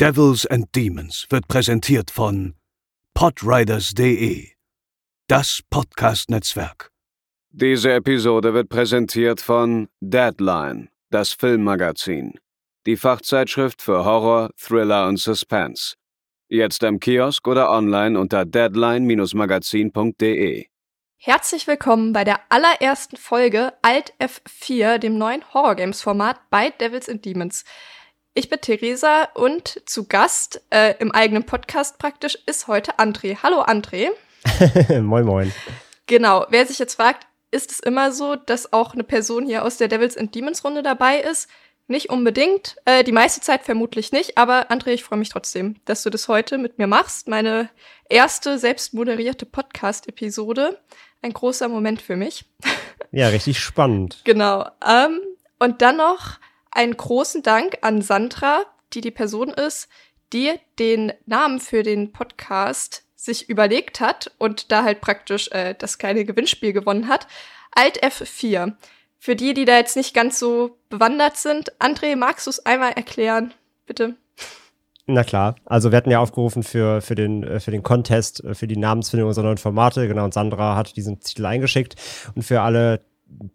Devils and Demons wird präsentiert von podriders.de, das Podcast-Netzwerk. Diese Episode wird präsentiert von Deadline, das Filmmagazin, die Fachzeitschrift für Horror, Thriller und Suspense. Jetzt im Kiosk oder online unter deadline-magazin.de. Herzlich willkommen bei der allerersten Folge Alt F4, dem neuen Horror Games Format bei Devils and Demons. Ich bin Theresa und zu Gast äh, im eigenen Podcast praktisch ist heute André. Hallo André. moin moin. Genau, wer sich jetzt fragt, ist es immer so, dass auch eine Person hier aus der Devils and Demons Runde dabei ist? Nicht unbedingt, äh, die meiste Zeit vermutlich nicht, aber André, ich freue mich trotzdem, dass du das heute mit mir machst. Meine erste selbst moderierte Podcast-Episode. Ein großer Moment für mich. Ja, richtig spannend. genau. Ähm, und dann noch einen großen Dank an Sandra, die die Person ist, die den Namen für den Podcast sich überlegt hat und da halt praktisch äh, das kleine Gewinnspiel gewonnen hat. Alt F4. Für die, die da jetzt nicht ganz so bewandert sind, André, magst du es einmal erklären, bitte? Na klar, also wir hatten ja aufgerufen für, für, den, äh, für den Contest, äh, für die Namensfindung unserer neuen Formate, genau, und Sandra hat diesen Titel eingeschickt. Und für alle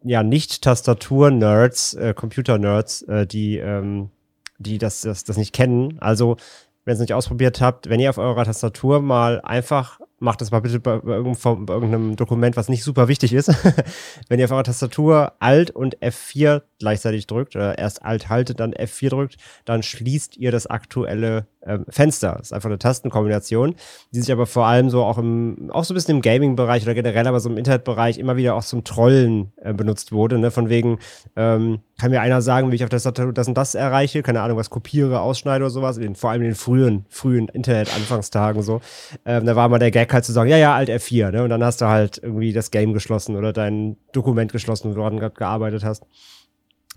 ja nicht Tastatur-Nerds, äh, Computer-Nerds, äh, die, ähm, die das, das, das nicht kennen. Also, wenn ihr es nicht ausprobiert habt, wenn ihr auf eurer Tastatur mal einfach macht das mal bitte bei, bei, irgendeinem, bei, irgendeinem, Dokument, was nicht super wichtig ist. Wenn ihr auf eurer Tastatur Alt und F4 gleichzeitig drückt, oder erst Alt haltet, dann F4 drückt, dann schließt ihr das aktuelle ähm, Fenster. Das ist einfach eine Tastenkombination, die sich aber vor allem so auch im, auch so ein bisschen im Gaming-Bereich oder generell aber so im Internetbereich immer wieder auch zum Trollen äh, benutzt wurde. Ne? Von wegen, ähm, kann mir einer sagen, wie ich auf der Tastatur das und das erreiche, keine Ahnung, was kopiere, ausschneide oder sowas, in, vor allem in den frühen, frühen Internet-Anfangstagen so. Ähm, da war mal der Gag halt zu sagen, ja, ja, Alt F4, ne? Und dann hast du halt irgendwie das Game geschlossen oder dein Dokument geschlossen, wo du gerade gearbeitet hast.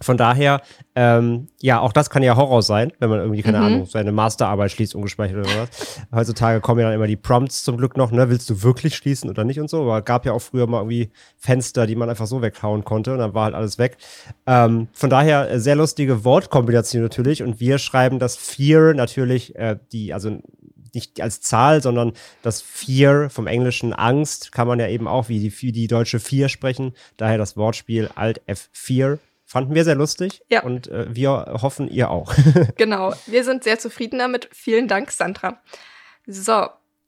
Von daher, ähm, ja, auch das kann ja Horror sein, wenn man irgendwie, keine mhm. Ahnung, seine Masterarbeit schließt, ungespeichert oder was. Heutzutage kommen ja dann immer die Prompts zum Glück noch, ne? Willst du wirklich schließen oder nicht und so? Aber gab ja auch früher mal irgendwie Fenster, die man einfach so weghauen konnte und dann war halt alles weg. Ähm, von daher, äh, sehr lustige Wortkombination natürlich und wir schreiben das Fear natürlich, äh, die, also nicht als Zahl, sondern das Fear vom englischen Angst kann man ja eben auch wie die, wie die deutsche Vier sprechen. Daher das Wortspiel Alt F4. Fanden wir sehr lustig ja. und äh, wir hoffen, ihr auch. genau, wir sind sehr zufrieden damit. Vielen Dank, Sandra. So,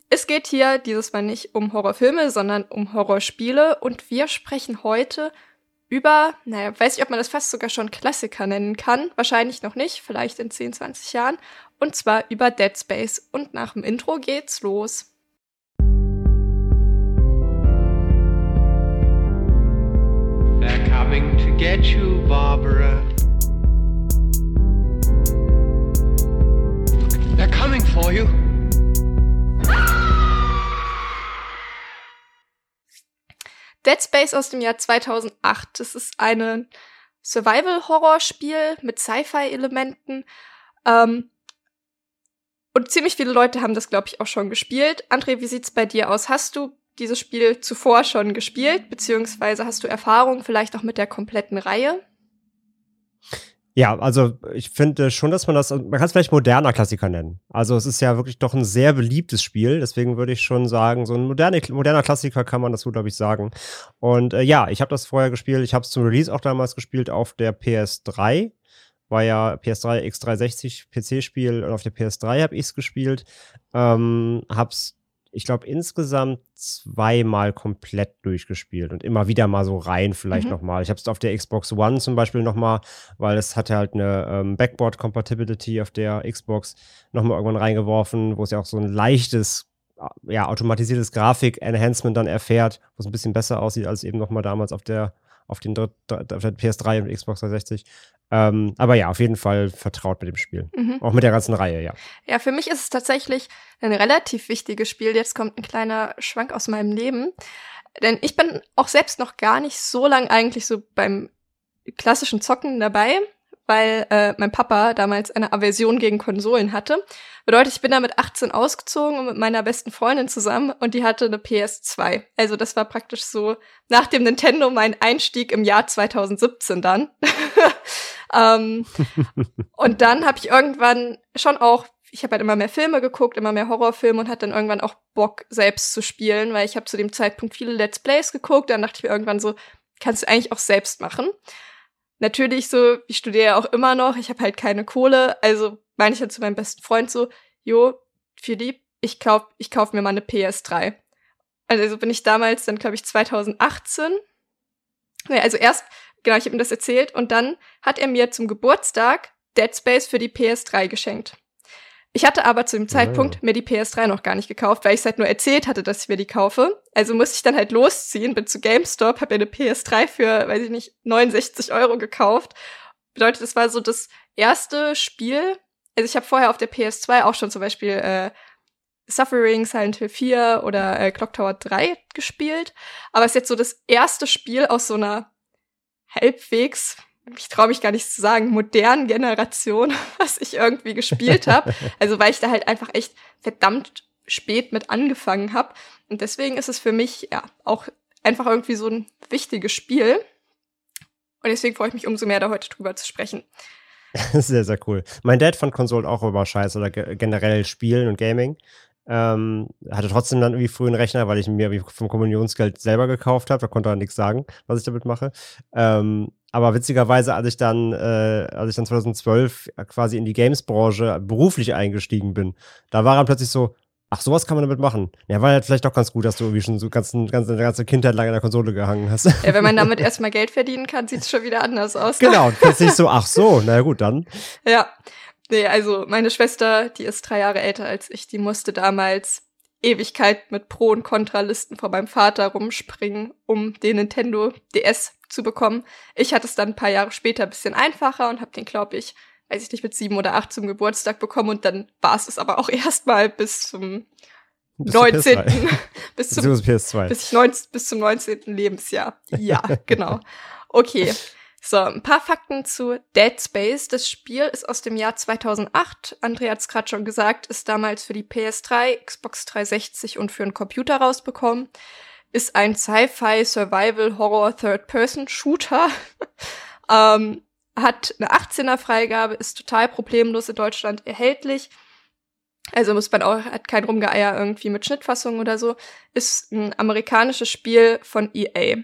es geht hier dieses Mal nicht um Horrorfilme, sondern um Horrorspiele und wir sprechen heute über, naja, weiß ich, ob man das fast sogar schon Klassiker nennen kann. Wahrscheinlich noch nicht, vielleicht in 10, 20 Jahren. Und zwar über Dead Space. Und nach dem Intro geht's los. Coming to get you, Barbara. They're coming for you. Dead Space aus dem Jahr 2008. Das ist ein Survival-Horror-Spiel mit Sci-Fi-Elementen. Ähm, und ziemlich viele Leute haben das, glaube ich, auch schon gespielt. André, wie sieht's bei dir aus? Hast du dieses Spiel zuvor schon gespielt, beziehungsweise hast du Erfahrung vielleicht auch mit der kompletten Reihe? Ja, also ich finde schon, dass man das, man kann es vielleicht moderner Klassiker nennen. Also es ist ja wirklich doch ein sehr beliebtes Spiel, deswegen würde ich schon sagen, so ein moderne, moderner Klassiker kann man dazu, glaube ich, sagen. Und äh, ja, ich habe das vorher gespielt, ich habe es zum Release auch damals gespielt auf der PS3. War ja PS3 X360 PC-Spiel und auf der PS3 habe ich es gespielt. Ähm, hab's ich glaube, insgesamt zweimal komplett durchgespielt und immer wieder mal so rein, vielleicht mhm. nochmal. Ich habe es auf der Xbox One zum Beispiel nochmal, weil es hatte halt eine ähm, Backboard-Compatibility auf der Xbox nochmal irgendwann reingeworfen, wo es ja auch so ein leichtes, ja, automatisiertes Grafik-Enhancement dann erfährt, wo es ein bisschen besser aussieht als eben nochmal damals auf der auf, den auf der PS3 und Xbox 360. Ähm, aber ja, auf jeden Fall vertraut mit dem Spiel. Mhm. Auch mit der ganzen Reihe, ja. Ja, für mich ist es tatsächlich ein relativ wichtiges Spiel. Jetzt kommt ein kleiner Schwank aus meinem Leben. Denn ich bin auch selbst noch gar nicht so lang eigentlich so beim klassischen Zocken dabei weil äh, mein Papa damals eine Aversion gegen Konsolen hatte. Bedeutet, ich bin da mit 18 ausgezogen und mit meiner besten Freundin zusammen und die hatte eine PS2. Also das war praktisch so nach dem Nintendo mein Einstieg im Jahr 2017 dann. ähm, und dann habe ich irgendwann schon auch ich habe halt immer mehr Filme geguckt, immer mehr Horrorfilme und hatte dann irgendwann auch Bock, selbst zu spielen, weil ich habe zu dem Zeitpunkt viele Let's Plays geguckt. Dann dachte ich mir irgendwann so, kannst du eigentlich auch selbst machen. Natürlich so, ich studiere auch immer noch, ich habe halt keine Kohle, also meine ich halt zu meinem besten Freund so, jo, Philipp, ich kauf, ich kauf mir mal eine PS3. Also bin ich damals dann, glaube ich, 2018. Nee, also erst, genau, ich habe ihm das erzählt und dann hat er mir zum Geburtstag Dead Space für die PS3 geschenkt. Ich hatte aber zu dem Zeitpunkt oh. mir die PS3 noch gar nicht gekauft, weil ich es halt nur erzählt hatte, dass ich mir die kaufe. Also musste ich dann halt losziehen, bin zu GameStop, habe mir eine PS3 für, weiß ich nicht, 69 Euro gekauft. Bedeutet, das war so das erste Spiel. Also ich habe vorher auf der PS2 auch schon zum Beispiel äh, Suffering, Silent Hill 4 oder äh, Clock Tower 3 gespielt. Aber es ist jetzt so das erste Spiel aus so einer halbwegs ich traue mich gar nicht zu sagen, modernen Generation, was ich irgendwie gespielt habe. Also weil ich da halt einfach echt verdammt spät mit angefangen habe. Und deswegen ist es für mich ja auch einfach irgendwie so ein wichtiges Spiel. Und deswegen freue ich mich umso mehr, da heute drüber zu sprechen. sehr, sehr cool. Mein Dad fand Konsolen auch über Scheiß oder generell Spielen und Gaming. Ähm, hatte trotzdem dann irgendwie früh einen Rechner, weil ich mir vom Kommunionsgeld selber gekauft habe. Da konnte er nichts sagen, was ich damit mache. Ähm, aber witzigerweise, als ich dann, äh, als ich dann 2012 quasi in die Games-Branche beruflich eingestiegen bin, da war er plötzlich so, ach, sowas kann man damit machen. Ja, war halt vielleicht doch ganz gut, dass du irgendwie schon so ganz, ganz, eine ganze Kindheit lang in der Konsole gehangen hast. Ja, wenn man damit erstmal Geld verdienen kann, sieht es schon wieder anders aus. Genau, plötzlich so, ach so, naja gut, dann. Ja, Nee, also meine Schwester, die ist drei Jahre älter als ich, die musste damals Ewigkeit mit Pro- und Kontralisten vor meinem Vater rumspringen, um den Nintendo DS zu bekommen. Ich hatte es dann ein paar Jahre später ein bisschen einfacher und habe den, glaube ich, weiß ich nicht, mit sieben oder acht zum Geburtstag bekommen und dann war es es aber auch erstmal bis zum bis 19. bis zum PS2. Bis, ich 19, bis zum 19. Lebensjahr. Ja, genau. Okay. So, ein paar Fakten zu Dead Space. Das Spiel ist aus dem Jahr 2008. Andrea hat es gerade schon gesagt, ist damals für die PS3, Xbox 360 und für einen Computer rausbekommen. Ist ein Sci-Fi Survival Horror Third-Person-Shooter. ähm, hat eine 18er Freigabe, ist total problemlos in Deutschland erhältlich. Also muss man auch, hat kein Rumgeeier irgendwie mit Schnittfassungen oder so. Ist ein amerikanisches Spiel von EA.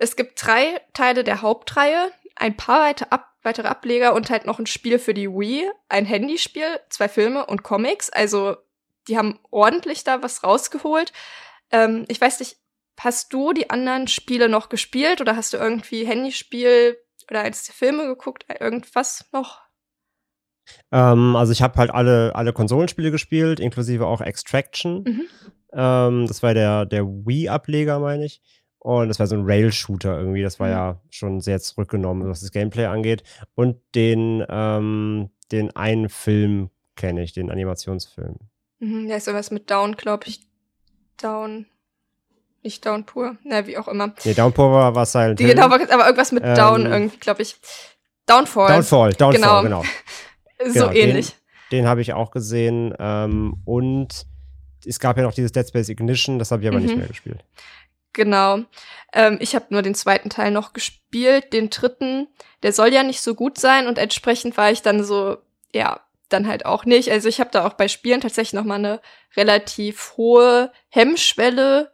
Es gibt drei Teile der Hauptreihe, ein paar weite ab weitere Ableger und halt noch ein Spiel für die Wii, ein Handyspiel, zwei Filme und Comics. Also die haben ordentlich da was rausgeholt. Ähm, ich weiß nicht, hast du die anderen Spiele noch gespielt oder hast du irgendwie Handyspiel oder eins der Filme geguckt, irgendwas noch? Ähm, also ich habe halt alle, alle Konsolenspiele gespielt, inklusive auch Extraction. Mhm. Ähm, das war der, der Wii-Ableger, meine ich. Und das war so ein Rail-Shooter irgendwie. Das war mhm. ja schon sehr zurückgenommen, was das Gameplay angeht. Und den, ähm, den einen Film kenne ich, den Animationsfilm. Mhm, ja, ist irgendwas mit Down, glaube ich. Down. Nicht Downpour. Na, wie auch immer. Nee, Downpour war, war Silent Hill. Genau, aber irgendwas mit Down ähm, irgendwie, glaube ich. Downfall. Downfall, Downfall, genau. genau. so genau, ähnlich. Den, den habe ich auch gesehen. Ähm, und es gab ja noch dieses Dead Space Ignition, das habe ich aber mhm. nicht mehr gespielt. Genau. Ähm, ich habe nur den zweiten Teil noch gespielt. Den dritten, der soll ja nicht so gut sein und entsprechend war ich dann so, ja, dann halt auch nicht. Also ich habe da auch bei Spielen tatsächlich noch mal eine relativ hohe Hemmschwelle,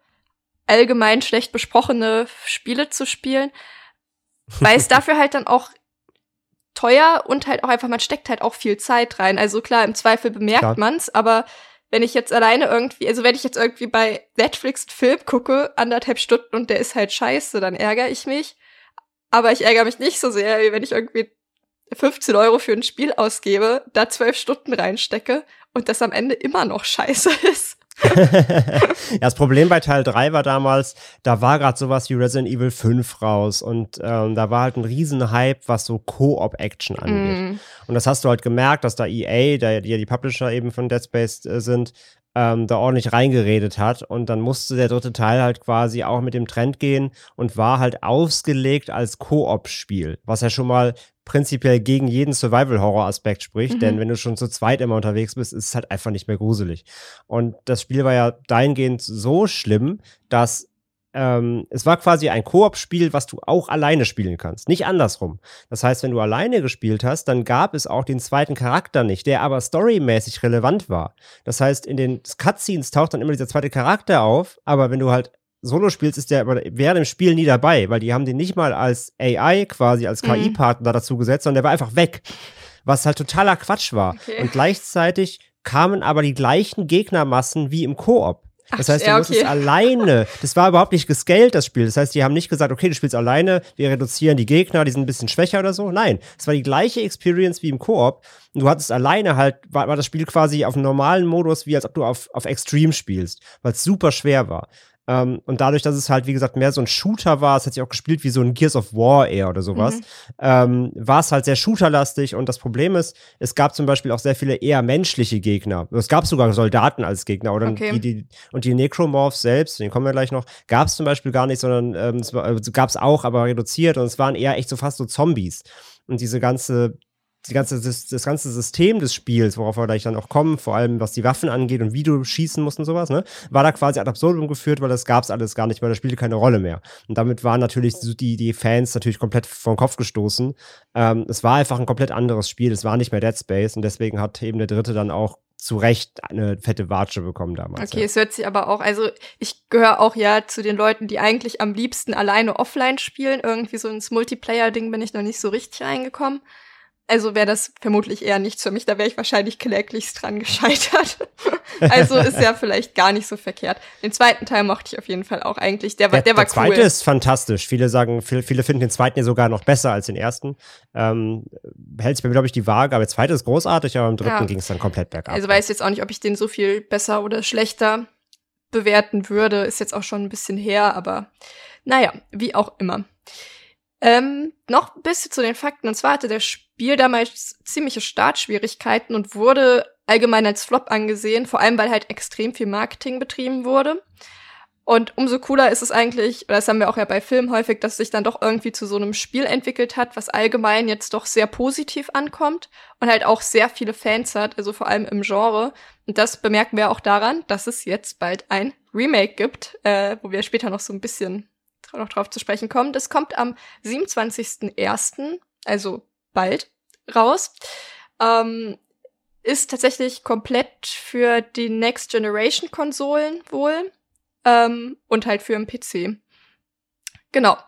allgemein schlecht besprochene Spiele zu spielen, weil es dafür halt dann auch teuer und halt auch einfach, man steckt halt auch viel Zeit rein. Also klar, im Zweifel bemerkt man's, aber wenn ich jetzt alleine irgendwie, also wenn ich jetzt irgendwie bei Netflix einen Film gucke, anderthalb Stunden und der ist halt scheiße, dann ärgere ich mich. Aber ich ärgere mich nicht so sehr, wie wenn ich irgendwie 15 Euro für ein Spiel ausgebe, da zwölf Stunden reinstecke und das am Ende immer noch scheiße ist. ja, das Problem bei Teil 3 war damals, da war gerade sowas wie Resident Evil 5 raus und ähm, da war halt ein riesen Hype, was so Co-op-Action angeht. Mm. Und das hast du halt gemerkt, dass da EA, da, die ja die Publisher eben von Dead Space äh, sind, ähm, da ordentlich reingeredet hat. Und dann musste der dritte Teil halt quasi auch mit dem Trend gehen und war halt ausgelegt als Koop-Spiel, was ja schon mal prinzipiell gegen jeden Survival-Horror-Aspekt spricht, mhm. denn wenn du schon zu zweit immer unterwegs bist, ist es halt einfach nicht mehr gruselig. Und das Spiel war ja dahingehend so schlimm, dass ähm, es war quasi ein Koop-Spiel, was du auch alleine spielen kannst. Nicht andersrum. Das heißt, wenn du alleine gespielt hast, dann gab es auch den zweiten Charakter nicht, der aber storymäßig relevant war. Das heißt, in den Cutscenes taucht dann immer dieser zweite Charakter auf, aber wenn du halt Solo spielst, ist der aber während dem Spiel nie dabei, weil die haben den nicht mal als AI quasi, als KI-Partner mhm. dazu gesetzt, sondern der war einfach weg. Was halt totaler Quatsch war. Okay. Und gleichzeitig kamen aber die gleichen Gegnermassen wie im Koop. Das heißt, du ja, okay. musstest alleine, das war überhaupt nicht gescaled, das Spiel. Das heißt, die haben nicht gesagt, okay, du spielst alleine, wir reduzieren die Gegner, die sind ein bisschen schwächer oder so. Nein, es war die gleiche Experience wie im Koop. Und du hattest alleine halt, war, war das Spiel quasi auf einem normalen Modus, wie als ob du auf, auf Extreme spielst, weil es super schwer war. Ähm, und dadurch, dass es halt, wie gesagt, mehr so ein Shooter war, es hat sich auch gespielt wie so ein Gears of War eher oder sowas, mhm. ähm, war es halt sehr shooterlastig. Und das Problem ist, es gab zum Beispiel auch sehr viele eher menschliche Gegner. Es gab sogar Soldaten als Gegner. Oder okay. die, die, und die Necromorphs selbst, den kommen wir gleich noch, gab es zum Beispiel gar nicht, sondern ähm, es also gab es auch, aber reduziert. Und es waren eher echt so fast so Zombies. Und diese ganze die ganze, das, das, ganze System des Spiels, worauf wir gleich dann auch kommen, vor allem was die Waffen angeht und wie du schießen musst und sowas, ne, war da quasi ad absurdum geführt, weil das gab's alles gar nicht, weil das spielte keine Rolle mehr. Und damit waren natürlich die, die Fans natürlich komplett vom Kopf gestoßen. Ähm, es war einfach ein komplett anderes Spiel, es war nicht mehr Dead Space und deswegen hat eben der dritte dann auch zu Recht eine fette Watsche bekommen damals. Okay, ja. es hört sich aber auch, also ich gehöre auch ja zu den Leuten, die eigentlich am liebsten alleine offline spielen. Irgendwie so ins Multiplayer-Ding bin ich noch nicht so richtig reingekommen. Also wäre das vermutlich eher nichts für mich, da wäre ich wahrscheinlich kläglichst dran gescheitert. also ist ja vielleicht gar nicht so verkehrt. Den zweiten Teil mochte ich auf jeden Fall auch eigentlich. Der war, der, der war der cool. Der zweite ist fantastisch. Viele sagen, viele, viele finden den zweiten ja sogar noch besser als den ersten. Ähm, hält sich bei mir, glaube ich, die Waage, aber der zweite ist großartig, aber im dritten ja. ging es dann komplett bergab. Also weiß jetzt auch nicht, ob ich den so viel besser oder schlechter bewerten würde. Ist jetzt auch schon ein bisschen her, aber naja, wie auch immer. Ähm, noch ein bisschen zu den Fakten. Und zwar hatte das Spiel damals ziemliche Startschwierigkeiten und wurde allgemein als Flop angesehen, vor allem weil halt extrem viel Marketing betrieben wurde. Und umso cooler ist es eigentlich, das haben wir auch ja bei Filmen häufig, dass sich dann doch irgendwie zu so einem Spiel entwickelt hat, was allgemein jetzt doch sehr positiv ankommt und halt auch sehr viele Fans hat, also vor allem im Genre. Und das bemerken wir auch daran, dass es jetzt bald ein Remake gibt, äh, wo wir später noch so ein bisschen noch drauf zu sprechen kommen. Das kommt am 27.01., also bald, raus. Ähm, ist tatsächlich komplett für die Next Generation Konsolen wohl ähm, und halt für den PC. Genau.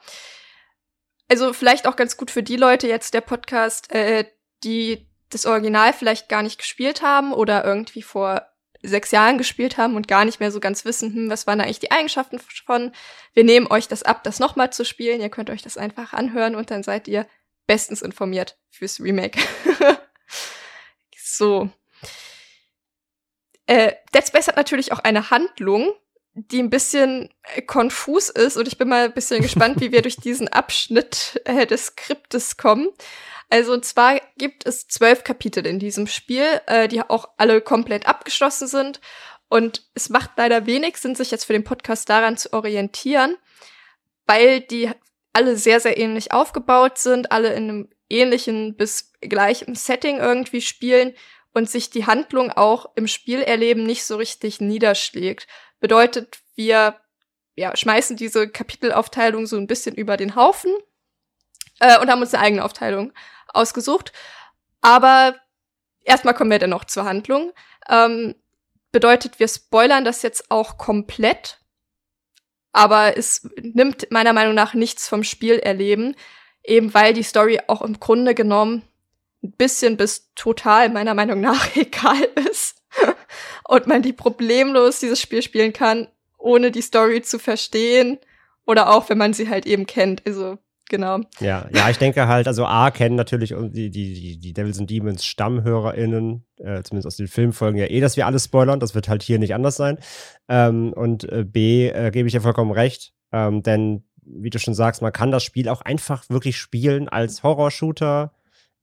Also vielleicht auch ganz gut für die Leute jetzt der Podcast, äh, die das Original vielleicht gar nicht gespielt haben oder irgendwie vor sechs Jahren gespielt haben und gar nicht mehr so ganz wissen, hm, was waren eigentlich die Eigenschaften von. Wir nehmen euch das ab, das nochmal zu spielen. Ihr könnt euch das einfach anhören und dann seid ihr bestens informiert fürs Remake. so. Äh, Dead Space hat natürlich auch eine Handlung, die ein bisschen äh, konfus ist und ich bin mal ein bisschen gespannt, wie wir durch diesen Abschnitt äh, des Skriptes kommen. Also und zwar gibt es zwölf Kapitel in diesem Spiel, äh, die auch alle komplett abgeschlossen sind. Und es macht leider wenig Sinn, sich jetzt für den Podcast daran zu orientieren, weil die alle sehr, sehr ähnlich aufgebaut sind, alle in einem ähnlichen bis gleichen Setting irgendwie spielen und sich die Handlung auch im Spielerleben nicht so richtig niederschlägt. Bedeutet, wir ja, schmeißen diese Kapitelaufteilung so ein bisschen über den Haufen äh, und haben uns eine eigene Aufteilung ausgesucht. Aber erstmal kommen wir dann noch zur Handlung. Ähm, bedeutet, wir spoilern das jetzt auch komplett. Aber es nimmt meiner Meinung nach nichts vom Spiel erleben, eben weil die Story auch im Grunde genommen ein bisschen bis total meiner Meinung nach egal ist und man die problemlos dieses Spiel spielen kann, ohne die Story zu verstehen oder auch wenn man sie halt eben kennt. Also Genau. Ja, ja, ich denke halt, also A kennen natürlich die, die, die Devils and Demons StammhörerInnen, äh, zumindest aus den Filmfolgen ja eh, dass wir alles spoilern. Das wird halt hier nicht anders sein. Ähm, und äh, B, äh, gebe ich dir vollkommen recht, ähm, denn wie du schon sagst, man kann das Spiel auch einfach wirklich spielen als Horror-Shooter,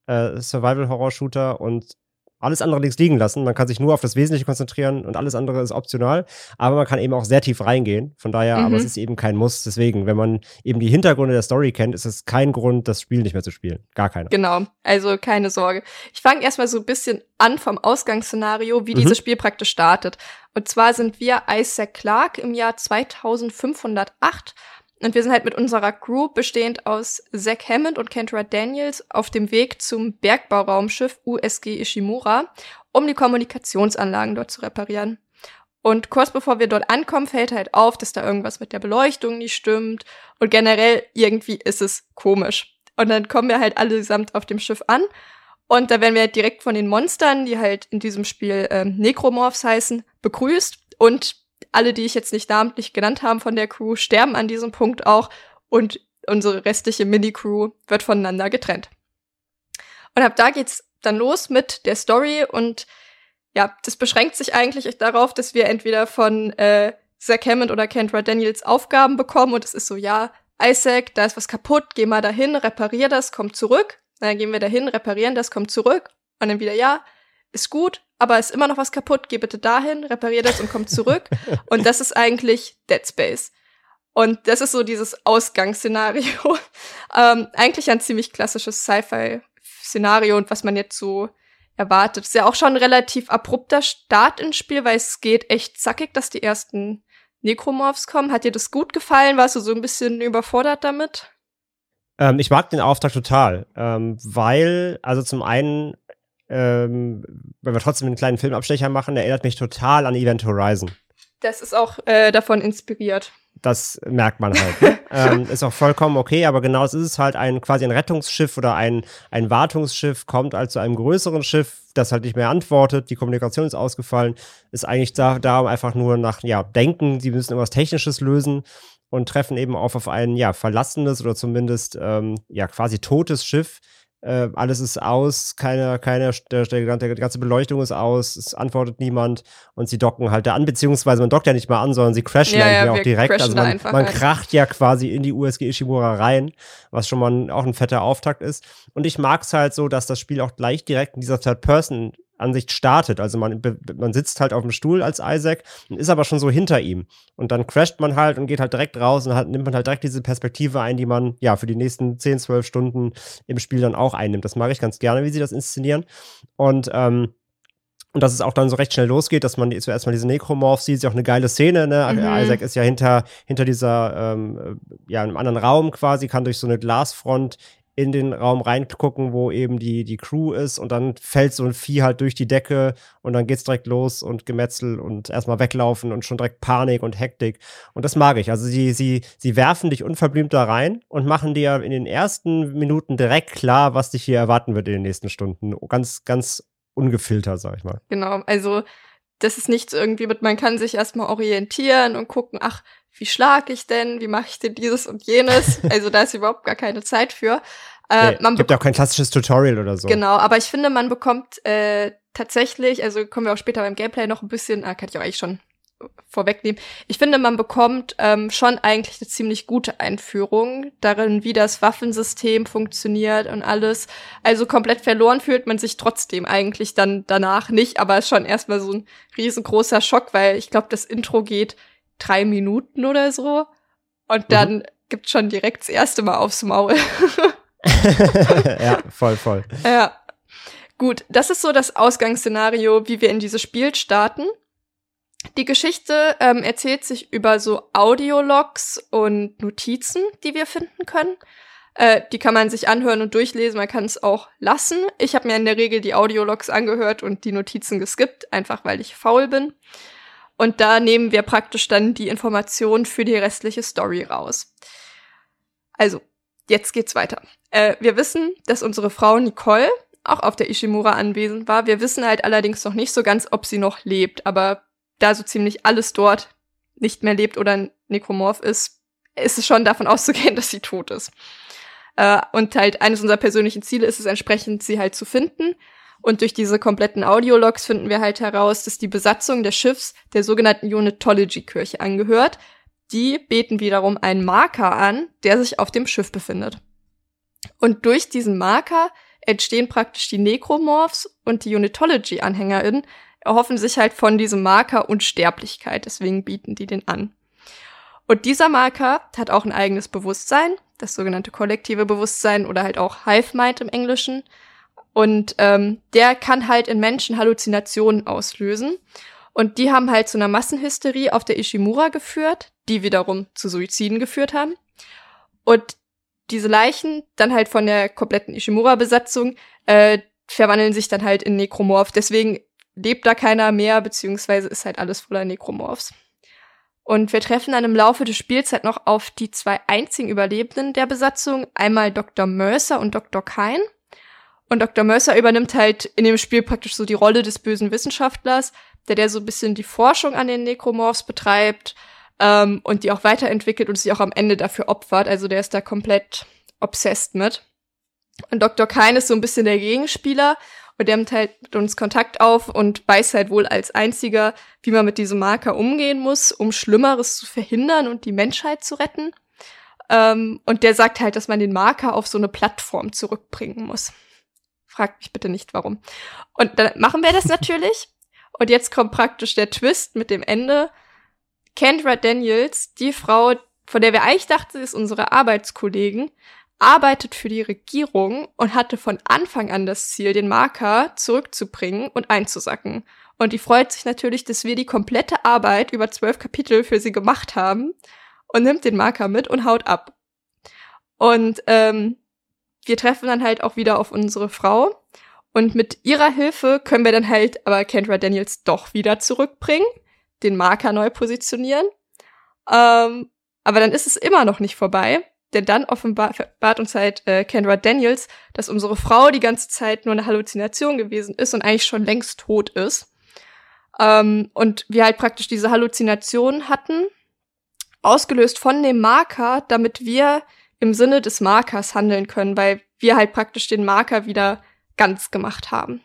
äh, Survival-Horror-Shooter und alles andere links liegen lassen. Man kann sich nur auf das Wesentliche konzentrieren und alles andere ist optional. Aber man kann eben auch sehr tief reingehen. Von daher, mhm. aber es ist eben kein Muss. Deswegen, wenn man eben die Hintergründe der Story kennt, ist es kein Grund, das Spiel nicht mehr zu spielen. Gar keiner. Genau, also keine Sorge. Ich fange erstmal so ein bisschen an vom Ausgangsszenario, wie mhm. dieses Spiel praktisch startet. Und zwar sind wir Isaac Clarke im Jahr 2508 und wir sind halt mit unserer Crew bestehend aus Zack Hammond und Kendra Daniels auf dem Weg zum Bergbauraumschiff USG Ishimura, um die Kommunikationsanlagen dort zu reparieren. Und kurz bevor wir dort ankommen, fällt halt auf, dass da irgendwas mit der Beleuchtung nicht stimmt. Und generell irgendwie ist es komisch. Und dann kommen wir halt allesamt auf dem Schiff an. Und da werden wir halt direkt von den Monstern, die halt in diesem Spiel ähm, Necromorphs heißen, begrüßt. Und alle, die ich jetzt nicht namentlich genannt habe von der Crew, sterben an diesem Punkt auch und unsere restliche Mini-Crew wird voneinander getrennt. Und ab da geht's dann los mit der Story und ja, das beschränkt sich eigentlich darauf, dass wir entweder von äh, Zack Hammond oder Kendra Daniels Aufgaben bekommen und es ist so, ja, Isaac, da ist was kaputt, geh mal dahin, reparier das, komm zurück. Dann gehen wir dahin, reparieren das, komm zurück. Und dann wieder, ja, ist gut, aber ist immer noch was kaputt, geh bitte dahin, reparier das und komm zurück. und das ist eigentlich Dead Space. Und das ist so dieses Ausgangsszenario. ähm, eigentlich ein ziemlich klassisches Sci-Fi-Szenario und was man jetzt so erwartet. Ist ja auch schon ein relativ abrupter Start ins Spiel, weil es geht echt zackig, dass die ersten Necromorphs kommen. Hat dir das gut gefallen? Warst du so ein bisschen überfordert damit? Ähm, ich mag den Auftrag total, ähm, weil, also zum einen ähm, wenn wir trotzdem einen kleinen Filmabstecher machen, erinnert mich total an Event Horizon. Das ist auch äh, davon inspiriert. Das merkt man halt. Ne? ähm, ist auch vollkommen okay, aber genau es ist es halt ein quasi ein Rettungsschiff oder ein, ein Wartungsschiff, kommt halt zu einem größeren Schiff, das halt nicht mehr antwortet, die Kommunikation ist ausgefallen, ist eigentlich da, da um einfach nur nach, ja, denken, sie müssen irgendwas Technisches lösen und treffen eben auf, auf ein, ja, verlassenes oder zumindest, ähm, ja, quasi totes Schiff, äh, alles ist aus, keine, keine, der, der, die ganze Beleuchtung ist aus, es antwortet niemand und sie docken halt da an, beziehungsweise man dockt ja nicht mal an, sondern sie crashen ja, ja, ja auch direkt. Also man, man kracht ja quasi in die USG Ishimura rein, was schon mal ein, auch ein fetter Auftakt ist. Und ich mag es halt so, dass das Spiel auch gleich direkt in dieser Third Person Ansicht startet. Also man, man sitzt halt auf dem Stuhl als Isaac und ist aber schon so hinter ihm. Und dann crasht man halt und geht halt direkt raus und halt, nimmt man halt direkt diese Perspektive ein, die man ja für die nächsten 10, 12 Stunden im Spiel dann auch einnimmt. Das mag ich ganz gerne, wie sie das inszenieren. Und ähm, und dass es auch dann so recht schnell losgeht, dass man zuerst mal diese Necromorph sieht, ist ja auch eine geile Szene, ne? Mhm. Isaac ist ja hinter, hinter dieser, ähm, ja, in einem anderen Raum quasi, kann durch so eine Glasfront in den Raum reingucken, wo eben die, die Crew ist und dann fällt so ein Vieh halt durch die Decke und dann geht's direkt los und Gemetzel und erstmal weglaufen und schon direkt Panik und Hektik. Und das mag ich. Also sie, sie, sie werfen dich unverblümt da rein und machen dir in den ersten Minuten direkt klar, was dich hier erwarten wird in den nächsten Stunden. Ganz, ganz ungefiltert, sag ich mal. Genau, also das ist nichts irgendwie mit, man kann sich erstmal orientieren und gucken, ach, wie schlag ich denn, wie mache ich denn dieses und jenes? Also da ist überhaupt gar keine Zeit für. Äh, nee, man gibt ja auch kein klassisches Tutorial oder so. Genau, aber ich finde, man bekommt äh, tatsächlich, also kommen wir auch später beim Gameplay noch ein bisschen, ah, kann ich auch eigentlich schon vorwegnehmen. Ich finde, man bekommt ähm, schon eigentlich eine ziemlich gute Einführung darin, wie das Waffensystem funktioniert und alles. Also komplett verloren fühlt man sich trotzdem eigentlich dann danach nicht, aber es ist schon erstmal so ein riesengroßer Schock, weil ich glaube, das Intro geht drei Minuten oder so. Und dann mhm. gibt schon direkt das erste Mal aufs Maul. ja, voll, voll. Ja. Gut, das ist so das Ausgangsszenario, wie wir in dieses Spiel starten. Die Geschichte ähm, erzählt sich über so Audiologs und Notizen, die wir finden können. Äh, die kann man sich anhören und durchlesen, man kann es auch lassen. Ich habe mir in der Regel die Audiologs angehört und die Notizen geskippt, einfach weil ich faul bin. Und da nehmen wir praktisch dann die Informationen für die restliche Story raus. Also, jetzt geht's weiter. Äh, wir wissen, dass unsere Frau Nicole auch auf der Ishimura anwesend war. Wir wissen halt allerdings noch nicht so ganz, ob sie noch lebt. Aber da so ziemlich alles dort nicht mehr lebt oder ein Nekromorph ist, ist es schon davon auszugehen, dass sie tot ist. Äh, und halt eines unserer persönlichen Ziele ist es entsprechend, sie halt zu finden und durch diese kompletten Audiologs finden wir halt heraus, dass die Besatzung des Schiffs der sogenannten Unitology-Kirche angehört. Die beten wiederum einen Marker an, der sich auf dem Schiff befindet. Und durch diesen Marker entstehen praktisch die Necromorphs und die Unitology-AnhängerInnen erhoffen sich halt von diesem Marker Unsterblichkeit, deswegen bieten die den an. Und dieser Marker hat auch ein eigenes Bewusstsein, das sogenannte kollektive Bewusstsein oder halt auch Hive Mind im Englischen. Und ähm, der kann halt in Menschen Halluzinationen auslösen. Und die haben halt zu einer Massenhysterie auf der Ishimura geführt, die wiederum zu Suiziden geführt haben. Und diese Leichen dann halt von der kompletten Ishimura-Besatzung äh, verwandeln sich dann halt in Nekromorph. Deswegen lebt da keiner mehr, beziehungsweise ist halt alles voller Nekromorphs. Und wir treffen dann im Laufe des Spiels halt noch auf die zwei einzigen Überlebenden der Besatzung, einmal Dr. Mercer und Dr. Kine. Und Dr. Mercer übernimmt halt in dem Spiel praktisch so die Rolle des bösen Wissenschaftlers, der der so ein bisschen die Forschung an den Necromorphs betreibt ähm, und die auch weiterentwickelt und sich auch am Ende dafür opfert. Also der ist da komplett obsessed mit. Und Dr. Kine ist so ein bisschen der Gegenspieler und der nimmt halt mit uns Kontakt auf und weiß halt wohl als einziger, wie man mit diesem Marker umgehen muss, um Schlimmeres zu verhindern und die Menschheit zu retten. Ähm, und der sagt halt, dass man den Marker auf so eine Plattform zurückbringen muss. Fragt mich bitte nicht, warum. Und dann machen wir das natürlich. Und jetzt kommt praktisch der Twist mit dem Ende. Kendra Daniels, die Frau, von der wir eigentlich dachten, sie ist unsere Arbeitskollegen, arbeitet für die Regierung und hatte von Anfang an das Ziel, den Marker zurückzubringen und einzusacken. Und die freut sich natürlich, dass wir die komplette Arbeit über zwölf Kapitel für sie gemacht haben und nimmt den Marker mit und haut ab. Und ähm, wir treffen dann halt auch wieder auf unsere Frau. Und mit ihrer Hilfe können wir dann halt aber Kendra Daniels doch wieder zurückbringen, den Marker neu positionieren. Ähm, aber dann ist es immer noch nicht vorbei, denn dann offenbart uns halt äh, Kendra Daniels, dass unsere Frau die ganze Zeit nur eine Halluzination gewesen ist und eigentlich schon längst tot ist. Ähm, und wir halt praktisch diese Halluzination hatten, ausgelöst von dem Marker, damit wir im Sinne des Markers handeln können, weil wir halt praktisch den Marker wieder ganz gemacht haben.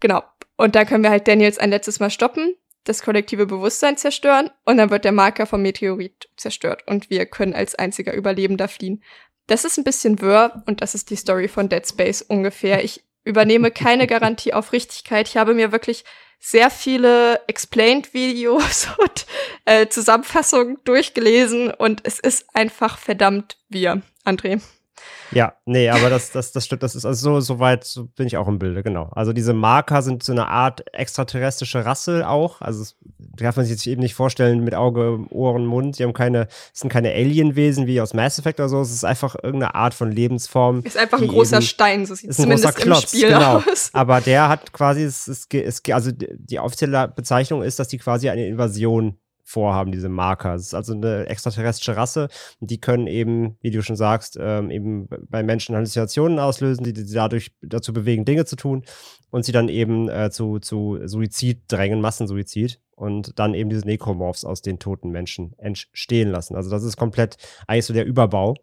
Genau. Und da können wir halt Daniels ein letztes Mal stoppen das kollektive Bewusstsein zerstören und dann wird der Marker vom Meteorit zerstört und wir können als einziger Überlebender fliehen. Das ist ein bisschen wirr und das ist die Story von Dead Space ungefähr. Ich übernehme keine Garantie auf Richtigkeit. Ich habe mir wirklich sehr viele Explained-Videos und äh, Zusammenfassungen durchgelesen und es ist einfach verdammt wir, André. Ja, nee, aber das, das, das stimmt, das ist also so, so weit so bin ich auch im Bilde, genau. Also diese Marker sind so eine Art extraterrestrische Rasse auch. Also das darf man sich eben nicht vorstellen mit Auge, Ohren, Mund. Die haben keine, sind keine Alienwesen wie aus Mass Effect oder so. Es ist einfach irgendeine Art von Lebensform. Ist einfach ein großer eben, Stein, so sieht es zumindest Klotz, im Spiel genau. aus. Aber der hat quasi, es, es, es, also die offizielle Bezeichnung ist, dass die quasi eine Invasion vorhaben, diese Marker. Es ist also eine extraterrestrische Rasse die können eben, wie du schon sagst, ähm, eben bei Menschen Halluzinationen auslösen, die, die dadurch dazu bewegen, Dinge zu tun und sie dann eben äh, zu, zu Suizid drängen, Massensuizid und dann eben diese Necromorphs aus den toten Menschen entstehen lassen. Also das ist komplett eigentlich so der Überbau.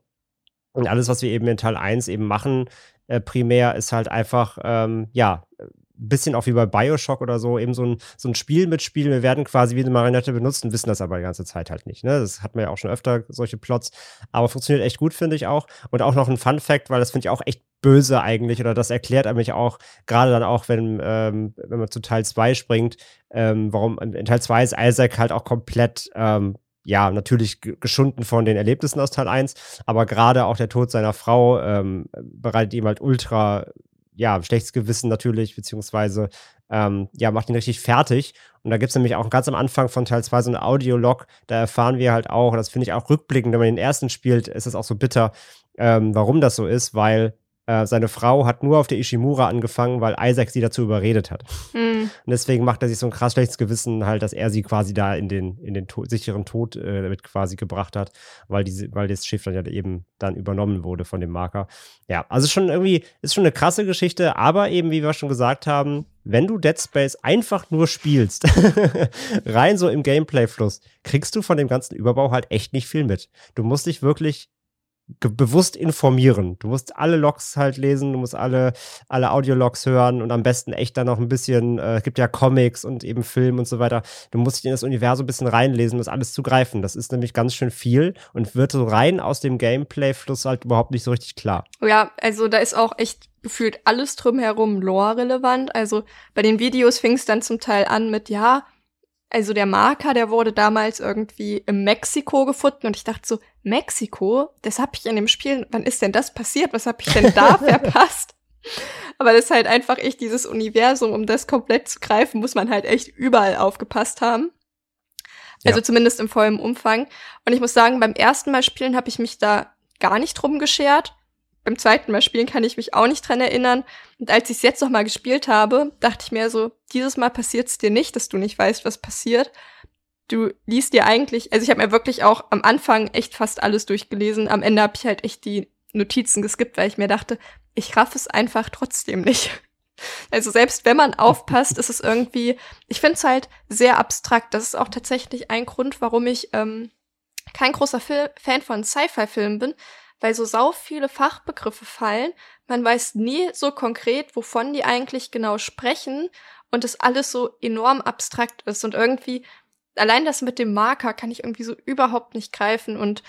Und alles, was wir eben in Teil 1 eben machen, äh, primär ist halt einfach, ähm, ja, bisschen auch wie bei Bioshock oder so, eben so ein, so ein Spiel mitspielen. Wir werden quasi wie eine Marinette benutzen, wissen das aber die ganze Zeit halt nicht. Ne? Das hat man ja auch schon öfter, solche Plots. Aber funktioniert echt gut, finde ich auch. Und auch noch ein Fun Fact, weil das finde ich auch echt böse eigentlich, oder das erklärt mich auch, gerade dann auch, wenn, ähm, wenn man zu Teil 2 springt, ähm, warum in Teil 2 ist Isaac halt auch komplett ähm, ja, natürlich geschunden von den Erlebnissen aus Teil 1, aber gerade auch der Tod seiner Frau ähm, bereitet ihm halt ultra ja, schlechtes Gewissen natürlich, beziehungsweise ähm, ja, macht ihn richtig fertig. Und da gibt es nämlich auch ganz am Anfang von Teil 2 so eine Audiolog, da erfahren wir halt auch, das finde ich auch rückblickend, wenn man den ersten spielt, ist es auch so bitter, ähm, warum das so ist, weil äh, seine Frau hat nur auf der Ishimura angefangen, weil Isaac sie dazu überredet hat. Mhm. Und deswegen macht er sich so ein krass schlechtes Gewissen halt, dass er sie quasi da in den, in den to sicheren Tod äh, damit quasi gebracht hat, weil, diese, weil das Schiff dann ja eben dann übernommen wurde von dem Marker. Ja, also schon irgendwie, ist schon eine krasse Geschichte, aber eben, wie wir schon gesagt haben, wenn du Dead Space einfach nur spielst, rein so im Gameplay-Fluss, kriegst du von dem ganzen Überbau halt echt nicht viel mit. Du musst dich wirklich bewusst informieren. Du musst alle Logs halt lesen, du musst alle, alle Audiologs hören und am besten echt dann noch ein bisschen, äh, es gibt ja Comics und eben Film und so weiter. Du musst dich in das Universum ein bisschen reinlesen, um das alles zu greifen. Das ist nämlich ganz schön viel und wird so rein aus dem Gameplay-Fluss halt überhaupt nicht so richtig klar. Ja, also da ist auch echt gefühlt alles drumherum lore-relevant. Also bei den Videos fing es dann zum Teil an mit, ja, also der Marker, der wurde damals irgendwie im Mexiko gefunden und ich dachte so, Mexiko, das habe ich in dem Spiel, wann ist denn das passiert? Was habe ich denn da verpasst? Aber das ist halt einfach echt dieses Universum, um das komplett zu greifen, muss man halt echt überall aufgepasst haben. Also ja. zumindest im vollen Umfang. Und ich muss sagen, beim ersten Mal spielen habe ich mich da gar nicht drum geschert beim zweiten Mal spielen kann ich mich auch nicht dran erinnern. Und als ich es jetzt noch mal gespielt habe, dachte ich mir so, dieses Mal passiert es dir nicht, dass du nicht weißt, was passiert. Du liest dir eigentlich, also ich habe mir wirklich auch am Anfang echt fast alles durchgelesen. Am Ende habe ich halt echt die Notizen geskippt, weil ich mir dachte, ich raff es einfach trotzdem nicht. Also selbst wenn man aufpasst, ist es irgendwie, ich finde es halt sehr abstrakt. Das ist auch tatsächlich ein Grund, warum ich ähm, kein großer Fil Fan von Sci-Fi-Filmen bin, weil so sau viele Fachbegriffe fallen. Man weiß nie so konkret, wovon die eigentlich genau sprechen und es alles so enorm abstrakt ist und irgendwie allein das mit dem Marker kann ich irgendwie so überhaupt nicht greifen und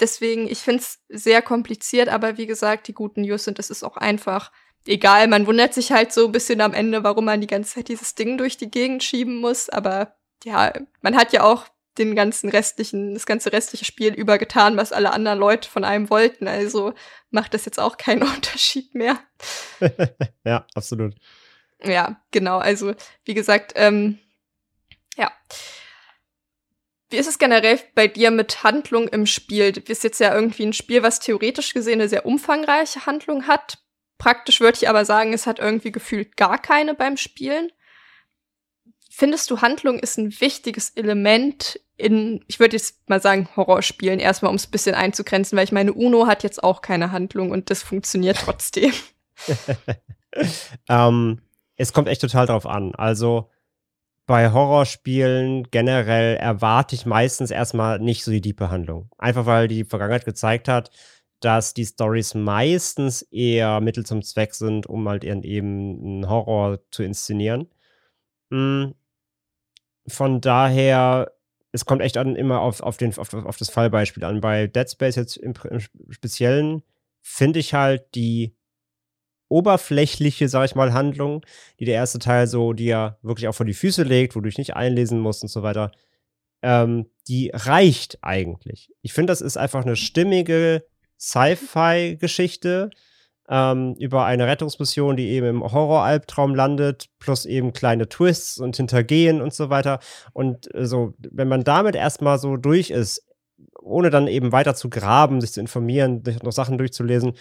deswegen, ich finde es sehr kompliziert, aber wie gesagt, die guten News sind, es ist auch einfach egal. Man wundert sich halt so ein bisschen am Ende, warum man die ganze Zeit dieses Ding durch die Gegend schieben muss, aber ja, man hat ja auch den ganzen restlichen, das ganze restliche Spiel übergetan, was alle anderen Leute von einem wollten. Also macht das jetzt auch keinen Unterschied mehr. ja, absolut. Ja, genau. Also, wie gesagt, ähm, ja. Wie ist es generell bei dir mit Handlung im Spiel? Du bist jetzt ja irgendwie ein Spiel, was theoretisch gesehen eine sehr umfangreiche Handlung hat. Praktisch würde ich aber sagen, es hat irgendwie gefühlt gar keine beim Spielen. Findest du, Handlung ist ein wichtiges Element in, ich würde jetzt mal sagen, Horrorspielen, erstmal um es ein bisschen einzugrenzen, weil ich meine, Uno hat jetzt auch keine Handlung und das funktioniert trotzdem. ähm, es kommt echt total drauf an. Also bei Horrorspielen generell erwarte ich meistens erstmal nicht so die diepe Handlung. Einfach weil die Vergangenheit gezeigt hat, dass die Stories meistens eher Mittel zum Zweck sind, um halt eben einen Horror zu inszenieren. Von daher, es kommt echt an, immer auf, auf, den, auf, auf das Fallbeispiel an. Bei Dead Space jetzt im, im Speziellen finde ich halt die oberflächliche, sag ich mal, Handlung, die der erste Teil so dir wirklich auch vor die Füße legt, wo du dich nicht einlesen musst und so weiter, ähm, die reicht eigentlich. Ich finde, das ist einfach eine stimmige Sci-Fi-Geschichte, ähm, über eine Rettungsmission, die eben im Horror-Albtraum landet, plus eben kleine Twists und Hintergehen und so weiter. Und äh, so, wenn man damit erstmal so durch ist, ohne dann eben weiter zu graben, sich zu informieren, sich noch Sachen durchzulesen,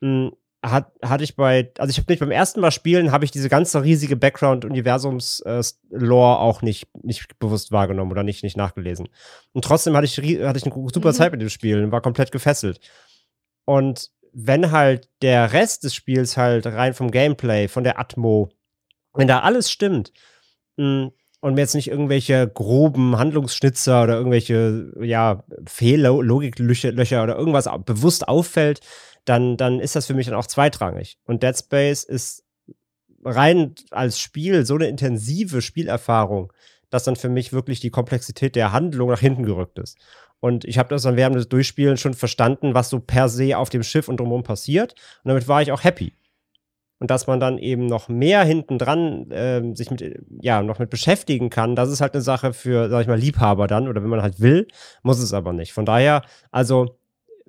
mh, hm, hat, hatte ich bei, also ich habe nicht beim ersten Mal spielen, habe ich diese ganze riesige Background-Universums-Lore äh, auch nicht, nicht bewusst wahrgenommen oder nicht, nicht nachgelesen. Und trotzdem hatte ich, hatte ich eine super mhm. Zeit mit dem Spiel und war komplett gefesselt. Und wenn halt der Rest des Spiels halt rein vom Gameplay, von der Atmo, wenn da alles stimmt hm, und mir jetzt nicht irgendwelche groben Handlungsschnitzer oder irgendwelche ja, Fehllogiklöcher oder irgendwas bewusst auffällt, dann, dann ist das für mich dann auch zweitrangig. Und Dead Space ist rein als Spiel so eine intensive Spielerfahrung, dass dann für mich wirklich die Komplexität der Handlung nach hinten gerückt ist. Und ich habe das dann während des Durchspielen schon verstanden, was so per se auf dem Schiff und drumherum passiert. Und damit war ich auch happy. Und dass man dann eben noch mehr hinten dran äh, sich mit, ja, noch mit beschäftigen kann, das ist halt eine Sache für, sag ich mal, Liebhaber dann. Oder wenn man halt will, muss es aber nicht. Von daher, also,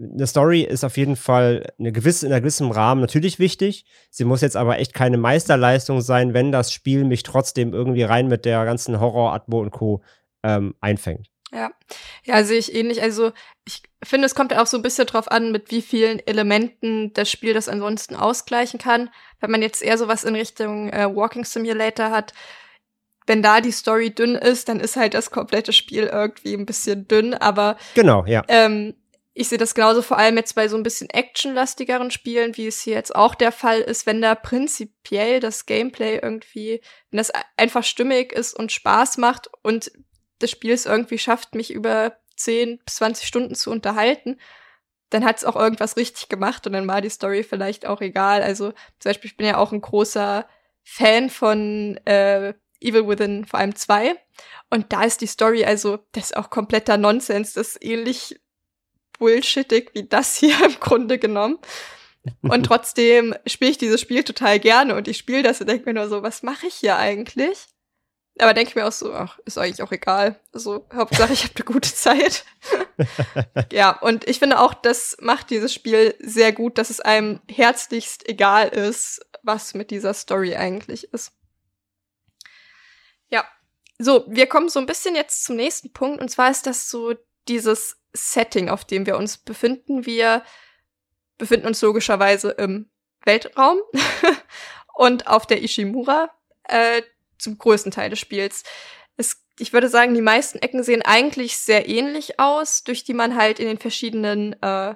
eine Story ist auf jeden Fall eine gewisse, in einem gewissen Rahmen natürlich wichtig. Sie muss jetzt aber echt keine Meisterleistung sein, wenn das Spiel mich trotzdem irgendwie rein mit der ganzen Horror, Atmo und Co. Ähm, einfängt. Ja, ja, sehe ich ähnlich. Also ich finde, es kommt auch so ein bisschen drauf an, mit wie vielen Elementen das Spiel das ansonsten ausgleichen kann. Wenn man jetzt eher sowas in Richtung äh, Walking Simulator hat, wenn da die Story dünn ist, dann ist halt das komplette Spiel irgendwie ein bisschen dünn. Aber genau, ja. Ähm, ich sehe das genauso vor allem jetzt bei so ein bisschen actionlastigeren Spielen, wie es hier jetzt auch der Fall ist, wenn da prinzipiell das Gameplay irgendwie, wenn das einfach stimmig ist und Spaß macht und des Spiels irgendwie schafft, mich über 10 bis 20 Stunden zu unterhalten, dann hat es auch irgendwas richtig gemacht und dann war die Story vielleicht auch egal. Also zum Beispiel, ich bin ja auch ein großer Fan von äh, Evil Within, vor allem zwei. Und da ist die Story, also, das ist auch kompletter Nonsens. Das ist ähnlich bullshittig wie das hier im Grunde genommen. Und trotzdem spiele ich dieses Spiel total gerne und ich spiele das und denke mir nur so, was mache ich hier eigentlich? Aber denke ich mir auch so, ach, ist eigentlich auch egal. Also Hauptsache, ich habe eine gute Zeit. ja, und ich finde auch, das macht dieses Spiel sehr gut, dass es einem herzlichst egal ist, was mit dieser Story eigentlich ist. Ja, so, wir kommen so ein bisschen jetzt zum nächsten Punkt, und zwar ist das so dieses Setting, auf dem wir uns befinden. Wir befinden uns logischerweise im Weltraum und auf der Ishimura. Äh, zum größten Teil des Spiels. Es, ich würde sagen, die meisten Ecken sehen eigentlich sehr ähnlich aus, durch die man halt in den verschiedenen äh,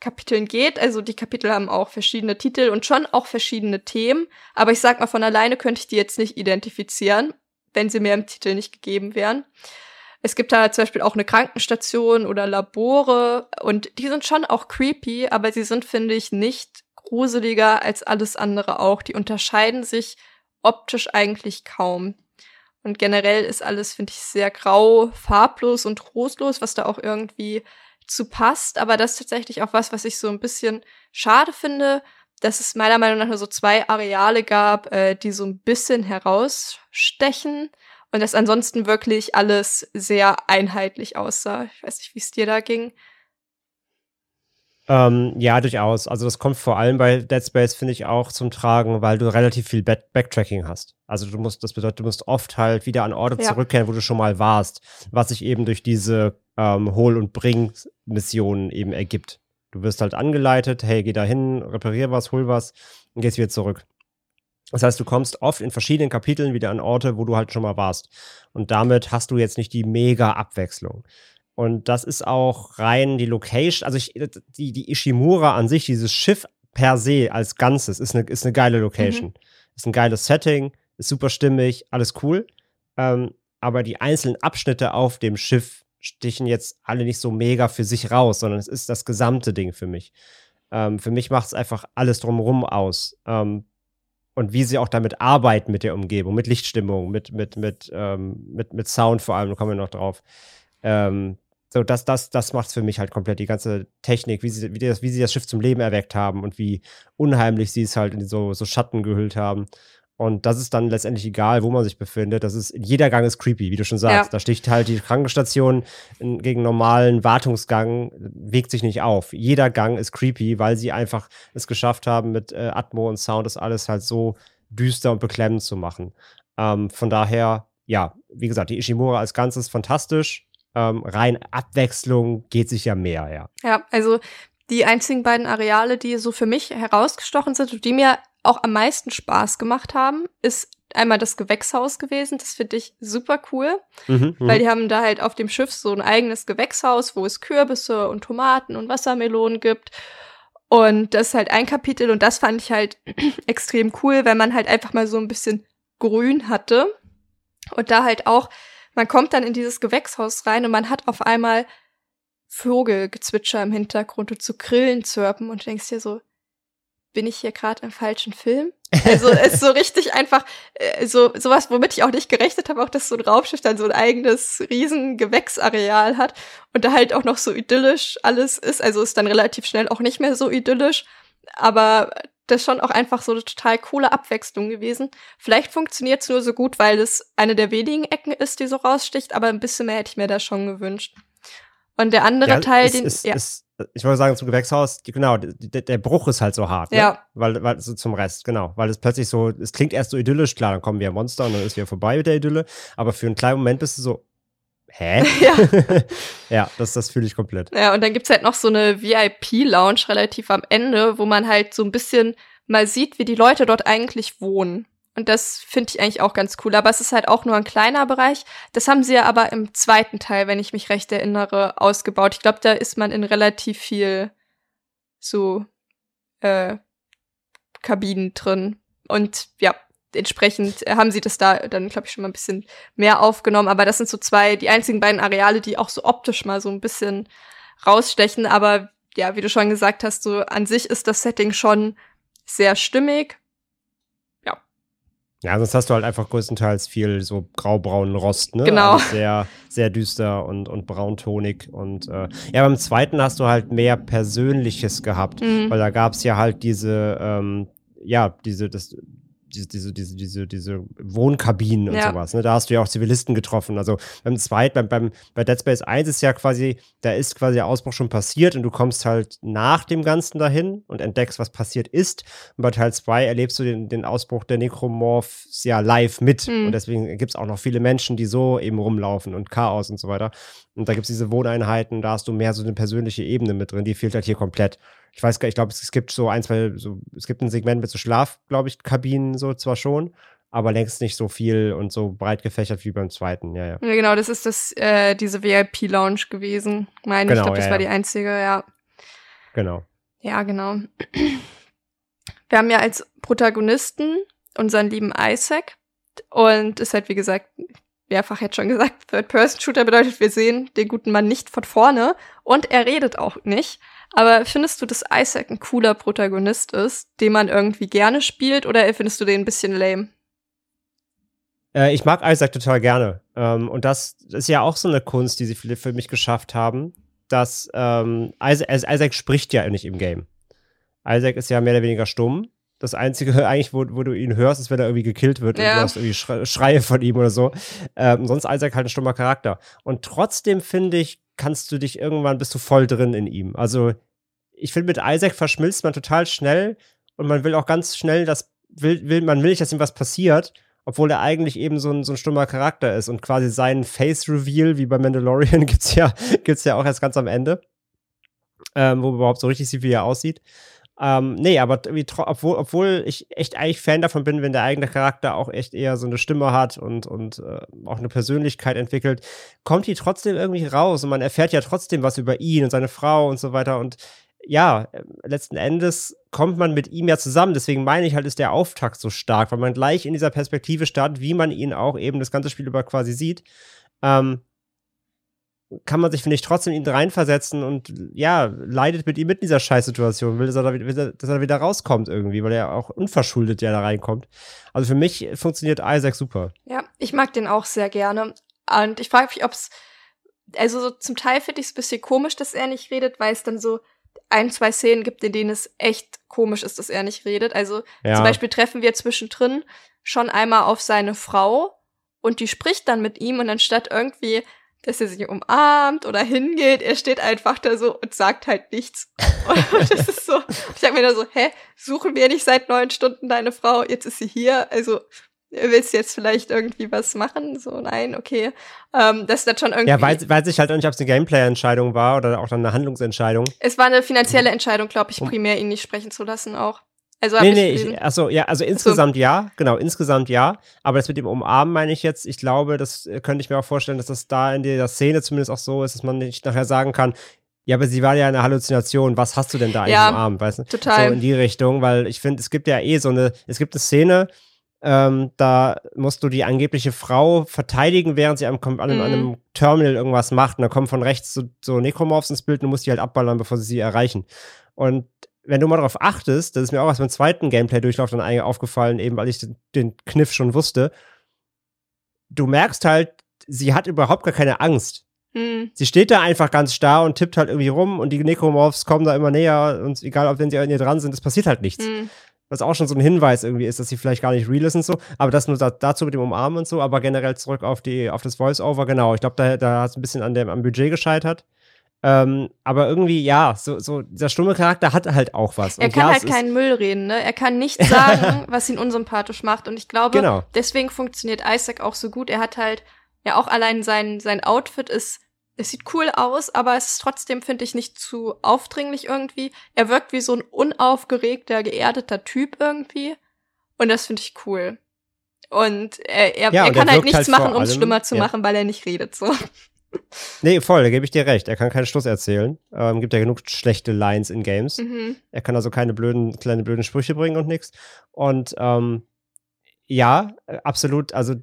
Kapiteln geht. Also die Kapitel haben auch verschiedene Titel und schon auch verschiedene Themen. Aber ich sag mal, von alleine könnte ich die jetzt nicht identifizieren, wenn sie mir im Titel nicht gegeben wären. Es gibt da zum Beispiel auch eine Krankenstation oder Labore und die sind schon auch creepy, aber sie sind, finde ich, nicht gruseliger als alles andere auch. Die unterscheiden sich optisch eigentlich kaum. Und generell ist alles, finde ich, sehr grau, farblos und trostlos, was da auch irgendwie zu passt. Aber das ist tatsächlich auch was, was ich so ein bisschen schade finde, dass es meiner Meinung nach nur so zwei Areale gab, äh, die so ein bisschen herausstechen und dass ansonsten wirklich alles sehr einheitlich aussah. Ich weiß nicht, wie es dir da ging. Ähm, ja, durchaus. Also das kommt vor allem bei Dead Space, finde ich, auch zum Tragen, weil du relativ viel Back Backtracking hast. Also du musst, das bedeutet, du musst oft halt wieder an Orte ja. zurückkehren, wo du schon mal warst, was sich eben durch diese ähm, Hol- und Bring-Missionen eben ergibt. Du wirst halt angeleitet, hey, geh da hin, reparier was, hol was und gehst wieder zurück. Das heißt, du kommst oft in verschiedenen Kapiteln wieder an Orte, wo du halt schon mal warst. Und damit hast du jetzt nicht die mega Abwechslung. Und das ist auch rein die Location, also ich, die, die Ishimura an sich, dieses Schiff per se als Ganzes, ist eine, ist eine geile Location. Mhm. Ist ein geiles Setting, ist super stimmig, alles cool. Ähm, aber die einzelnen Abschnitte auf dem Schiff stichen jetzt alle nicht so mega für sich raus, sondern es ist das gesamte Ding für mich. Ähm, für mich macht es einfach alles drumherum aus. Ähm, und wie sie auch damit arbeiten mit der Umgebung, mit Lichtstimmung, mit, mit, mit, ähm, mit, mit Sound vor allem, da kommen wir noch drauf. Ähm, so, das, das, das macht es für mich halt komplett, die ganze Technik, wie sie, wie, das, wie sie das Schiff zum Leben erweckt haben und wie unheimlich sie es halt in so, so Schatten gehüllt haben. Und das ist dann letztendlich egal, wo man sich befindet. Das ist, jeder Gang ist creepy, wie du schon sagst. Ja. Da sticht halt die Krankenstation in, gegen normalen Wartungsgang, wegt sich nicht auf. Jeder Gang ist creepy, weil sie einfach es geschafft haben, mit äh, Atmo und Sound das alles halt so düster und beklemmend zu machen. Ähm, von daher, ja, wie gesagt, die Ishimura als Ganzes fantastisch ähm, rein Abwechslung geht sich ja mehr, ja. Ja, also die einzigen beiden Areale, die so für mich herausgestochen sind und die mir auch am meisten Spaß gemacht haben, ist einmal das Gewächshaus gewesen. Das finde ich super cool, mhm, mhm, weil die haben da halt auf dem Schiff so ein eigenes Gewächshaus, wo es Kürbisse und Tomaten und Wassermelonen gibt. Und das ist halt ein Kapitel und das fand ich halt extrem cool, wenn man halt einfach mal so ein bisschen Grün hatte und da halt auch man kommt dann in dieses Gewächshaus rein und man hat auf einmal Vogelgezwitscher im Hintergrund und zu Grillen zirpen und du denkst dir so, bin ich hier gerade im falschen Film? Also ist so richtig einfach äh, so sowas, womit ich auch nicht gerechnet habe, auch dass so ein Raumschiff dann so ein eigenes riesen Gewächsareal hat und da halt auch noch so idyllisch alles ist. Also ist dann relativ schnell auch nicht mehr so idyllisch, aber das ist schon auch einfach so eine total coole Abwechslung gewesen. Vielleicht funktioniert es nur so gut, weil es eine der wenigen Ecken ist, die so raussticht, aber ein bisschen mehr hätte ich mir da schon gewünscht. Und der andere ja, Teil, ist, den. Ist, ja. Ist, ich wollte sagen, zum Gewächshaus, genau, der, der Bruch ist halt so hart. Ne? Ja. Weil, weil so zum Rest, genau. Weil es plötzlich so, es klingt erst so idyllisch, klar, dann kommen wir Monster und dann ist wieder vorbei mit der Idylle. Aber für einen kleinen Moment bist du so, Hä? Ja, ja das, das fühle ich komplett. Ja, und dann gibt's halt noch so eine VIP-Lounge relativ am Ende, wo man halt so ein bisschen mal sieht, wie die Leute dort eigentlich wohnen. Und das finde ich eigentlich auch ganz cool. Aber es ist halt auch nur ein kleiner Bereich. Das haben sie ja aber im zweiten Teil, wenn ich mich recht erinnere, ausgebaut. Ich glaube, da ist man in relativ viel so äh, Kabinen drin. Und ja, entsprechend haben sie das da dann, glaube ich, schon mal ein bisschen mehr aufgenommen. Aber das sind so zwei, die einzigen beiden Areale, die auch so optisch mal so ein bisschen rausstechen. Aber ja, wie du schon gesagt hast, so an sich ist das Setting schon sehr stimmig. Ja, sonst hast du halt einfach größtenteils viel so graubraunen Rost, ne? Genau. Alles sehr, sehr düster und, und brauntonig. Und äh, ja, beim zweiten hast du halt mehr Persönliches gehabt, Mhm. weil da gab es ja halt diese, ähm, ja, diese, das, diese, diese, diese, diese, Wohnkabinen und Ja. sowas. Ne? Da hast du ja auch Zivilisten getroffen. Also beim zweiten, beim, beim, bei Dead Space 1 ist ja quasi, da ist quasi der Ausbruch schon passiert und du kommst halt nach dem Ganzen dahin und entdeckst, was passiert ist. Und bei Teil 2 erlebst du den, den Ausbruch der Necromorphs ja live mit. Mhm. Und deswegen gibt es auch noch viele Menschen, die so eben rumlaufen und Chaos und so weiter. Und da gibt es diese Wohneinheiten, da hast du mehr so eine persönliche Ebene mit drin, die fehlt halt hier komplett. Ich weiß gar nicht, ich glaube, es gibt so ein, zwei, so, es gibt ein Segment mit so Schlaf, glaube ich, Kabinen, so zwar schon, aber längst nicht so viel und so breit gefächert wie beim zweiten, ja, ja. Ja, genau, das ist das, äh, diese VIP-Lounge gewesen. Meine, ich Genau, glaube, das ja, war die einzige, ja. Genau. Ja, genau. Wir haben ja als Protagonisten unseren lieben Isaac. Und ist halt, wie gesagt, mehrfach jetzt schon gesagt, Third-Person-Shooter bedeutet, wir sehen den guten Mann nicht von vorne. Und er redet auch nicht. Aber findest du, dass Isaac ein cooler Protagonist ist, den man irgendwie gerne spielt, oder findest du den ein bisschen lame? Äh, ich mag Isaac total gerne. Ähm, und das ist ja auch so eine Kunst, die sie für, für mich geschafft haben, dass ähm, Isaac, also Isaac spricht ja nicht im Game. Isaac ist ja mehr oder weniger stumm. Das Einzige eigentlich, wo, wo du ihn hörst, ist, wenn er irgendwie gekillt wird und Ja. du hast irgendwie Schre Schreie von ihm oder so. Ähm, sonst Isaac halt ein stummer Charakter. Und trotzdem finde ich, kannst du dich irgendwann, bist du voll drin in ihm. Also ich finde, mit Isaac verschmilzt man total schnell und man will auch ganz schnell, dass, will, will, man will nicht, dass ihm was passiert, obwohl er eigentlich eben so ein, so ein stummer Charakter ist und quasi seinen Face-Reveal, wie bei Mandalorian, gibt's ja, gibt's ja auch erst ganz am Ende, ähm, wo man überhaupt so richtig sieht, wie er aussieht. Ähm, nee, aber tro- obwohl, obwohl ich echt eigentlich Fan davon bin, wenn der eigene Charakter auch echt eher so eine Stimme hat und, und äh, auch eine Persönlichkeit entwickelt, kommt die trotzdem irgendwie raus und man erfährt ja trotzdem was über ihn und seine Frau und so weiter und ja, äh, letzten Endes kommt man mit ihm ja zusammen. Deswegen meine ich halt, ist der Auftakt so stark, weil man gleich in dieser Perspektive startet, wie man ihn auch eben das ganze Spiel über quasi sieht. Ähm, kann man sich, finde ich, trotzdem in ihn reinversetzen und ja, leidet mit ihm mit in dieser Scheißsituation, will, dass er, da, wieder- dass er wieder rauskommt irgendwie, weil er auch unverschuldet ja da reinkommt. Also für mich funktioniert Isaac super. Ja, ich mag den auch sehr gerne. Und ich frage mich, ob es, also so zum Teil finde ich es ein bisschen komisch, dass er nicht redet, weil es dann so ein, zwei Szenen gibt, in denen es echt komisch ist, dass er nicht redet. Also Ja. zum Beispiel treffen wir zwischendrin schon einmal auf seine Frau und die spricht dann mit ihm und anstatt irgendwie, dass er sich umarmt oder hingeht, er steht einfach da so und sagt halt nichts. Und das ist so, ich sag mir da so, hä, suchen wir nicht seit neun Stunden deine Frau, jetzt ist sie hier, also willst du jetzt vielleicht irgendwie was machen? So, nein, okay. Ähm, das ist dann schon irgendwie. Ja, weiß, weiß ich halt auch nicht, ob es eine Gameplay-Entscheidung war oder auch dann eine Handlungsentscheidung. es war eine finanzielle Entscheidung, glaube ich, Um- primär ihn nicht sprechen zu lassen auch. Also Nee, nee, ich, achso, ja, also insgesamt ja, genau, insgesamt ja. Aber das mit dem Umarmen meine ich jetzt, ich glaube, das äh, könnte ich mir auch vorstellen, dass das da in der Szene zumindest auch so ist, dass man nicht nachher sagen kann, ja, aber sie war ja eine Halluzination, was hast du denn da eigentlich Ja, umarmt, weißt du? total. So in die Richtung, weil ich finde, es gibt ja eh so eine, es gibt eine Szene, ähm, da musst du die angebliche Frau verteidigen, während sie an, an, einem- an Mhm. einem Terminal irgendwas macht. Und dann kommen von rechts so, so Necromorphs ins Bild und du musst die halt abballern, bevor sie sie erreichen. Und wenn du mal darauf achtest, das ist mir auch erst beim zweiten Gameplay-Durchlauf dann eigentlich aufgefallen, eben weil ich den, den Kniff schon wusste, du merkst halt, sie hat überhaupt gar keine Angst. Hm. Sie steht da einfach ganz starr und tippt halt irgendwie rum und die Necromorphs kommen da immer näher und egal, ob wenn sie an ihr dran sind, es passiert halt nichts. Hm. Was auch schon so ein Hinweis irgendwie ist, dass sie vielleicht gar nicht real ist und so. Aber das nur da, dazu mit dem Umarmen und so, aber generell zurück auf, die, auf das Voice-Over, genau. Ich glaube, da, da hat es ein bisschen an dem, am Budget gescheitert. Ähm, aber irgendwie, ja, so, so, dieser stumme Charakter hat halt auch was. Er Und kann ja, halt keinen Müll reden, ne? Er kann nicht sagen, was ihn unsympathisch macht. Und ich glaube, Genau. deswegen funktioniert Isaac auch so gut. Er hat halt, ja auch allein sein, sein Outfit ist, es sieht cool aus, aber es ist trotzdem, finde ich, nicht zu aufdringlich irgendwie. Er wirkt wie so ein unaufgeregter, geerdeter Typ irgendwie. Und das finde ich cool. Und er, er, Ja, er und kann er halt nichts halt vor machen, um es schlimmer zu ja. machen, weil er nicht redet, so. Nee, voll, da gebe ich dir recht. Er kann keinen Schluss erzählen. Ähm, gibt ja genug schlechte Lines in Games. Mhm. Er kann also keine blöden, kleine blöden Sprüche bringen und nix. Und ähm, ja, äh, absolut. Also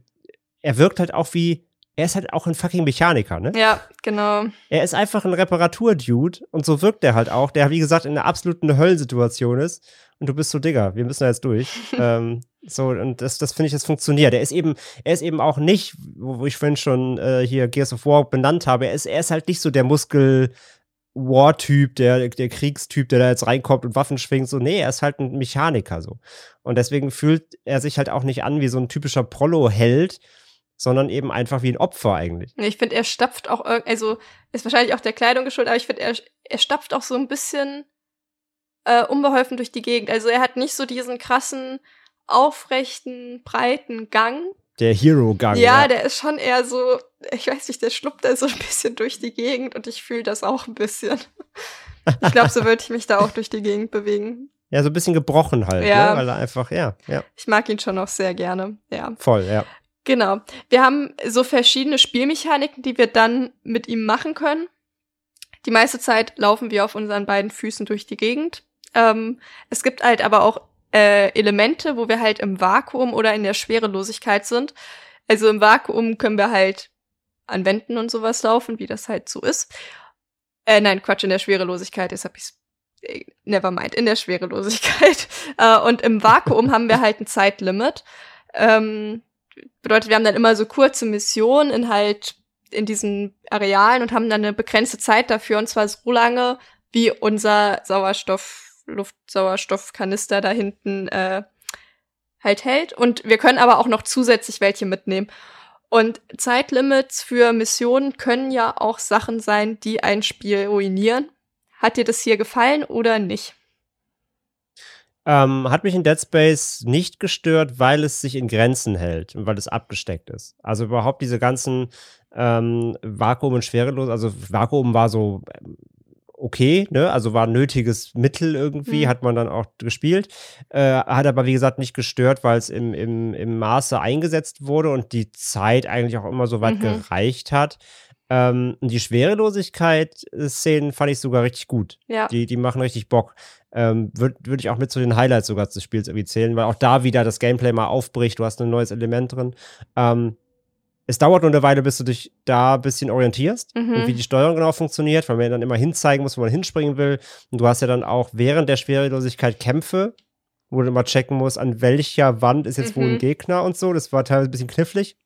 er wirkt halt auch wie er ist halt auch ein fucking Mechaniker, ne? Ja, genau. Er ist einfach ein Reparatur-Dude und so wirkt er halt auch, der, wie gesagt, in einer absoluten Höllensituation ist. Und du bist so, Digga, wir müssen da jetzt durch. ähm, so, und das, das finde ich, das funktioniert. Er ist eben, er ist eben auch nicht, wo, ich vorhin schon äh, hier Gears of War benannt habe, er ist, er ist halt nicht so der Muskel- War-Typ, der, der Kriegstyp, der da jetzt reinkommt und Waffen schwingt, so, nee, er ist halt ein Mechaniker so. Und deswegen fühlt er sich halt auch nicht an wie so ein typischer Prollo-Held, sondern eben einfach wie ein Opfer eigentlich. Ich finde, er stapft auch, also ist wahrscheinlich auch der Kleidung geschuldet, aber ich finde, er, er stapft auch so ein bisschen äh, unbeholfen durch die Gegend. Also er hat nicht so diesen krassen, aufrechten, breiten Gang. Der Hero-Gang. ja, der ist schon eher so, ich weiß nicht, der schluppt da so ein bisschen durch die Gegend und ich fühle das auch ein bisschen. Ich glaube, so würde ich mich da auch durch die Gegend bewegen. ja, so ein bisschen gebrochen halt, Ja. ne? weil er einfach, ja, ja, Ich mag ihn schon auch sehr gerne, ja. voll, ja. Genau. Wir haben so verschiedene Spielmechaniken, die wir dann mit ihm machen können. Die meiste Zeit laufen wir auf unseren beiden Füßen durch die Gegend. Ähm, es gibt halt aber auch äh, Elemente, wo wir halt im Vakuum oder in der Schwerelosigkeit sind. Also im Vakuum können wir halt an Wänden und sowas laufen, wie das halt so ist. Äh, nein, Quatsch, in der Schwerelosigkeit, jetzt hab ich's äh, never mind, in der Schwerelosigkeit. Äh, und im Vakuum haben wir halt ein Zeitlimit. Ähm, bedeutet, wir haben dann immer so kurze Missionen in halt in diesen Arealen und haben dann eine begrenzte Zeit dafür und zwar so lange, wie unser Sauerstoff, Luftsauerstoffkanister da hinten äh, halt hält. Und wir können aber auch noch zusätzlich welche mitnehmen. Und Zeitlimits für Missionen können ja auch Sachen sein, die ein Spiel ruinieren. Hat dir das hier gefallen oder nicht? Ähm, hat mich in Dead Space nicht gestört, weil es sich in Grenzen hält und weil es abgesteckt ist. Also überhaupt diese ganzen ähm, Vakuum und Schwerelos, also Vakuum war so okay, ne? Also war ein nötiges Mittel irgendwie, Mhm. hat man dann auch gespielt. Äh, hat aber, wie gesagt, nicht gestört, weil es im, im, im Maße eingesetzt wurde und die Zeit eigentlich auch immer so weit Mhm. gereicht hat. Ähm, die Schwerelosigkeit-Szenen fand ich sogar richtig gut. Ja. Die, die machen richtig Bock. Ähm, Würde würd ich auch mit zu den Highlights sogar des Spiels irgendwie zählen, weil auch da wieder das Gameplay mal aufbricht. Du hast ein neues Element drin. Ähm, es dauert nur eine Weile, bis du dich da ein bisschen orientierst Mhm. und wie die Steuerung genau funktioniert, weil man dann immer hinzeigen muss, wo man hinspringen will. Und du hast ja dann auch während der Schwerelosigkeit Kämpfe, wo du immer checken musst, an welcher Wand ist jetzt wo ein Mhm. Gegner und so. Das war teilweise ein bisschen knifflig,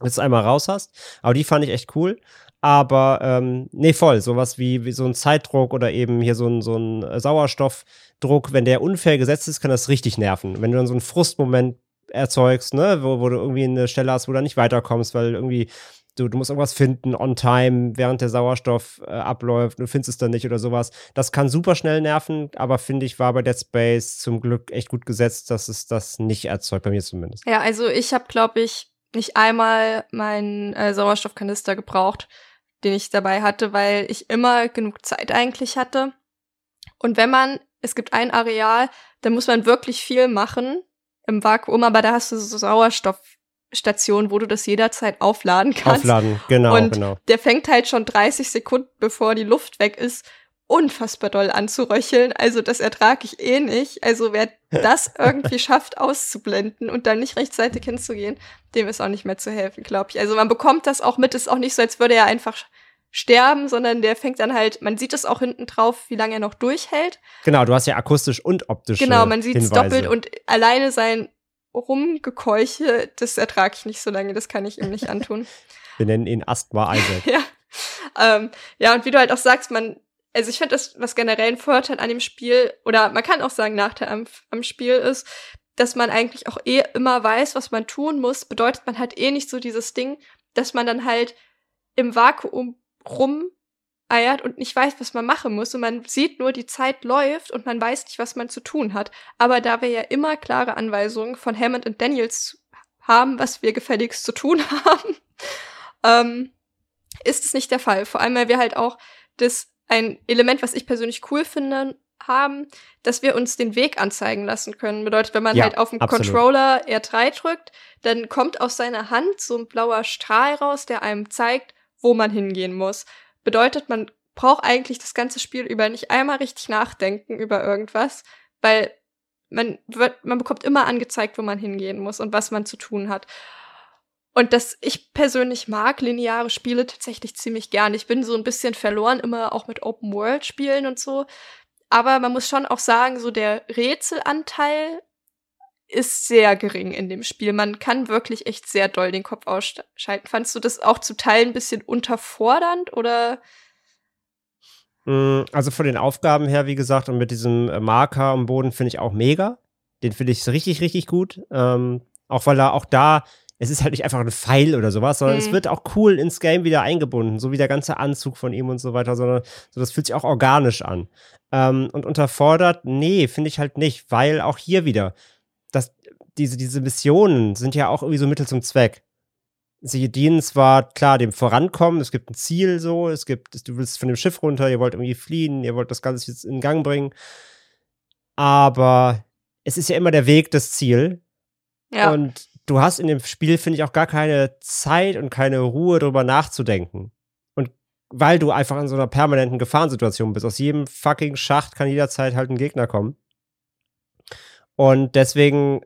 bis du einmal raus hast. Aber die fand ich echt cool. Aber ähm, nee, voll. Sowas wie, wie so ein Zeitdruck oder eben hier so ein, so ein Sauerstoffdruck, wenn der unfair gesetzt ist, kann das richtig nerven. Wenn du dann so einen Frustmoment erzeugst, ne, wo, wo du irgendwie eine Stelle hast, wo du nicht weiterkommst, weil irgendwie du, du musst irgendwas finden on time, während der Sauerstoff äh, abläuft, du findest es dann nicht oder sowas. Das kann super schnell nerven, aber finde ich, war bei Dead Space zum Glück echt gut gesetzt, dass es das nicht erzeugt, bei mir zumindest. Ja, also ich habe, glaube ich, nicht einmal meinen äh, Sauerstoffkanister gebraucht, den ich dabei hatte, weil ich immer genug Zeit eigentlich hatte. Und wenn man, es gibt ein Areal, da muss man wirklich viel machen im Vakuum, aber da hast du so Sauerstoffstationen, wo du das jederzeit aufladen kannst. Aufladen, genau, Und genau. der fängt halt schon 30 Sekunden, bevor die Luft weg ist, unfassbar doll anzuröcheln. Also das ertrage ich eh nicht. Also wer das irgendwie schafft auszublenden und dann nicht rechtzeitig hinzugehen, dem ist auch nicht mehr zu helfen, glaube ich. Also man bekommt das auch mit. Ist auch nicht so, als würde er einfach sterben, sondern der fängt dann halt, man sieht es auch hinten drauf, wie lange er noch durchhält. Genau, du hast ja akustisch und optisch. Genau, man sieht es doppelt und alleine sein Rumgekeuche, das ertrage ich nicht so lange, das kann ich ihm nicht antun. Wir nennen ihn Asthma Isaac. Ja. Ähm, ja, und wie du halt auch sagst, man, also ich finde das, was generell ein Vorteil an dem Spiel, oder man kann auch sagen, Nachteil am, am Spiel ist, dass man eigentlich auch eh immer weiß, was man tun muss. Bedeutet, man hat eh nicht so dieses Ding, dass man dann halt im Vakuum rumeiert und nicht weiß, was man machen muss. Und man sieht nur, die Zeit läuft und man weiß nicht, was man zu tun hat. Aber da wir ja immer klare Anweisungen von Hammond und Daniels haben, was wir gefälligst zu tun haben, ähm, ist es nicht der Fall. Vor allem, weil wir halt auch das ein Element, was ich persönlich cool finde, haben, dass wir uns den Weg anzeigen lassen können. Bedeutet, wenn man Ja, halt auf dem absolut. Controller R3 drückt, dann kommt aus seiner Hand so ein blauer Strahl raus, der einem zeigt, wo man hingehen muss. Bedeutet, man braucht eigentlich das ganze Spiel über nicht einmal richtig nachdenken über irgendwas, weil man wird, man bekommt immer angezeigt, wo man hingehen muss und was man zu tun hat. Und das, ich persönlich mag lineare Spiele tatsächlich ziemlich gern. Ich bin so ein bisschen verloren, immer auch mit Open-World-Spielen und so. Aber man muss schon auch sagen, so der Rätselanteil ist sehr gering in dem Spiel. Man kann wirklich echt sehr doll den Kopf ausschalten. Fandst du das auch zu Teilen ein bisschen unterfordernd oder? Mm, also von den Aufgaben her, wie gesagt, und mit diesem äh, Marker am Boden finde ich auch mega. Den finde ich richtig, richtig gut. Ähm, auch weil er auch da es ist halt nicht einfach ein Pfeil oder sowas, sondern mhm. es wird auch cool ins Game wieder eingebunden, so wie der ganze Anzug von ihm und so weiter, sondern so, das fühlt sich auch organisch an. Ähm, und unterfordert, nee, finde ich halt nicht, weil auch hier wieder, diese, diese Missionen sind ja auch irgendwie so Mittel zum Zweck. Sie dienen zwar klar dem Vorankommen, es gibt ein Ziel so, es gibt, du willst von dem Schiff runter, ihr wollt irgendwie fliehen, ihr wollt das Ganze jetzt in Gang bringen, aber es ist ja immer der Weg das Ziel. Ja. Und du hast in dem Spiel, finde ich, auch gar keine Zeit und keine Ruhe, darüber nachzudenken. Und weil du einfach in so einer permanenten Gefahrensituation bist. Aus jedem fucking Schacht kann jederzeit halt ein Gegner kommen. Und deswegen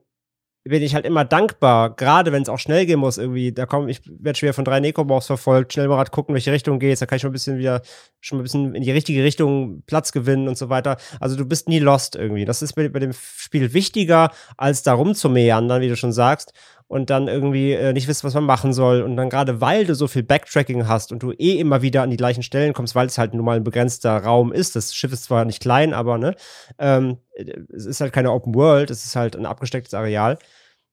bin ich halt immer dankbar, gerade wenn es auch schnell gehen muss, irgendwie, da komme ich werde schon wieder von drei Nekoboss verfolgt, schnell mal gucken, welche Richtung geht's, da kann ich schon ein bisschen wieder, schon ein bisschen in die richtige Richtung Platz gewinnen und so weiter. Also du bist nie lost irgendwie. Das ist bei, bei dem Spiel wichtiger, als da rumzumeandern, wie du schon sagst und dann irgendwie äh, nicht wisst, was man machen soll. Und dann gerade weil du so viel Backtracking hast und du eh immer wieder an die gleichen Stellen kommst, weil es halt nun mal ein begrenzter Raum ist. Das Schiff ist zwar nicht klein, aber ne, ähm, es ist halt keine Open World, es ist halt ein abgestecktes Areal.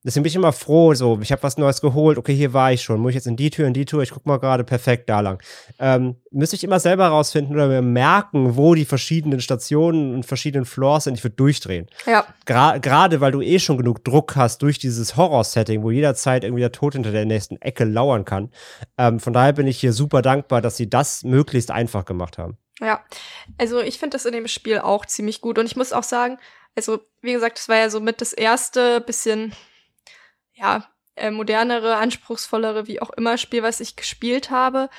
Deswegen bin ich immer froh, so, ich habe was Neues geholt, okay, hier war ich schon, muss ich jetzt in die Tür, in die Tür, ich guck mal gerade perfekt da lang. Ähm, müsste ich immer selber rausfinden oder mir merken, wo die verschiedenen Stationen und verschiedenen Floors sind, ich würde durchdrehen. Ja. Gra gerade weil du eh schon genug Druck hast durch dieses Horror-Setting, wo jederzeit irgendwie der Tod hinter der nächsten Ecke lauern kann. Ähm, von daher bin ich hier super dankbar, dass sie das möglichst einfach gemacht haben. Ja, also ich finde das in dem Spiel auch ziemlich gut und ich muss auch sagen, also wie gesagt, das war ja so mit das erste bisschen ja, äh, modernere, anspruchsvollere, wie auch immer Spiel, was ich gespielt habe.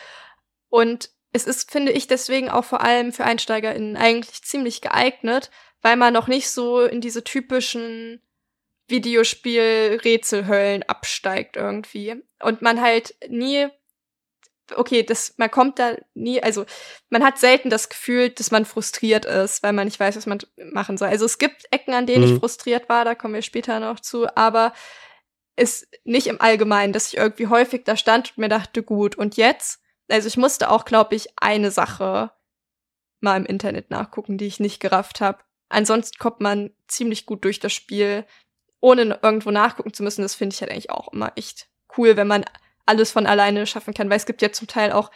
Und es ist, finde ich, deswegen auch vor allem für EinsteigerInnen eigentlich ziemlich geeignet, weil man noch nicht so in diese typischen Videospiel-Rätselhöllen absteigt irgendwie. Und man halt nie, okay, das, man kommt da nie, also man hat selten das Gefühl, dass man frustriert ist, weil man nicht weiß, was man machen soll. Also es gibt Ecken, an denen mhm. ich frustriert war, da kommen wir später noch zu, aber ist nicht im Allgemeinen, dass ich irgendwie häufig da stand und mir dachte, gut, und jetzt? Also ich musste auch, glaube ich, eine Sache mal im Internet nachgucken, die ich nicht gerafft habe. Ansonsten kommt man ziemlich gut durch das Spiel, ohne irgendwo nachgucken zu müssen. Das finde ich halt eigentlich auch immer echt cool, wenn man alles von alleine schaffen kann, weil es gibt ja zum Teil auch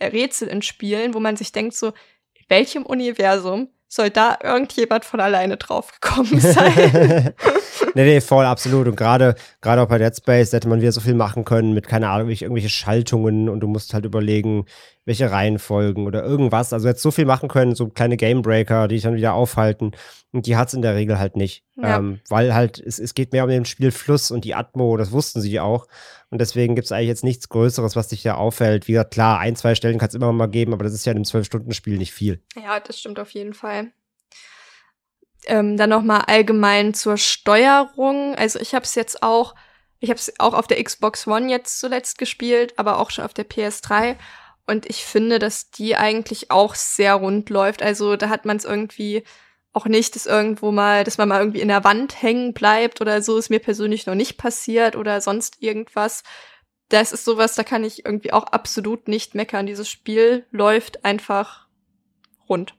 Rätsel in Spielen, wo man sich denkt so, in welchem Universum soll da irgendjemand von alleine draufgekommen sein? nee, nee, voll, absolut. Und gerade gerade auch bei Dead Space hätte man wieder so viel machen können mit, keine Ahnung, irgendwelche Schaltungen und du musst halt überlegen, welche Reihenfolgen oder irgendwas. Also jetzt so viel machen können, so kleine Gamebreaker, die dich dann wieder aufhalten. Und die hat es in der Regel halt nicht. Ja. Ähm, weil halt, es, es geht mehr um den Spielfluss und die Atmo, das wussten sie auch. Und deswegen gibt es eigentlich jetzt nichts Größeres, was dich da auffällt. Wie gesagt, klar, ein, zwei Stellen kann es immer mal geben, aber das ist ja in einem Zwölf-Stunden-Spiel nicht viel. Ja, das stimmt auf jeden Fall. Ähm, dann noch mal allgemein zur Steuerung. Also ich habe es jetzt auch, ich habe es auch auf der Xbox One jetzt zuletzt gespielt, aber auch schon auf der PS3. Und ich finde, dass die eigentlich auch sehr rund läuft. Also da hat man es irgendwie auch nicht, dass irgendwo mal, dass man mal irgendwie in der Wand hängen bleibt oder so, ist mir persönlich noch nicht passiert oder sonst irgendwas. Das ist sowas, da kann ich irgendwie auch absolut nicht meckern. Dieses Spiel läuft einfach rund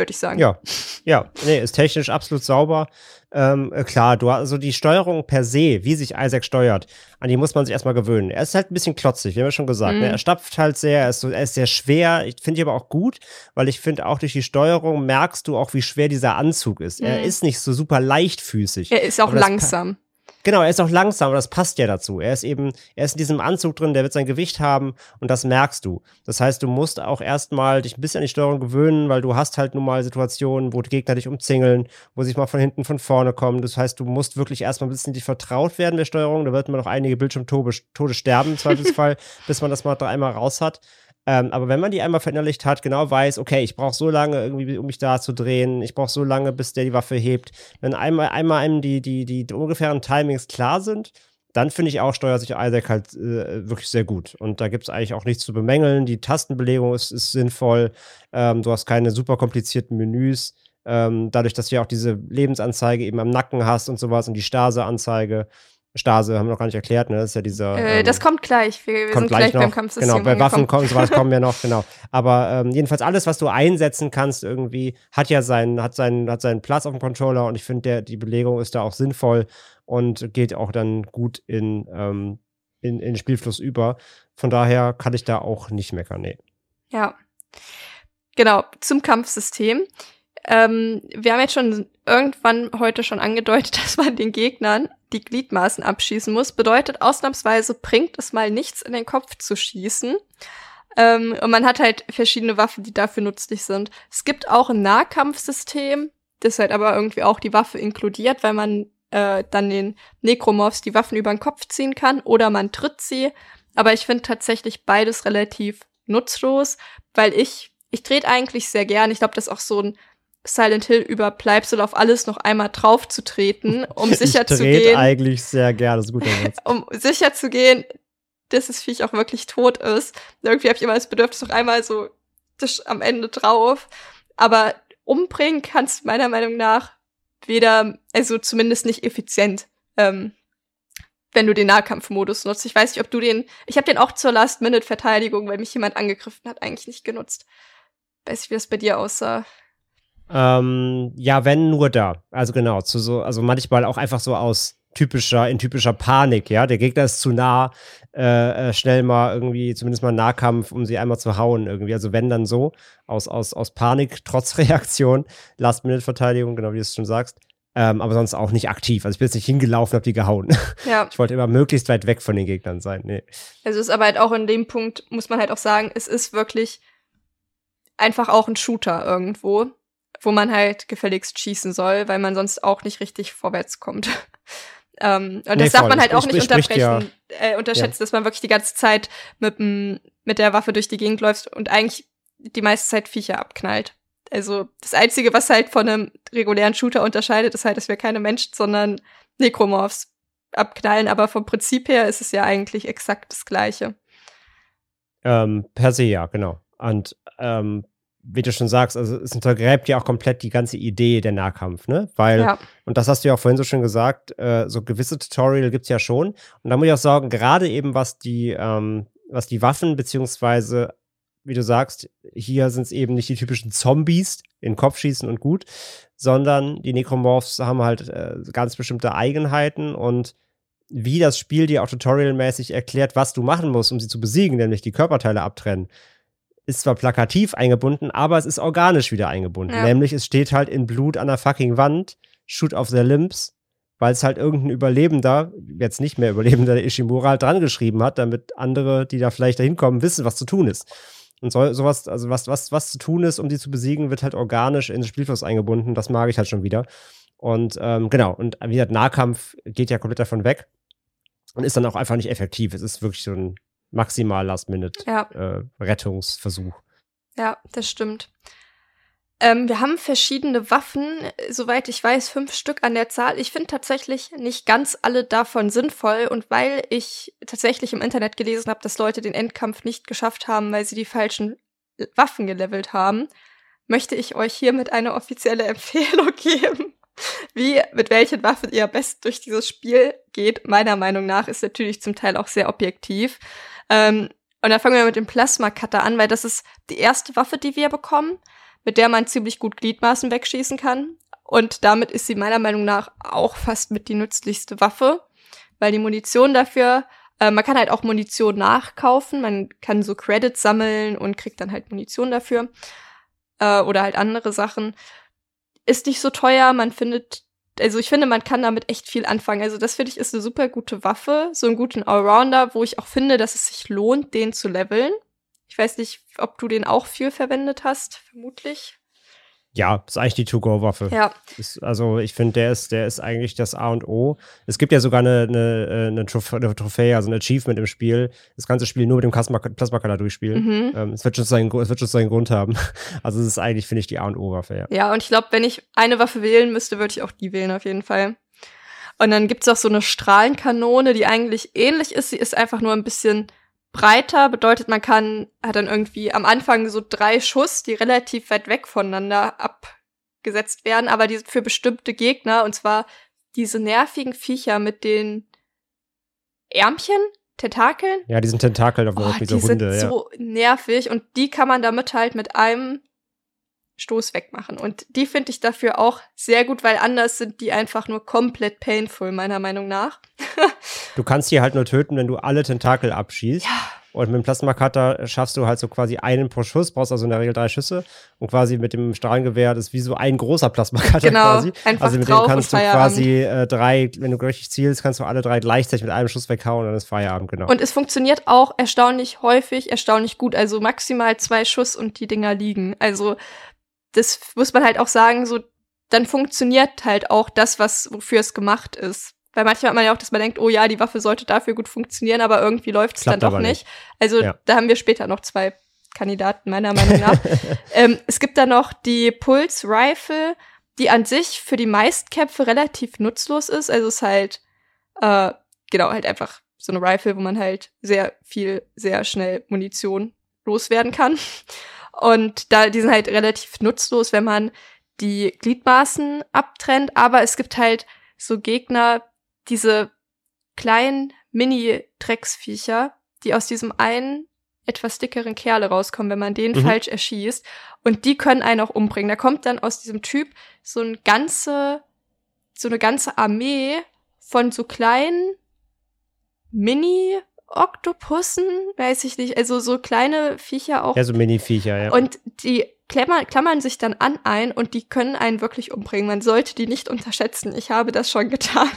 würde ich sagen. Ja, ja, nee, ist technisch absolut sauber. Ähm, äh, klar, du hast also die Steuerung per se, wie sich Isaac steuert, an die muss man sich erstmal gewöhnen. Er ist halt ein bisschen klotzig, wie haben wir schon gesagt. Ne? Mhm. Ne? Er stapft halt sehr, er ist, so, er ist sehr schwer. Ich finde ich aber auch gut, weil ich finde, auch durch die Steuerung merkst du auch, wie schwer dieser Anzug ist. Mhm. Er ist nicht so super leichtfüßig. Er ist auch langsam. Genau, er ist auch langsam, das passt ja dazu. Er ist eben, er ist in diesem Anzug drin, der wird sein Gewicht haben und das merkst du. Das heißt, du musst auch erstmal dich ein bisschen an die Steuerung gewöhnen, weil du hast halt nun mal Situationen, wo die Gegner dich umzingeln, wo sie mal von hinten, von vorne kommen. Das heißt, du musst wirklich erstmal ein bisschen dich vertraut werden der Steuerung. Da wird man noch einige Bildschirmtode sterben im Zweifelsfall, bis man das mal dreimal raus hat. Ähm, aber wenn man die einmal verinnerlicht hat, genau weiß, okay, ich brauche so lange irgendwie, um mich da zu drehen, ich brauche so lange, bis der die Waffe hebt. Wenn einmal, einmal einem die, die, die, die ungefähren Timings klar sind, dann finde ich auch, steuert sich Isaac halt äh, wirklich sehr gut. Und da gibt es eigentlich auch nichts zu bemängeln. Die Tastenbelegung ist, ist sinnvoll. Ähm, du hast keine super komplizierten Menüs. Ähm, dadurch, dass du ja auch diese Lebensanzeige eben am Nacken hast und sowas und die Stase-Anzeige. Stase haben wir noch gar nicht erklärt, ne? Das ist ja dieser. Äh, ähm, das kommt gleich. Wir, wir kommt sind gleich, noch. beim Kampfsystem. Genau, bei Waffen kommen sowas kommen ja noch, genau. Aber ähm, jedenfalls alles, was du einsetzen kannst, irgendwie, hat ja seinen, hat seinen, hat seinen Platz auf dem Controller und ich finde, die Belegung ist da auch sinnvoll und geht auch dann gut in, ähm, in, in Spielfluss über. Von daher kann ich da auch nicht meckern, nee. Ja. Genau, zum Kampfsystem. Ähm, wir haben jetzt schon irgendwann heute schon angedeutet, dass man den Gegnern die Gliedmaßen abschießen muss. Bedeutet, ausnahmsweise bringt es mal nichts in den Kopf zu schießen. Ähm, und man hat halt verschiedene Waffen, die dafür nützlich sind. Es gibt auch ein Nahkampfsystem, das halt aber irgendwie auch die Waffe inkludiert, weil man äh, dann den Necromorphs die Waffen über den Kopf ziehen kann oder man tritt sie. Aber ich finde tatsächlich beides relativ nutzlos, weil ich, ich trete eigentlich sehr gern. Ich glaube, das ist auch so ein Silent Hill Überbleibsel auf alles noch einmal drauf zu treten, um sicher ich zu gehen, eigentlich sehr gerne, das ist Satz. um sicher zu gehen, dass das Viech auch wirklich tot ist. Irgendwie habe ich immer das Bedürfnis noch einmal so tisch am Ende drauf. Aber umbringen kannst du meiner Meinung nach weder, also zumindest nicht effizient, ähm, wenn du den Nahkampfmodus nutzt. Ich weiß nicht, ob du den, ich habe den auch zur Last-Minute-Verteidigung, weil mich jemand angegriffen hat, eigentlich nicht genutzt. Weiß nicht, wie das bei dir aussah. Ähm, ja, wenn nur da. Also genau, zu so, also manchmal auch einfach so aus typischer, in typischer Panik, ja. Der Gegner ist zu nah, äh, äh, schnell mal irgendwie, zumindest mal Nahkampf, um sie einmal zu hauen irgendwie. Also wenn dann so, aus, aus, aus Panik, trotz Reaktion, Last-Minute-Verteidigung, genau wie du es schon sagst. Ähm, aber sonst auch nicht aktiv. Also ich bin jetzt nicht hingelaufen, hab die gehauen. Ja. Ich wollte immer möglichst weit weg von den Gegnern sein. Nee. Also es ist aber halt auch in dem Punkt, muss man halt auch sagen, es ist wirklich einfach auch ein Shooter irgendwo, wo man halt gefälligst schießen soll, weil man sonst auch nicht richtig vorwärts kommt. ähm, und Nee, das darf voll. man halt auch nicht spricht ja- unterbrechen, äh, unterschätzen, dass man wirklich die ganze Zeit mit, mit der Waffe durch die Gegend läuft und eigentlich die meiste Zeit Viecher abknallt. Also das Einzige, was halt von einem regulären Shooter unterscheidet, ist halt, dass wir keine Menschen, sondern Necromorphs abknallen, aber vom Prinzip her ist es ja eigentlich exakt das Gleiche. Ähm, per se ja, genau. Und ähm, wie du schon sagst, also es untergräbt ja auch komplett die ganze Idee der Nahkampf, ne? Weil, Ja. und das hast du ja auch vorhin so schon gesagt, äh, so gewisse Tutorial gibt's ja schon. Und da muss ich auch sagen, gerade eben was die, ähm, was die Waffen, beziehungsweise, wie du sagst, hier sind es eben nicht die typischen Zombies, in den Kopf schießen und gut, sondern die Necromorphs haben halt äh, ganz bestimmte Eigenheiten und wie das Spiel dir auch tutorialmäßig erklärt, was du machen musst, um sie zu besiegen, nämlich die Körperteile abtrennen, ist zwar plakativ eingebunden, aber es ist organisch wieder eingebunden. Ja. Nämlich es steht halt in Blut an der fucking Wand, shoot off their limbs, weil es halt irgendein Überlebender, jetzt nicht mehr Überlebender, der Ishimura halt dran geschrieben hat, damit andere, die da vielleicht dahin kommen, wissen, was zu tun ist. Und so, sowas, also was, was, was zu tun ist, um die zu besiegen, wird halt organisch in den Spielfluss eingebunden. Das mag ich halt schon wieder. Und ähm, genau, und wie gesagt, Nahkampf geht ja komplett davon weg und ist dann auch einfach nicht effektiv. Es ist wirklich so ein maximal Ja. Last-Minute-Rettungsversuch. Ja, das stimmt. Ähm, wir haben verschiedene Waffen, äh, soweit ich weiß, fünf Stück an der Zahl. Ich finde tatsächlich nicht ganz alle davon sinnvoll. Und weil ich tatsächlich im Internet gelesen habe, dass Leute den Endkampf nicht geschafft haben, weil sie die falschen äh, Waffen gelevelt haben, möchte ich euch hiermit eine offizielle Empfehlung geben. Wie, mit welchen Waffen ihr am besten durch dieses Spiel geht, meiner Meinung nach, ist natürlich zum Teil auch sehr objektiv. Ähm, und dann fangen wir mit dem Plasma Cutter an, weil das ist die erste Waffe, die wir bekommen, mit der man ziemlich gut Gliedmaßen wegschießen kann. Und damit ist sie meiner Meinung nach auch fast mit die nützlichste Waffe, weil die Munition dafür, äh, man kann halt auch Munition nachkaufen, man kann so Credits sammeln und kriegt dann halt Munition dafür. Äh, oder halt andere Sachen. Ist nicht so teuer, man findet also ich finde, man kann damit echt viel anfangen. Also das finde ich ist eine super gute Waffe, so einen guten Allrounder, wo ich auch finde, dass es sich lohnt, den zu leveln. Ich weiß nicht, ob du den auch viel verwendet hast, vermutlich. Ja, ist eigentlich die To-Go-Waffe. Ja, Ist, also ich finde, der ist, der ist eigentlich das A und O. Es gibt ja sogar eine, eine, äh, eine, Trophä eine Trophäe, also ein Achievement im Spiel. Das ganze Spiel nur mit dem Plasma- Plasma-Color durchspielen. mhm. Ähm, es, wird schon seinen, Gru- es wird schon seinen Grund haben. Also es ist eigentlich, finde ich, die A und O-Waffe, ja. ja, und ich glaube, wenn ich eine Waffe wählen müsste, würde ich auch die wählen auf jeden Fall. Und dann gibt's auch so eine Strahlenkanone, die eigentlich ähnlich ist. Sie ist einfach nur ein bisschen breiter, bedeutet, man kann, hat dann irgendwie am Anfang so drei Schuss, die relativ weit weg voneinander abgesetzt werden, aber die sind für bestimmte Gegner, und zwar diese nervigen Viecher mit den Ärmchen, Tentakeln. Ja, diesen Tentakeln auf Oh, diese die Hunde, sind ja. so nervig und die kann man damit halt mit einem Stoß wegmachen. Und die finde ich dafür auch sehr gut, weil anders sind die einfach nur komplett painful, meiner Meinung nach. Du kannst die halt nur töten, wenn du alle Tentakel abschießt. Und mit dem Plasma-Cutter schaffst du halt so quasi einen pro Schuss, brauchst also in der Regel drei Schüsse. Und quasi mit dem Strahlengewehr, das ist wie so ein großer Plasma-Cutter Genau, quasi. einfach also mit dem kannst du quasi äh, drei, wenn du richtig zielst, kannst du alle drei gleichzeitig mit einem Schuss weghauen und dann ist Feierabend, genau. Und es funktioniert auch erstaunlich häufig, erstaunlich gut. Also maximal zwei Schuss und die Dinger liegen. Also das muss man halt auch sagen, so dann funktioniert halt auch das, was wofür es gemacht ist. Weil manchmal hat man ja auch, dass man denkt, oh ja, die Waffe sollte dafür gut funktionieren, aber irgendwie läuft es dann doch aber nicht. Also Ja. da haben wir später noch zwei Kandidaten, meiner Meinung nach. ähm, es gibt da noch die Pulse Rifle, die an sich für die Meistkämpfe relativ nutzlos ist. Also es ist halt, äh, genau, halt einfach so eine Rifle, wo man halt sehr viel, sehr schnell Munition loswerden kann. Und da, die sind halt relativ nutzlos, wenn man die Gliedmaßen abtrennt. Aber es gibt halt so Gegner, diese kleinen Mini-Drecksviecher, die aus diesem einen etwas dickeren Kerle rauskommen, wenn man den Mhm. falsch erschießt. Und die können einen auch umbringen. Da kommt dann aus diesem Typ so ein ganze, so eine ganze Armee von so kleinen Mini-Oktopussen, weiß ich nicht, also so kleine Viecher auch. ja, so Mini-Viecher, ja. Und die klammern, klammern sich dann an ein und die können einen wirklich umbringen. Man sollte die nicht unterschätzen. Ich habe das schon getan.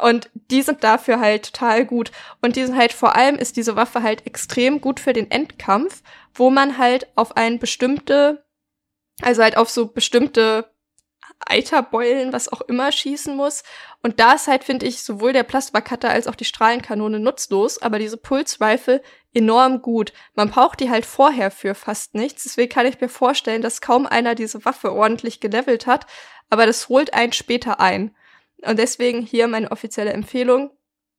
Und die sind dafür halt total gut. Und die sind halt vor allem ist diese Waffe halt extrem gut für den Endkampf, wo man halt auf ein bestimmte, also halt auf so bestimmte Eiterbeulen, was auch immer, schießen muss. Und da ist halt, finde ich, sowohl der Plasma-Cutter als auch die Strahlenkanone nutzlos, aber diese Pulse-Rifle enorm gut. Man braucht die halt vorher für fast nichts. Deswegen kann ich mir vorstellen, dass kaum einer diese Waffe ordentlich gelevelt hat, aber das holt einen später ein. Und deswegen hier meine offizielle Empfehlung: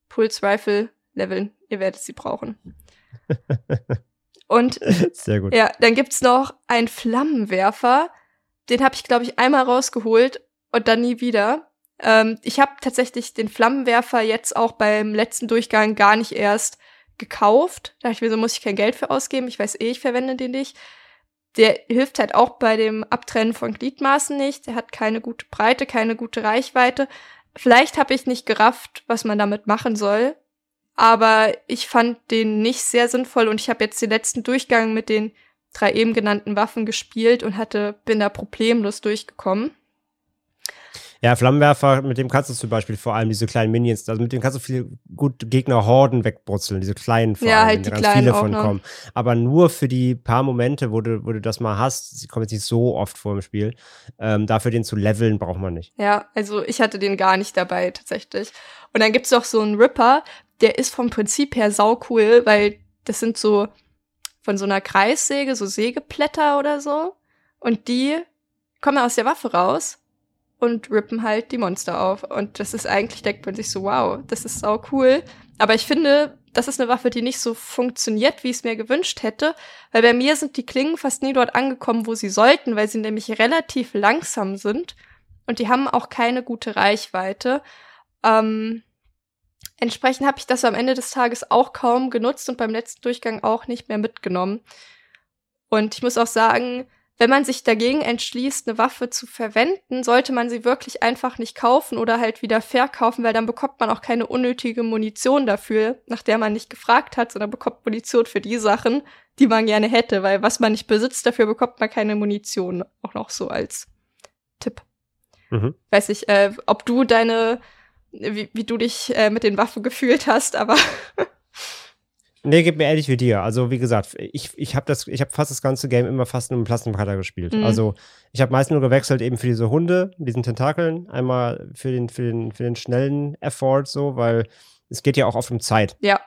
Pulse Rifle leveln. Ihr werdet sie brauchen. Und Sehr gut. ja, dann gibt's noch einen Flammenwerfer. Den habe ich, glaube ich, einmal rausgeholt und dann nie wieder. Ähm, ich habe tatsächlich den Flammenwerfer jetzt auch beim letzten Durchgang gar nicht erst gekauft. Da dachte ich mir, so muss ich kein Geld für ausgeben. Ich weiß eh, ich verwende den nicht. Der hilft halt auch bei dem Abtrennen von Gliedmaßen nicht. Der hat keine gute Breite, keine gute Reichweite. Vielleicht habe ich nicht gerafft, was man damit machen soll. Aber ich fand den nicht sehr sinnvoll und ich habe jetzt den letzten Durchgang mit den drei eben genannten Waffen gespielt und hatte, bin da problemlos durchgekommen. Ja, Flammenwerfer, mit dem kannst du zum Beispiel vor allem diese kleinen Minions, also mit dem kannst du viel gut Gegner-Horden wegbrutzeln, diese kleinen vor Ja, allem, halt die ganz kleinen viele von noch. kommen. Aber nur für die paar Momente, wo du, wo du das mal hast, sie kommen jetzt nicht so oft vor im Spiel, ähm, dafür den zu leveln braucht man nicht. Ja, also ich hatte den gar nicht dabei tatsächlich. Und dann gibt's noch so einen Ripper, der ist vom Prinzip her sau cool, weil das sind so von so einer Kreissäge, so Sägeblätter oder so. Und die kommen aus der Waffe raus und rippen halt die Monster auf. Und das ist eigentlich, denkt man sich so, wow, das ist sau cool. Aber ich finde, das ist eine Waffe, die nicht so funktioniert, wie ich es mir gewünscht hätte. Weil bei mir sind die Klingen fast nie dort angekommen, wo sie sollten, weil sie nämlich relativ langsam sind. Und die haben auch keine gute Reichweite. Ähm, entsprechend habe ich das am Ende des Tages auch kaum genutzt und beim letzten Durchgang auch nicht mehr mitgenommen. Und ich muss auch sagen, wenn man sich dagegen entschließt, eine Waffe zu verwenden, sollte man sie wirklich einfach nicht kaufen oder halt wieder verkaufen, weil dann bekommt man auch keine unnötige Munition dafür, nach der man nicht gefragt hat, sondern bekommt Munition für die Sachen, die man gerne hätte, weil was man nicht besitzt, dafür bekommt man keine Munition. Auch noch so als Tipp. Mhm. Weiß ich, äh, ob du deine, wie, wie du dich äh, mit den Waffen gefühlt hast, aber Nee, gib mir ehrlich wie dir. Also, wie gesagt, ich, ich habe das, ich habe fast das ganze Game immer fast nur mit Plastikcutter gespielt. Mhm. Also, ich habe meist nur gewechselt eben für diese Hunde, mit diesen Tentakeln, einmal für den, für den, für den schnellen Effort so, weil es geht ja auch oft um Zeit. ja,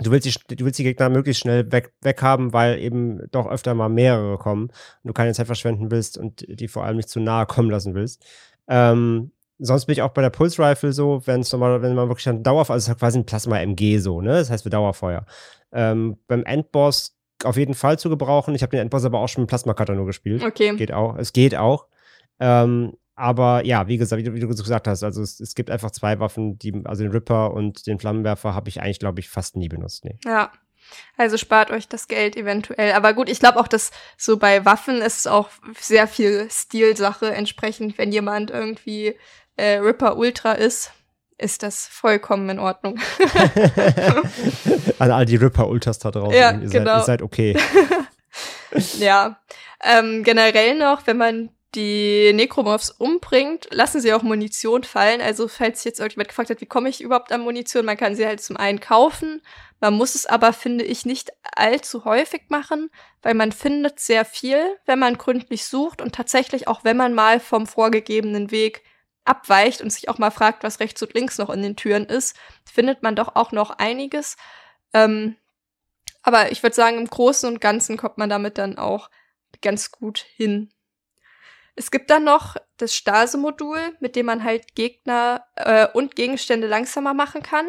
Du willst die, du willst die Gegner möglichst schnell weg, weghaben, weil eben doch öfter mal mehrere kommen und du keine Zeit verschwenden willst und die vor allem nicht zu nahe kommen lassen willst. Ähm, sonst bin ich auch bei der Pulse Rifle so, wenn es nochmal, wenn man wirklich dann Dauerfeuer, also es ist quasi ein Plasma-MG so, ne? Das heißt für Dauerfeuer. Ähm, beim Endboss auf jeden Fall zu gebrauchen. Ich habe den Endboss aber auch schon mit Plasma-Cutter nur gespielt. Okay. Geht auch. Es geht auch. Ähm, aber ja, wie gesagt, wie du, wie du gesagt hast, also es, es, gibt einfach zwei Waffen, die, also den Ripper und den Flammenwerfer habe ich eigentlich, glaube ich, fast nie benutzt. Nee. Ja. Also spart euch das Geld eventuell. Aber gut, ich glaube auch, dass so bei Waffen ist auch sehr viel Stilsache entsprechend, wenn jemand irgendwie äh, Ripper Ultra ist, ist das vollkommen in Ordnung. An all die Ripper-Ultras da draußen. Ja, ihr, genau. seid, ihr seid okay. ja. Ähm, generell noch, wenn man die Necromorphs umbringt, lassen sie auch Munition fallen. Also, falls jetzt irgendjemand gefragt hat, wie komme ich überhaupt an Munition, man kann sie halt zum einen kaufen. Man muss es aber, finde ich, nicht allzu häufig machen, weil man findet sehr viel, wenn man gründlich sucht und tatsächlich auch, wenn man mal vom vorgegebenen Weg abweicht und sich auch mal fragt, was rechts und links noch in den Türen ist, findet man doch auch noch einiges. Ähm, aber ich würde sagen, im Großen und Ganzen kommt man damit dann auch ganz gut hin. Es gibt dann noch das Stase-Modul, mit dem man halt Gegner äh, und Gegenstände langsamer machen kann.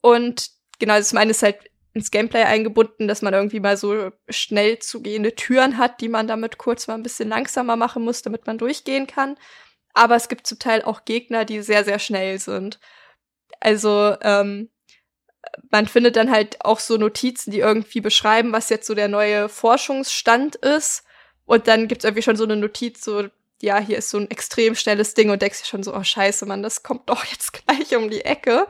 Und genau, das meine ist halt ins Gameplay eingebunden, dass man irgendwie mal so schnell zugehende Türen hat, die man damit kurz mal ein bisschen langsamer machen muss, damit man durchgehen kann aber es gibt zum Teil auch Gegner, die sehr, sehr schnell sind. Also, ähm, man findet dann halt auch so Notizen, die irgendwie beschreiben, was jetzt so der neue Forschungsstand ist. Und dann gibt's irgendwie schon so eine Notiz, so, ja, hier ist so ein extrem schnelles Ding und denkst dir schon so, oh scheiße, Mann, das kommt doch jetzt gleich um die Ecke.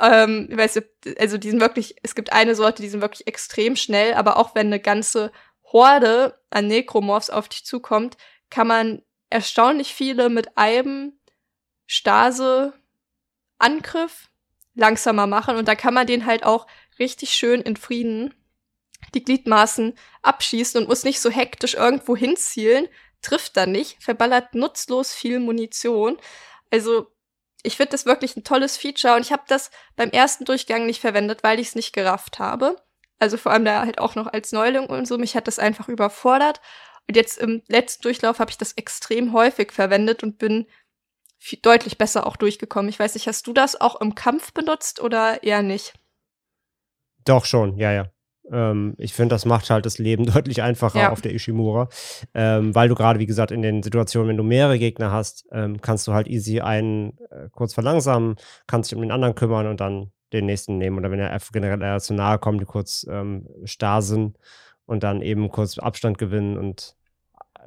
Ähm, ich weiß nicht, also die sind wirklich, es gibt eine Sorte, die sind wirklich extrem schnell, aber auch wenn eine ganze Horde an Necromorphs auf dich zukommt, kann man erstaunlich viele mit einem Stase-Angriff langsamer machen. Und da kann man den halt auch richtig schön in Frieden die Gliedmaßen abschießen und muss nicht so hektisch irgendwo hinzielen, trifft dann nicht, verballert nutzlos viel Munition. Also ich finde das wirklich ein tolles Feature und ich habe das beim ersten Durchgang nicht verwendet, weil ich es nicht gerafft habe. Also vor allem da halt auch noch als Neuling und so, mich hat das einfach überfordert. Und jetzt im letzten Durchlauf habe ich das extrem häufig verwendet und bin viel, deutlich besser auch durchgekommen. Ich weiß nicht, hast du das auch im Kampf benutzt oder eher nicht? Doch schon, ja, ja. Ähm, ich finde, das macht halt das Leben deutlich einfacher Ja. auf der Ishimura. Ähm, weil du gerade, wie gesagt, in den Situationen, wenn du mehrere Gegner hast, ähm, kannst du halt easy einen äh, kurz verlangsamen, kannst dich um den anderen kümmern und dann den nächsten nehmen. Oder wenn er generell eher zu nahe kommt, die kurz ähm, starsen und dann eben kurz Abstand gewinnen und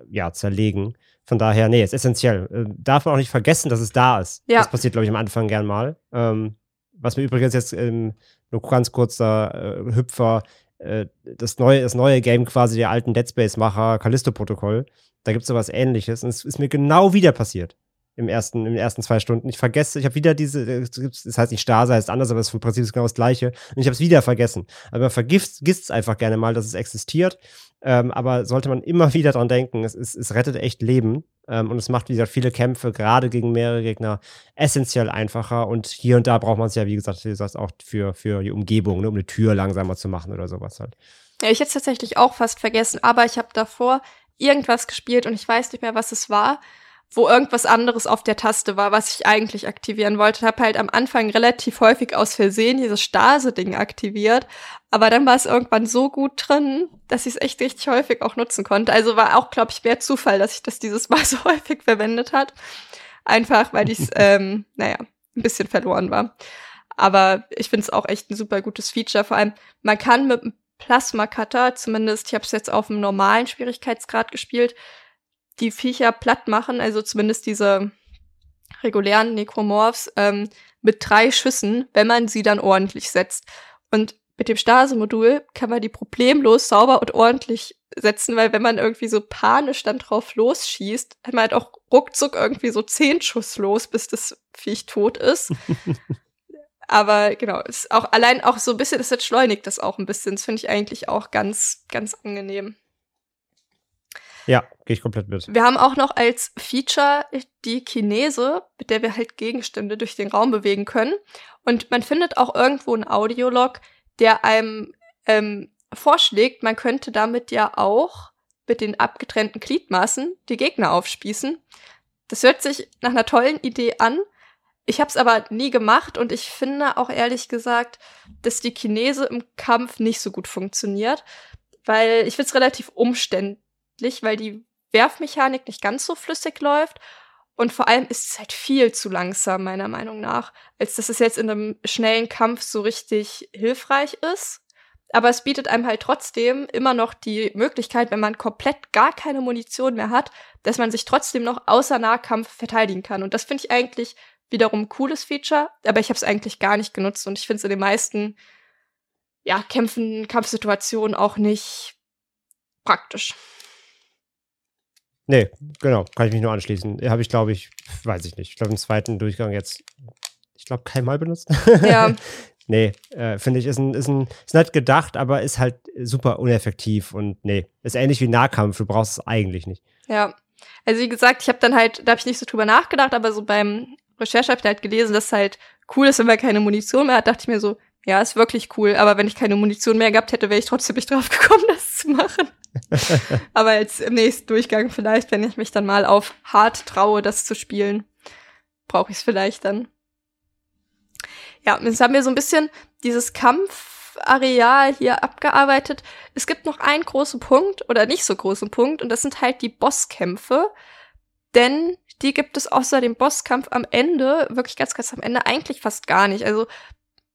ja, zerlegen. Von daher, nee, ist essentiell. Äh, darf man auch nicht vergessen, dass es da ist. Ja. Das passiert, glaube ich, am Anfang gern mal. Ähm, was mir übrigens jetzt ähm, nur ganz kurzer äh, Hüpfer, äh, das, neue, das neue Game quasi der alten Dead Space-Macher, Callisto-Protokoll, da gibt es sowas ähnliches. Und es ist mir genau wieder passiert. Im ersten, in den ersten zwei Stunden. Ich vergesse, ich habe wieder diese, äh, das heißt nicht Stase, heißt anders, aber es ist im Prinzip genau das Gleiche. Und ich habe es wieder vergessen. Aber man vergisst es einfach gerne mal, dass es existiert. Ähm, aber sollte man immer wieder dran denken, es, ist, es rettet echt Leben. Ähm, und es macht, wie gesagt, viele Kämpfe, gerade gegen mehrere Gegner, essentiell einfacher. Und hier und da braucht man es ja, wie gesagt, wie gesagt, auch für, für die Umgebung, ne, um eine Tür langsamer zu machen oder sowas halt. Ja, ich hätte es tatsächlich auch fast vergessen, aber ich habe davor irgendwas gespielt und ich weiß nicht mehr, was es war, wo irgendwas anderes auf der Taste war, was ich eigentlich aktivieren wollte. Habe halt am Anfang relativ häufig aus Versehen dieses Stase-Ding aktiviert, aber dann war es irgendwann so gut drin, dass ich es echt richtig häufig auch nutzen konnte. Also war auch, glaube ich, mehr Zufall, dass ich das dieses Mal so häufig verwendet hat. Einfach, weil ich es, ähm, naja, ein bisschen verloren war. Aber ich finde es auch echt ein super gutes Feature. Vor allem, man kann mit einem Plasma-Cutter, zumindest, ich habe es jetzt auf dem normalen Schwierigkeitsgrad gespielt, die Viecher platt machen, also zumindest diese regulären Necromorphs, ähm, mit drei Schüssen, wenn man sie dann ordentlich setzt. Und mit dem Stase-Modul kann man die problemlos sauber und ordentlich setzen, weil wenn man irgendwie so panisch dann drauf losschießt, hat man halt auch ruckzuck irgendwie so zehn Schuss los, bis das Viech tot ist. Aber genau, ist auch allein auch so ein bisschen, das entschleunigt das auch ein bisschen. Das finde ich eigentlich auch ganz, ganz angenehm. Ja, gehe ich komplett mit. Wir haben auch noch als Feature die Kinese, mit der wir halt Gegenstände durch den Raum bewegen können. Und man findet auch irgendwo einen Audiolog, der einem ähm, vorschlägt, man könnte damit ja auch mit den abgetrennten Gliedmaßen die Gegner aufspießen. Das hört sich nach einer tollen Idee an. Ich habe es aber nie gemacht und ich finde auch ehrlich gesagt, dass die Chinese im Kampf nicht so gut funktioniert, weil ich finde es relativ umständlich, weil die Werfmechanik nicht ganz so flüssig läuft und vor allem ist es halt viel zu langsam, meiner Meinung nach, als dass es jetzt in einem schnellen Kampf so richtig hilfreich ist. Aber es bietet einem halt trotzdem immer noch die Möglichkeit, wenn man komplett gar keine Munition mehr hat, dass man sich trotzdem noch außer Nahkampf verteidigen kann. Und das finde ich eigentlich wiederum ein cooles Feature, aber ich habe es eigentlich gar nicht genutzt und ich finde es in den meisten ja, Kämpfen, Kampfsituationen auch nicht praktisch. Nee, genau, kann ich mich nur anschließen. Habe ich, glaube ich, weiß ich nicht. Ich glaube, im zweiten Durchgang jetzt, ich glaube, keinmal benutzt. Ja. nee, äh, finde ich, ist ein, ist ein, ist nett gedacht, aber ist halt super uneffektiv und nee, ist ähnlich wie Nahkampf, du brauchst es eigentlich nicht. Ja. Also wie gesagt, ich habe dann halt, da habe ich nicht so drüber nachgedacht, aber so beim Recherche habe ich halt gelesen, dass es halt cool ist, wenn man keine Munition mehr hat, dachte ich mir so, ja, ist wirklich cool, aber wenn ich keine Munition mehr gehabt hätte, wäre ich trotzdem nicht drauf gekommen, das zu machen. Aber jetzt im nächsten Durchgang vielleicht, wenn ich mich dann mal auf hart traue, das zu spielen, brauche ich es vielleicht dann. Ja, jetzt haben wir so ein bisschen dieses Kampfareal hier abgearbeitet. Es gibt noch einen großen Punkt oder nicht so großen Punkt und das sind halt die Bosskämpfe. Denn die gibt es außer dem Bosskampf am Ende, wirklich ganz, ganz am Ende, eigentlich fast gar nicht. Also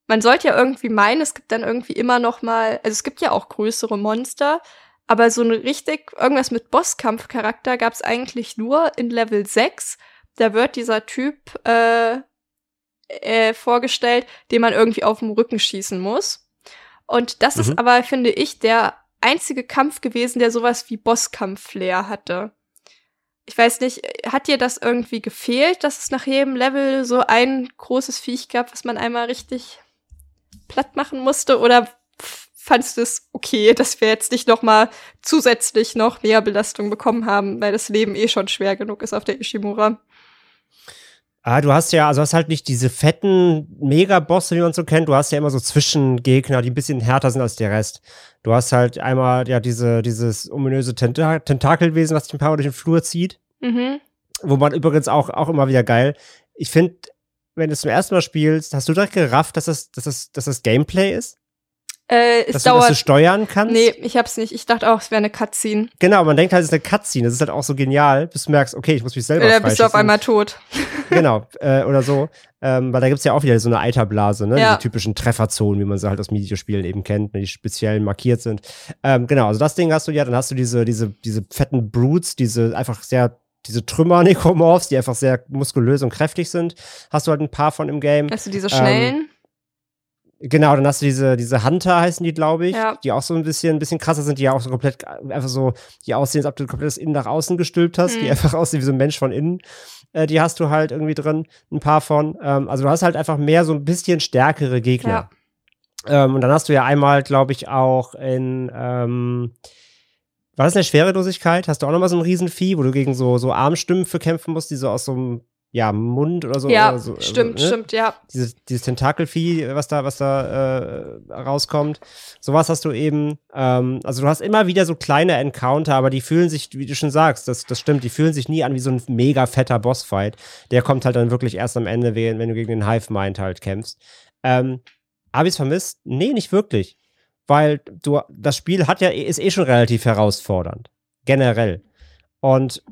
man sollte ja irgendwie meinen, es gibt dann irgendwie immer noch mal, also es gibt ja auch größere Monster, aber so ein richtig, irgendwas mit Bosskampfcharakter gab es eigentlich nur in Level 6. Da wird dieser Typ äh, äh, vorgestellt, den man irgendwie auf dem Rücken schießen muss. Und das mhm. ist aber, finde ich, der einzige Kampf gewesen, der sowas wie Bosskampf-Flair hatte. Ich weiß nicht, hat dir das irgendwie gefehlt, dass es nach jedem Level so ein großes Viech gab, was man einmal richtig platt machen musste? Oder fandst du es okay, dass wir jetzt nicht noch mal zusätzlich noch mehr Belastung bekommen haben, weil das Leben eh schon schwer genug ist auf der Ishimura. Ah, du hast ja, also hast halt nicht diese fetten Megabosse, wie man so kennt. Du hast ja immer so Zwischengegner, die ein bisschen härter sind als der Rest. Du hast halt einmal ja diese, dieses ominöse Tenta Tentakelwesen, was dich ein paar Mal durch den Flur zieht. Mhm. Wo man übrigens auch, auch immer wieder geil. Ich finde, wenn du es zum ersten Mal spielst, hast du direkt gerafft, dass das, dass das, dass das Gameplay ist? Äh, es dass, dauert. Du, dass du steuern kannst? Nee, ich hab's nicht. Ich dachte auch, es wäre eine Cutscene. Genau, man denkt halt, es ist eine Cutscene. Das ist halt auch so genial, bis du merkst, okay, ich muss mich selber Oder bist du auf einmal tot. genau, äh, oder so. Ähm, weil da gibt's ja auch wieder so eine Eiterblase, ne? Ja. Diese typischen Trefferzonen, wie man sie halt aus Videospielen eben kennt, die speziell markiert sind. Ähm, genau, also das Ding hast du ja, dann hast du diese, diese, diese fetten Brutes, diese einfach sehr diese Trümmer-Necromorphs, die einfach sehr muskulös und kräftig sind, hast du halt ein paar von im Game. Hast du diese schnellen? Ähm, Genau, dann hast du diese, diese Hunter heißen die, glaube ich, ja. die auch so ein bisschen, ein bisschen krasser sind, die ja auch so komplett, einfach so, die aussehen, als ob du komplett das Innen nach außen gestülpt hast, mhm. die einfach aussehen wie so ein Mensch von innen. Äh, die hast du halt irgendwie drin, ein paar von. Ähm, also du hast halt einfach mehr so ein bisschen stärkere Gegner. Ja. Ähm, und dann hast du ja einmal, glaube ich, auch in, ähm, war das eine Schwerelosigkeit? Hast du auch nochmal so ein Riesenvieh, wo du gegen so, so Armstümpfe kämpfen musst, die so aus so einem ja, Mund oder so. Ja, oder so, stimmt, also, ne? stimmt, ja. Dieses, dieses Tentakelvieh, was da, was da äh, rauskommt. Sowas hast du eben. Ähm, also du hast immer wieder so kleine Encounter, aber die fühlen sich, wie du schon sagst, das, das stimmt, die fühlen sich nie an wie so ein mega fetter Bossfight. Der kommt halt dann wirklich erst am Ende, wenn, wenn du gegen den Hive-Mind halt kämpfst. Ähm, habe ich es vermisst? Nee, nicht wirklich. Weil du, das Spiel hat ja, ist eh schon relativ herausfordernd. Generell. Und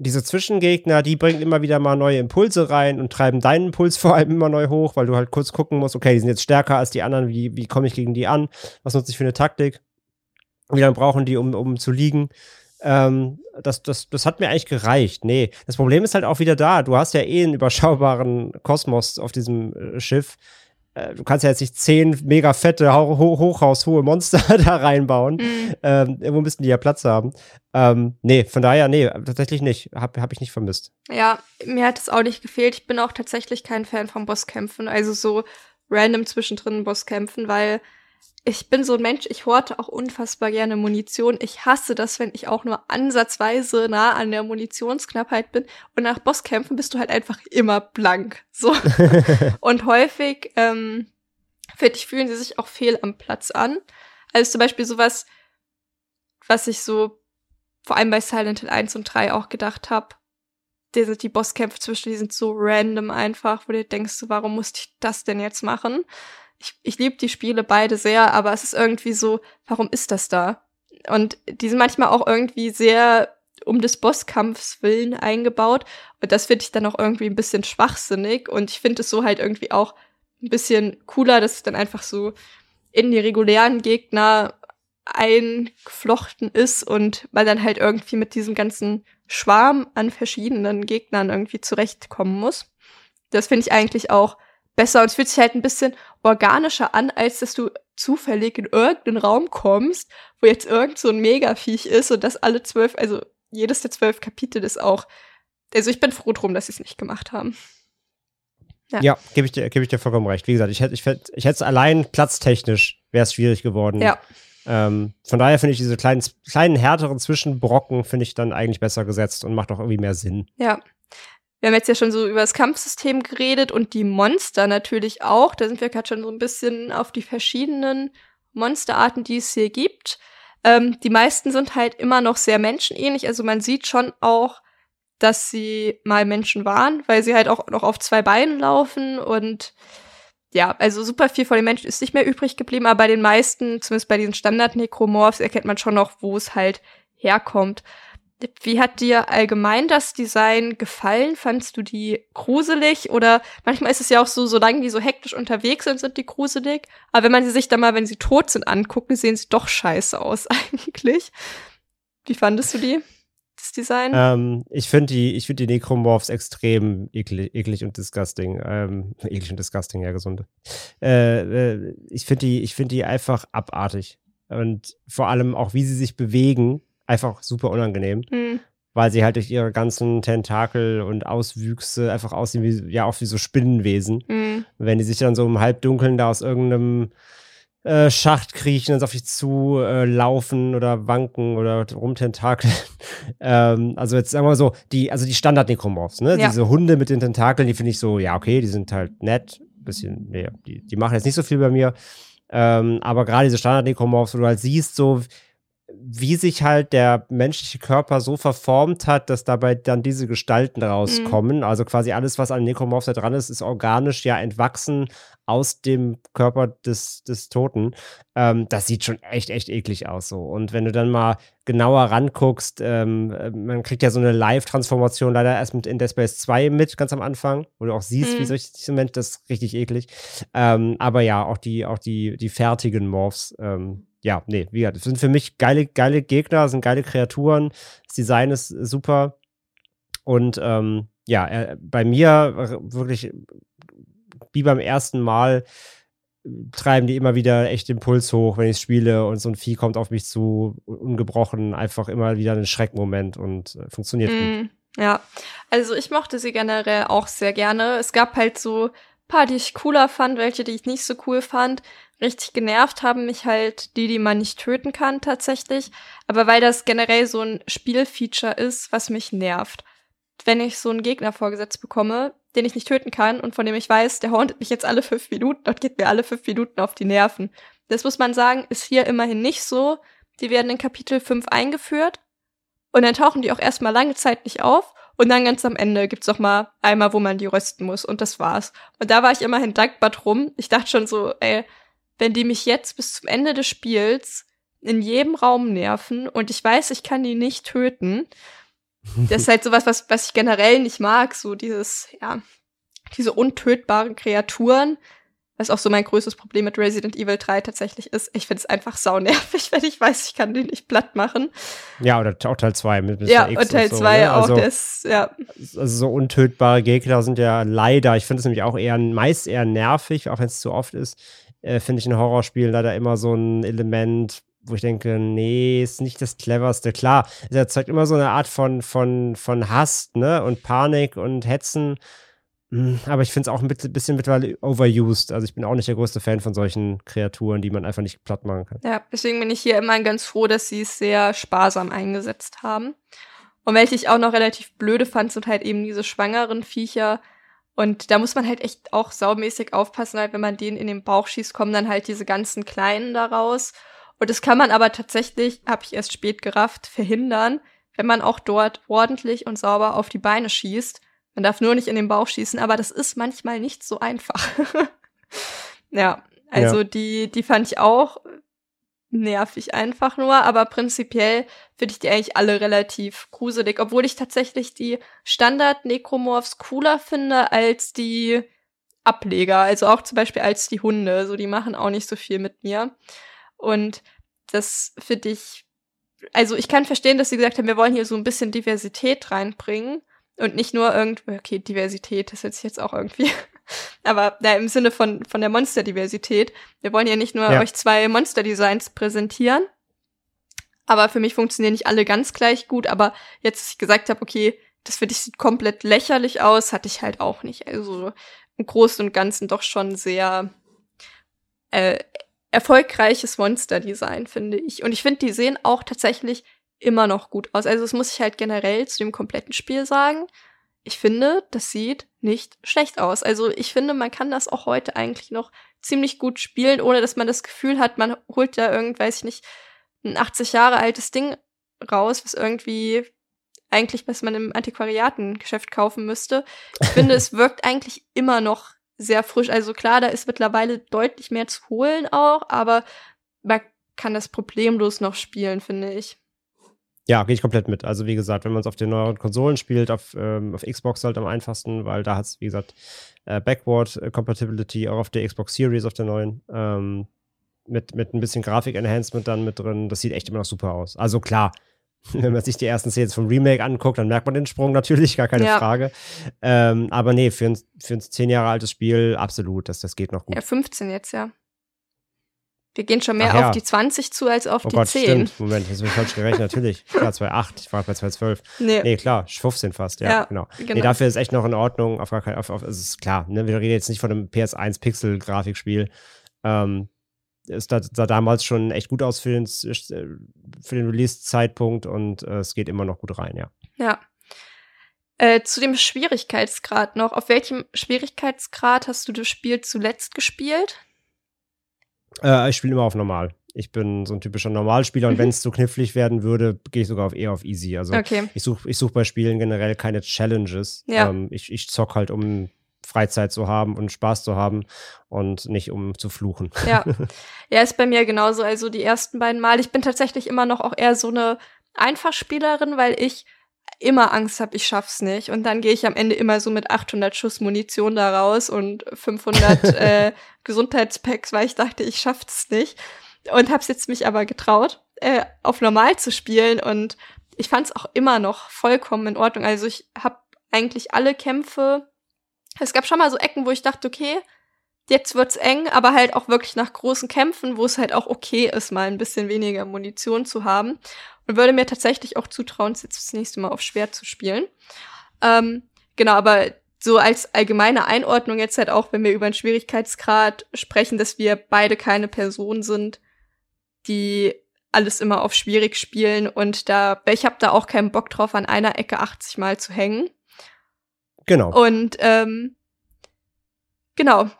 diese Zwischengegner, die bringen immer wieder mal neue Impulse rein und treiben deinen Impuls vor allem immer neu hoch, weil du halt kurz gucken musst, okay, die sind jetzt stärker als die anderen, wie, wie komme ich gegen die an? Was nutze ich für eine Taktik? Wie lange brauchen die, um, um zu liegen? Ähm, das, das, das hat mir eigentlich gereicht. Nee, das Problem ist halt auch wieder da. Du hast ja eh einen überschaubaren Kosmos auf diesem äh, Schiff. Äh, du kannst ja jetzt nicht zehn mega fette, ho hochhaushohe Monster da reinbauen. Mhm. Ähm, irgendwo müssten die ja Platz haben. Ähm, nee, von daher, nee, tatsächlich nicht. Hab, hab ich nicht vermisst. Ja, mir hat es auch nicht gefehlt. Ich bin auch tatsächlich kein Fan von Bosskämpfen. Also so random zwischendrin Bosskämpfen, weil ich bin so ein Mensch, ich horte auch unfassbar gerne Munition. Ich hasse das, wenn ich auch nur ansatzweise nah an der Munitionsknappheit bin. Und nach Bosskämpfen bist du halt einfach immer blank. So. und häufig, ähm, finde ich, fühlen sie sich auch fehl am Platz an. Also zum Beispiel sowas, was ich so vor allem bei Silent Hill 1 und 3 auch gedacht habe. die, die Bosskämpfe zwischen die sind so random einfach, wo du denkst, warum musste ich das denn jetzt machen? Ich, ich liebe die Spiele beide sehr, aber es ist irgendwie so, warum ist das da? Und die sind manchmal auch irgendwie sehr um des Bosskampfs willen eingebaut. Und das finde ich dann auch irgendwie ein bisschen schwachsinnig. Und ich finde es so halt irgendwie auch ein bisschen cooler, dass es dann einfach so in die regulären Gegner eingeflochten ist und man dann halt irgendwie mit diesem ganzen Schwarm an verschiedenen Gegnern irgendwie zurechtkommen muss. Das finde ich eigentlich auch besser und es fühlt sich halt ein bisschen organischer an, als dass du zufällig in irgendeinen Raum kommst, wo jetzt irgend so ein Megaviech ist und das alle zwölf, also jedes der zwölf Kapitel ist auch, also ich bin froh drum, dass sie es nicht gemacht haben. Ja, ja gebe ich, dir, geb ich dir vollkommen recht. Wie gesagt, ich hätte ich hätt, ich es allein platztechnisch, wäre es schwierig geworden. Ja. Ähm, von daher finde ich diese kleinen, kleinen, härteren Zwischenbrocken, finde ich dann eigentlich besser gesetzt und macht auch irgendwie mehr Sinn. Ja. Wir haben jetzt ja schon so über das Kampfsystem geredet und die Monster natürlich auch. Da sind wir gerade schon so ein bisschen auf die verschiedenen Monsterarten, die es hier gibt. Ähm, die meisten sind halt immer noch sehr menschenähnlich. Also man sieht schon auch, dass sie mal Menschen waren, weil sie halt auch noch auf zwei Beinen laufen und ja, also super viel von den Menschen ist nicht mehr übrig geblieben, aber bei den meisten, zumindest bei diesen Standard-Necromorphs, erkennt man schon noch, wo es halt herkommt. Wie hat dir allgemein das Design gefallen? Fandst du die gruselig? Oder manchmal ist es ja auch so, solange die so hektisch unterwegs sind, sind die gruselig. Aber wenn man sie sich dann mal, wenn sie tot sind, angucken, sehen sie doch scheiße aus eigentlich. Wie fandest du die? das Design? Ähm, ich finde die, ich finde die Necromorphs extrem eklig, eklig und disgusting. Ähm, eklig und disgusting, ja, gesunde. Äh, äh, ich finde die, ich finde die einfach abartig. Und vor allem auch, wie sie sich bewegen, einfach super unangenehm. Mhm. Weil sie halt durch ihre ganzen Tentakel und Auswüchse einfach aussehen wie, ja, auch wie so Spinnenwesen. Mhm. Wenn die sich dann so im Halbdunkeln da aus irgendeinem äh, Schacht kriechen und auf dich zu äh, laufen oder wanken oder rumtentakeln. ähm, also jetzt sagen wir mal so, die, also die Standard-Nekromorphs, ne? Ja. Diese Hunde mit den Tentakeln, die finde ich so, ja, okay, die sind halt nett. Bisschen, nee, die, die machen jetzt nicht so viel bei mir. Ähm, aber gerade diese Standard-Nekromorphs, wo du halt siehst, so, wie sich halt der menschliche Körper so verformt hat, dass dabei dann diese Gestalten rauskommen. Mhm. Also quasi alles, was an Necromorphs da dran ist, ist organisch ja entwachsen aus dem Körper des, des Toten. Ähm, das sieht schon echt, echt eklig aus so. Und wenn du dann mal genauer ranguckst, ähm, äh, man kriegt ja so eine Live-Transformation leider erst mit in Dead Space 2 mit, ganz am Anfang, wo du auch siehst, mhm. wie solche Mensch, das ist richtig eklig. Ähm, aber ja, auch die, auch die, die fertigen Morphs, ähm, ja, nee, wie gesagt, das sind für mich geile, geile Gegner, sind geile Kreaturen. Das Design ist super. Und ähm, ja, äh, bei mir wirklich wie beim ersten Mal treiben die immer wieder echt den Puls hoch, wenn ich spiele und so ein Vieh kommt auf mich zu, ungebrochen, einfach immer wieder ein Schreckmoment und äh, funktioniert mm, gut. Ja, also ich mochte sie generell auch sehr gerne. Es gab halt so paar, die ich cooler fand, welche, die ich nicht so cool fand. Richtig genervt haben mich halt die, die man nicht töten kann tatsächlich. Aber weil das generell so ein Spielfeature ist, was mich nervt. Wenn ich so einen Gegner vorgesetzt bekomme, den ich nicht töten kann und von dem ich weiß, der hauntet mich jetzt alle fünf Minuten und geht mir alle fünf Minuten auf die Nerven. Das muss man sagen, ist hier immerhin nicht so. Die werden in Kapitel 5 eingeführt und dann tauchen die auch erstmal lange Zeit nicht auf und dann ganz am Ende gibt's noch mal einmal, wo man die rösten muss und das war's. Und da war ich immerhin dankbar drum. Ich dachte schon so, ey, wenn die mich jetzt bis zum Ende des Spiels in jedem Raum nerven und ich weiß, ich kann die nicht töten, das ist halt sowas, was, was ich generell nicht mag, so dieses, ja, diese untötbaren Kreaturen, was auch so mein größtes Problem mit Resident Evil 3 tatsächlich ist. Ich finde es einfach saunervig, wenn ich weiß, ich kann den nicht platt machen. Ja, oder auch Teil 2 mit Mr. Ja, X und Teil 2 so, ne? auch, also, das, ja. Also so untötbare Gegner sind ja leider, ich finde es nämlich auch eher, meist eher nervig, auch wenn es zu oft ist, äh, finde ich in Horrorspielen leider immer so ein Element, wo ich denke, nee, ist nicht das cleverste. Klar, es erzeugt immer so eine Art von, von, von Hass, ne, und Panik und Hetzen. Hm, aber ich finde es auch ein bisschen mittlerweile overused. Also ich bin auch nicht der größte Fan von solchen Kreaturen, die man einfach nicht platt machen kann. Ja, deswegen bin ich hier immer ganz froh, dass sie es sehr sparsam eingesetzt haben. Und welche ich auch noch relativ blöde fand, sind halt eben diese schwangeren Viecher. Und da muss man halt echt auch saumäßig aufpassen, halt, wenn man denen in den Bauch schießt, kommen dann halt diese ganzen Kleinen daraus. Und das kann man aber tatsächlich, habe ich erst spät gerafft, verhindern, wenn man auch dort ordentlich und sauber auf die Beine schießt. Man darf nur nicht in den Bauch schießen, aber das ist manchmal nicht so einfach. ja, also ja. die, die fand ich auch nervig einfach nur, aber prinzipiell finde ich die eigentlich alle relativ gruselig, obwohl ich tatsächlich die Standard-Necromorphs cooler finde als die Ableger, also auch zum Beispiel als die Hunde, so die machen auch nicht so viel mit mir. Und das finde ich, also ich kann verstehen, dass sie gesagt haben, wir wollen hier so ein bisschen Diversität reinbringen und nicht nur irgendwie, okay, Diversität, das hört sich jetzt auch irgendwie aber ja, im Sinne von, von der Monsterdiversität. Wir wollen ja nicht nur ja. euch zwei Monster-Designs präsentieren. Aber für mich funktionieren nicht alle ganz gleich gut. Aber jetzt, dass ich gesagt habe, okay, das für dich sieht komplett lächerlich aus, hatte ich halt auch nicht. Also im Großen und Ganzen doch schon sehr äh, erfolgreiches Monster-Design, finde ich. Und ich finde, die sehen auch tatsächlich immer noch gut aus. Also das muss ich halt generell zu dem kompletten Spiel sagen ich finde, das sieht nicht schlecht aus. Also ich finde, man kann das auch heute eigentlich noch ziemlich gut spielen, ohne dass man das Gefühl hat, man holt da irgend, weiß ich nicht, ein 80 Jahre altes Ding raus, was irgendwie eigentlich, was man im Antiquariatengeschäft kaufen müsste. Ich finde, es wirkt eigentlich immer noch sehr frisch. Also klar, da ist mittlerweile deutlich mehr zu holen auch, aber man kann das problemlos noch spielen, finde ich. Ja, gehe ich komplett mit. Also wie gesagt, wenn man es auf den neueren Konsolen spielt, auf, ähm, auf Xbox halt am einfachsten, weil da hat es, wie gesagt, äh, Backward äh, Compatibility, auch auf der Xbox Series, auf der neuen, ähm, mit, mit ein bisschen Grafik-Enhancement dann mit drin. Das sieht echt immer noch super aus. Also klar, wenn man sich die ersten Szenen vom Remake anguckt, dann merkt man den Sprung natürlich, gar keine ja. Frage. Ähm, aber nee, für ein, für ein zehn Jahre altes Spiel absolut, das, das geht noch gut. Ja, 15 jetzt, ja. Wir gehen schon mehr ja. auf die 20 zu als auf oh die Gott, 10. Stimmt. Moment, das habe ich falsch gerechnet, natürlich. Klar, 2,8. Ich war bei 2,12. Nee. nee, klar, 15 fast, ja, ja genau. genau. Nee, dafür ist echt noch in Ordnung. Auf gar kein, auf, auf, es ist klar, ne? wir reden jetzt nicht von einem PS1 Pixel-Grafikspiel. Ähm, es sah, sah damals schon echt gut aus für den, für den Release-Zeitpunkt und äh, es geht immer noch gut rein, ja. Ja. Äh, zu dem Schwierigkeitsgrad noch. Auf welchem Schwierigkeitsgrad hast du das Spiel zuletzt gespielt? Äh, ich spiele immer auf normal. Ich bin so ein typischer Normalspieler und mhm. wenn es zu knifflig werden würde, gehe ich sogar auf eher auf easy. Also okay. ich suche ich such bei Spielen generell keine Challenges. Ja. Ähm, ich, ich zock halt, um Freizeit zu haben und Spaß zu haben und nicht um zu fluchen. Ja. Ja, ist bei mir genauso. Also die ersten beiden Mal. Ich bin tatsächlich immer noch auch eher so eine Einfachspielerin, weil ich immer Angst habe, ich schaff's nicht. Und dann gehe ich am Ende immer so mit 800 Schuss Munition da raus und 500 äh, Gesundheitspacks, weil ich dachte, ich schaff's nicht. Und hab's jetzt mich aber getraut, äh, auf normal zu spielen. Und ich fand's auch immer noch vollkommen in Ordnung. Also ich habe eigentlich alle Kämpfe. Es gab schon mal so Ecken, wo ich dachte, okay, jetzt wird's eng, aber halt auch wirklich nach großen Kämpfen, wo es halt auch okay ist, mal ein bisschen weniger Munition zu haben. Und würde mir tatsächlich auch zutrauen, jetzt das nächste Mal auf schwer zu spielen. Ähm, genau, aber so als allgemeine Einordnung jetzt halt auch, wenn wir über einen Schwierigkeitsgrad sprechen, dass wir beide keine Person sind, die alles immer auf schwierig spielen und da, ich habe da auch keinen Bock drauf, an einer Ecke 80 Mal zu hängen. Genau. Und ähm, genau,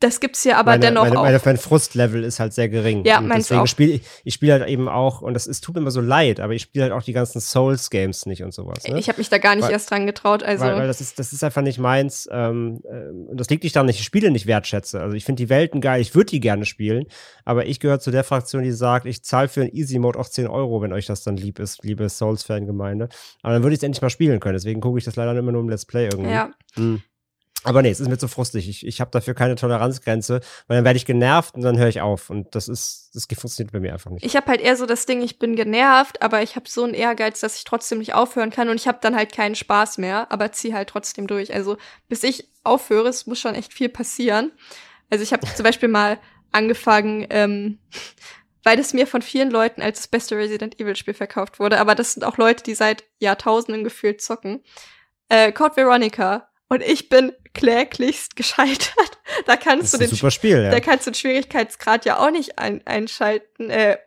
das gibt's hier aber meine, dennoch meine, auch. Meine, mein Frustlevel ist halt sehr gering. Ja, und deswegen spiele ich, ich spiele halt eben auch, und das ist, tut mir immer so leid, aber ich spiele halt auch die ganzen Souls-Games nicht und sowas. Ne? Ich habe mich da gar nicht weil, erst dran getraut. Also. Weil, weil, das, ist, das ist einfach nicht meins. Ähm, äh, und das liegt nicht daran, dass ich Spiele nicht wertschätze. Also ich finde die Welten geil, ich würde die gerne spielen, aber ich gehöre zu der Fraktion, die sagt, ich zahle für einen Easy-Mode auch 10 Euro, wenn euch das dann lieb ist, liebe Souls-Fan-Gemeinde. Aber dann würde ich es endlich mal spielen können. Deswegen gucke ich das leider immer nur im Let's Play irgendwie. Ja. Hm. Aber nee, es ist mir zu frustig. Ich, ich habe dafür keine Toleranzgrenze, weil dann werde ich genervt und dann höre ich auf. Und das ist, das funktioniert bei mir einfach nicht. Ich habe halt eher so das Ding, ich bin genervt, aber ich habe so einen Ehrgeiz, dass ich trotzdem nicht aufhören kann und ich habe dann halt keinen Spaß mehr, aber zieh halt trotzdem durch. Also bis ich aufhöre, es muss schon echt viel passieren. Also ich habe zum Beispiel mal angefangen, ähm, weil das mir von vielen Leuten als das beste Resident Evil Spiel verkauft wurde, aber das sind auch Leute, die seit Jahrtausenden gefühlt zocken. Äh, Code Veronica und ich bin kläglichst gescheitert. Da kannst du den super Spiel, ja. da kannst du den Schwierigkeitsgrad ja auch nicht ein, einschalten, äh,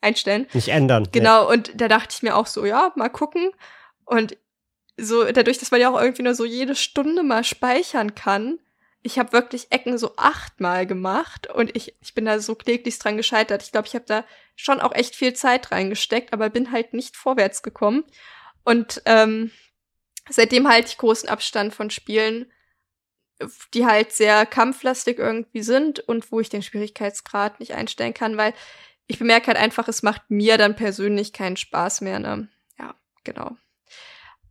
einstellen. Nicht ändern. Genau, nee. und da dachte ich mir auch so, ja, mal gucken. Und so dadurch, dass man ja auch irgendwie nur so jede Stunde mal speichern kann, ich habe wirklich Ecken so achtmal gemacht und ich, ich bin da so kläglichst dran gescheitert. Ich glaube, ich habe da schon auch echt viel Zeit reingesteckt, aber bin halt nicht vorwärts gekommen. Und ähm, seitdem halte ich großen Abstand von Spielen, die halt sehr kampflastig irgendwie sind und wo ich den Schwierigkeitsgrad nicht einstellen kann, weil ich bemerke halt einfach, es macht mir dann persönlich keinen Spaß mehr. Ne? Ja, genau.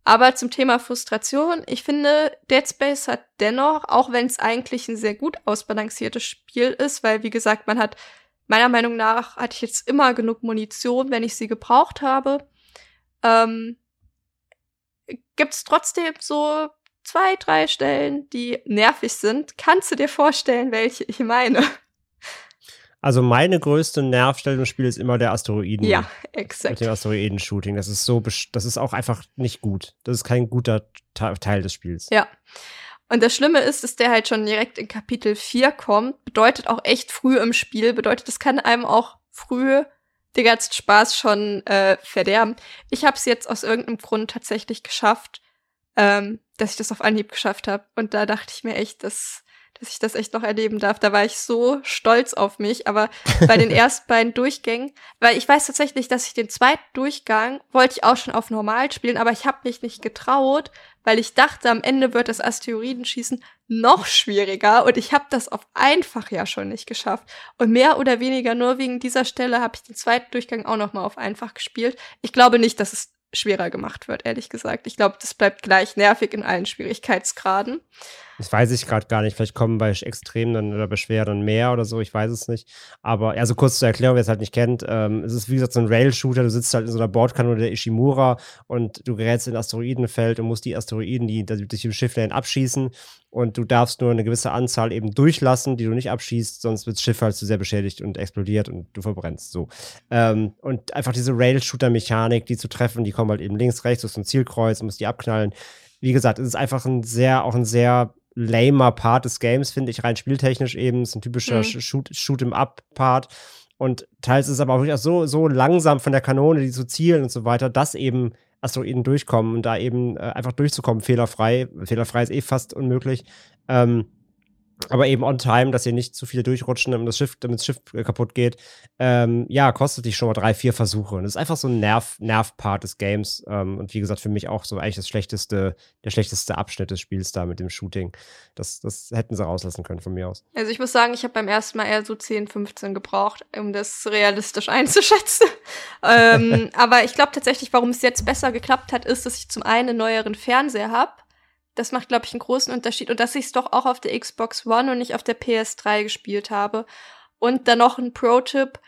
Aber zum Thema Frustration, ich finde, Dead Space hat dennoch, auch wenn es eigentlich ein sehr gut ausbalanciertes Spiel ist, weil wie gesagt, man hat meiner Meinung nach hatte ich jetzt immer genug Munition, wenn ich sie gebraucht habe. Ähm, Gibt es trotzdem so zwei, drei Stellen, die nervig sind? Kannst du dir vorstellen, welche ich meine? Also meine größte Nervstelle im Spiel ist immer der Asteroiden. Ja, exakt. Mit dem Asteroiden-Shooting. Das ist so, das ist auch einfach nicht gut. Das ist kein guter Teil des Spiels. Ja. Und das Schlimme ist, dass der halt schon direkt in Kapitel 4 kommt. Bedeutet auch echt früh im Spiel. Bedeutet, das kann einem auch früh den ganzen Spaß schon äh, verderben. Ich habe es jetzt aus irgendeinem Grund tatsächlich geschafft, ähm, dass ich das auf Anhieb geschafft habe. Und da dachte ich mir echt, dass dass ich das echt noch erleben darf. Da war ich so stolz auf mich. Aber bei den ersten beiden Durchgängen, weil ich weiß tatsächlich, dass ich den zweiten Durchgang wollte ich auch schon auf normal spielen, aber ich habe mich nicht getraut, weil ich dachte, am Ende wird das Asteroidenschießen noch schwieriger und ich habe das auf einfach ja schon nicht geschafft. Und mehr oder weniger nur wegen dieser Stelle habe ich den zweiten Durchgang auch noch mal auf einfach gespielt. Ich glaube nicht, dass es schwerer gemacht wird, ehrlich gesagt. Ich glaube, das bleibt gleich nervig in allen Schwierigkeitsgraden. Das weiß ich gerade gar nicht. Vielleicht kommen bei Extremen dann oder bei Schwer dann mehr oder so. Ich weiß es nicht. Aber also kurz zur Erklärung, wer es halt nicht kennt. Ähm, es ist wie gesagt so ein Rail-Shooter. Du sitzt halt in so einer Bordkanone der Ishimura und du gerätst in ein Asteroidenfeld und musst die Asteroiden, die, die dich im Schiff lernen, abschießen. Und du darfst nur eine gewisse Anzahl eben durchlassen, die du nicht abschießt, sonst wird das Schiff halt zu sehr beschädigt und explodiert und du verbrennst. So. Ähm, und einfach diese Rail-Shooter-Mechanik, die zu treffen, die kommen halt eben links, rechts, du hast ein Zielkreuz, musst die abknallen. Wie gesagt, es ist einfach ein sehr, auch ein sehr lamer Part des Games, finde ich, rein spieltechnisch eben. Es ist ein typischer mhm. Shoot-em-up-Part. Und teils ist es aber auch durchaus so, so langsam von der Kanone, die zu zielen und so weiter, dass eben Asteroiden durchkommen und da eben äh, einfach durchzukommen, fehlerfrei. Fehlerfrei ist eh fast unmöglich. Ähm, aber eben on time, dass ihr nicht zu viele durchrutschen, damit das Schiff, damit das Schiff äh, kaputt geht. Ähm, ja, kostet dich schon mal drei, vier Versuche. Und das ist einfach so ein Nerv, Nerv-Part des Games. Ähm, und wie gesagt, für mich auch so eigentlich das schlechteste, der schlechteste Abschnitt des Spiels da mit dem Shooting. Das, das hätten sie rauslassen können von mir aus. Also ich muss sagen, ich habe beim ersten Mal eher so 10, 15 gebraucht, um das realistisch einzuschätzen. ähm, aber ich glaube tatsächlich, warum es jetzt besser geklappt hat, ist, dass ich zum einen einen neueren Fernseher habe das macht, glaube ich, einen großen Unterschied. Und dass ich es doch auch auf der Xbox One und nicht auf der PS3 gespielt habe. Und dann noch ein Pro-Tipp.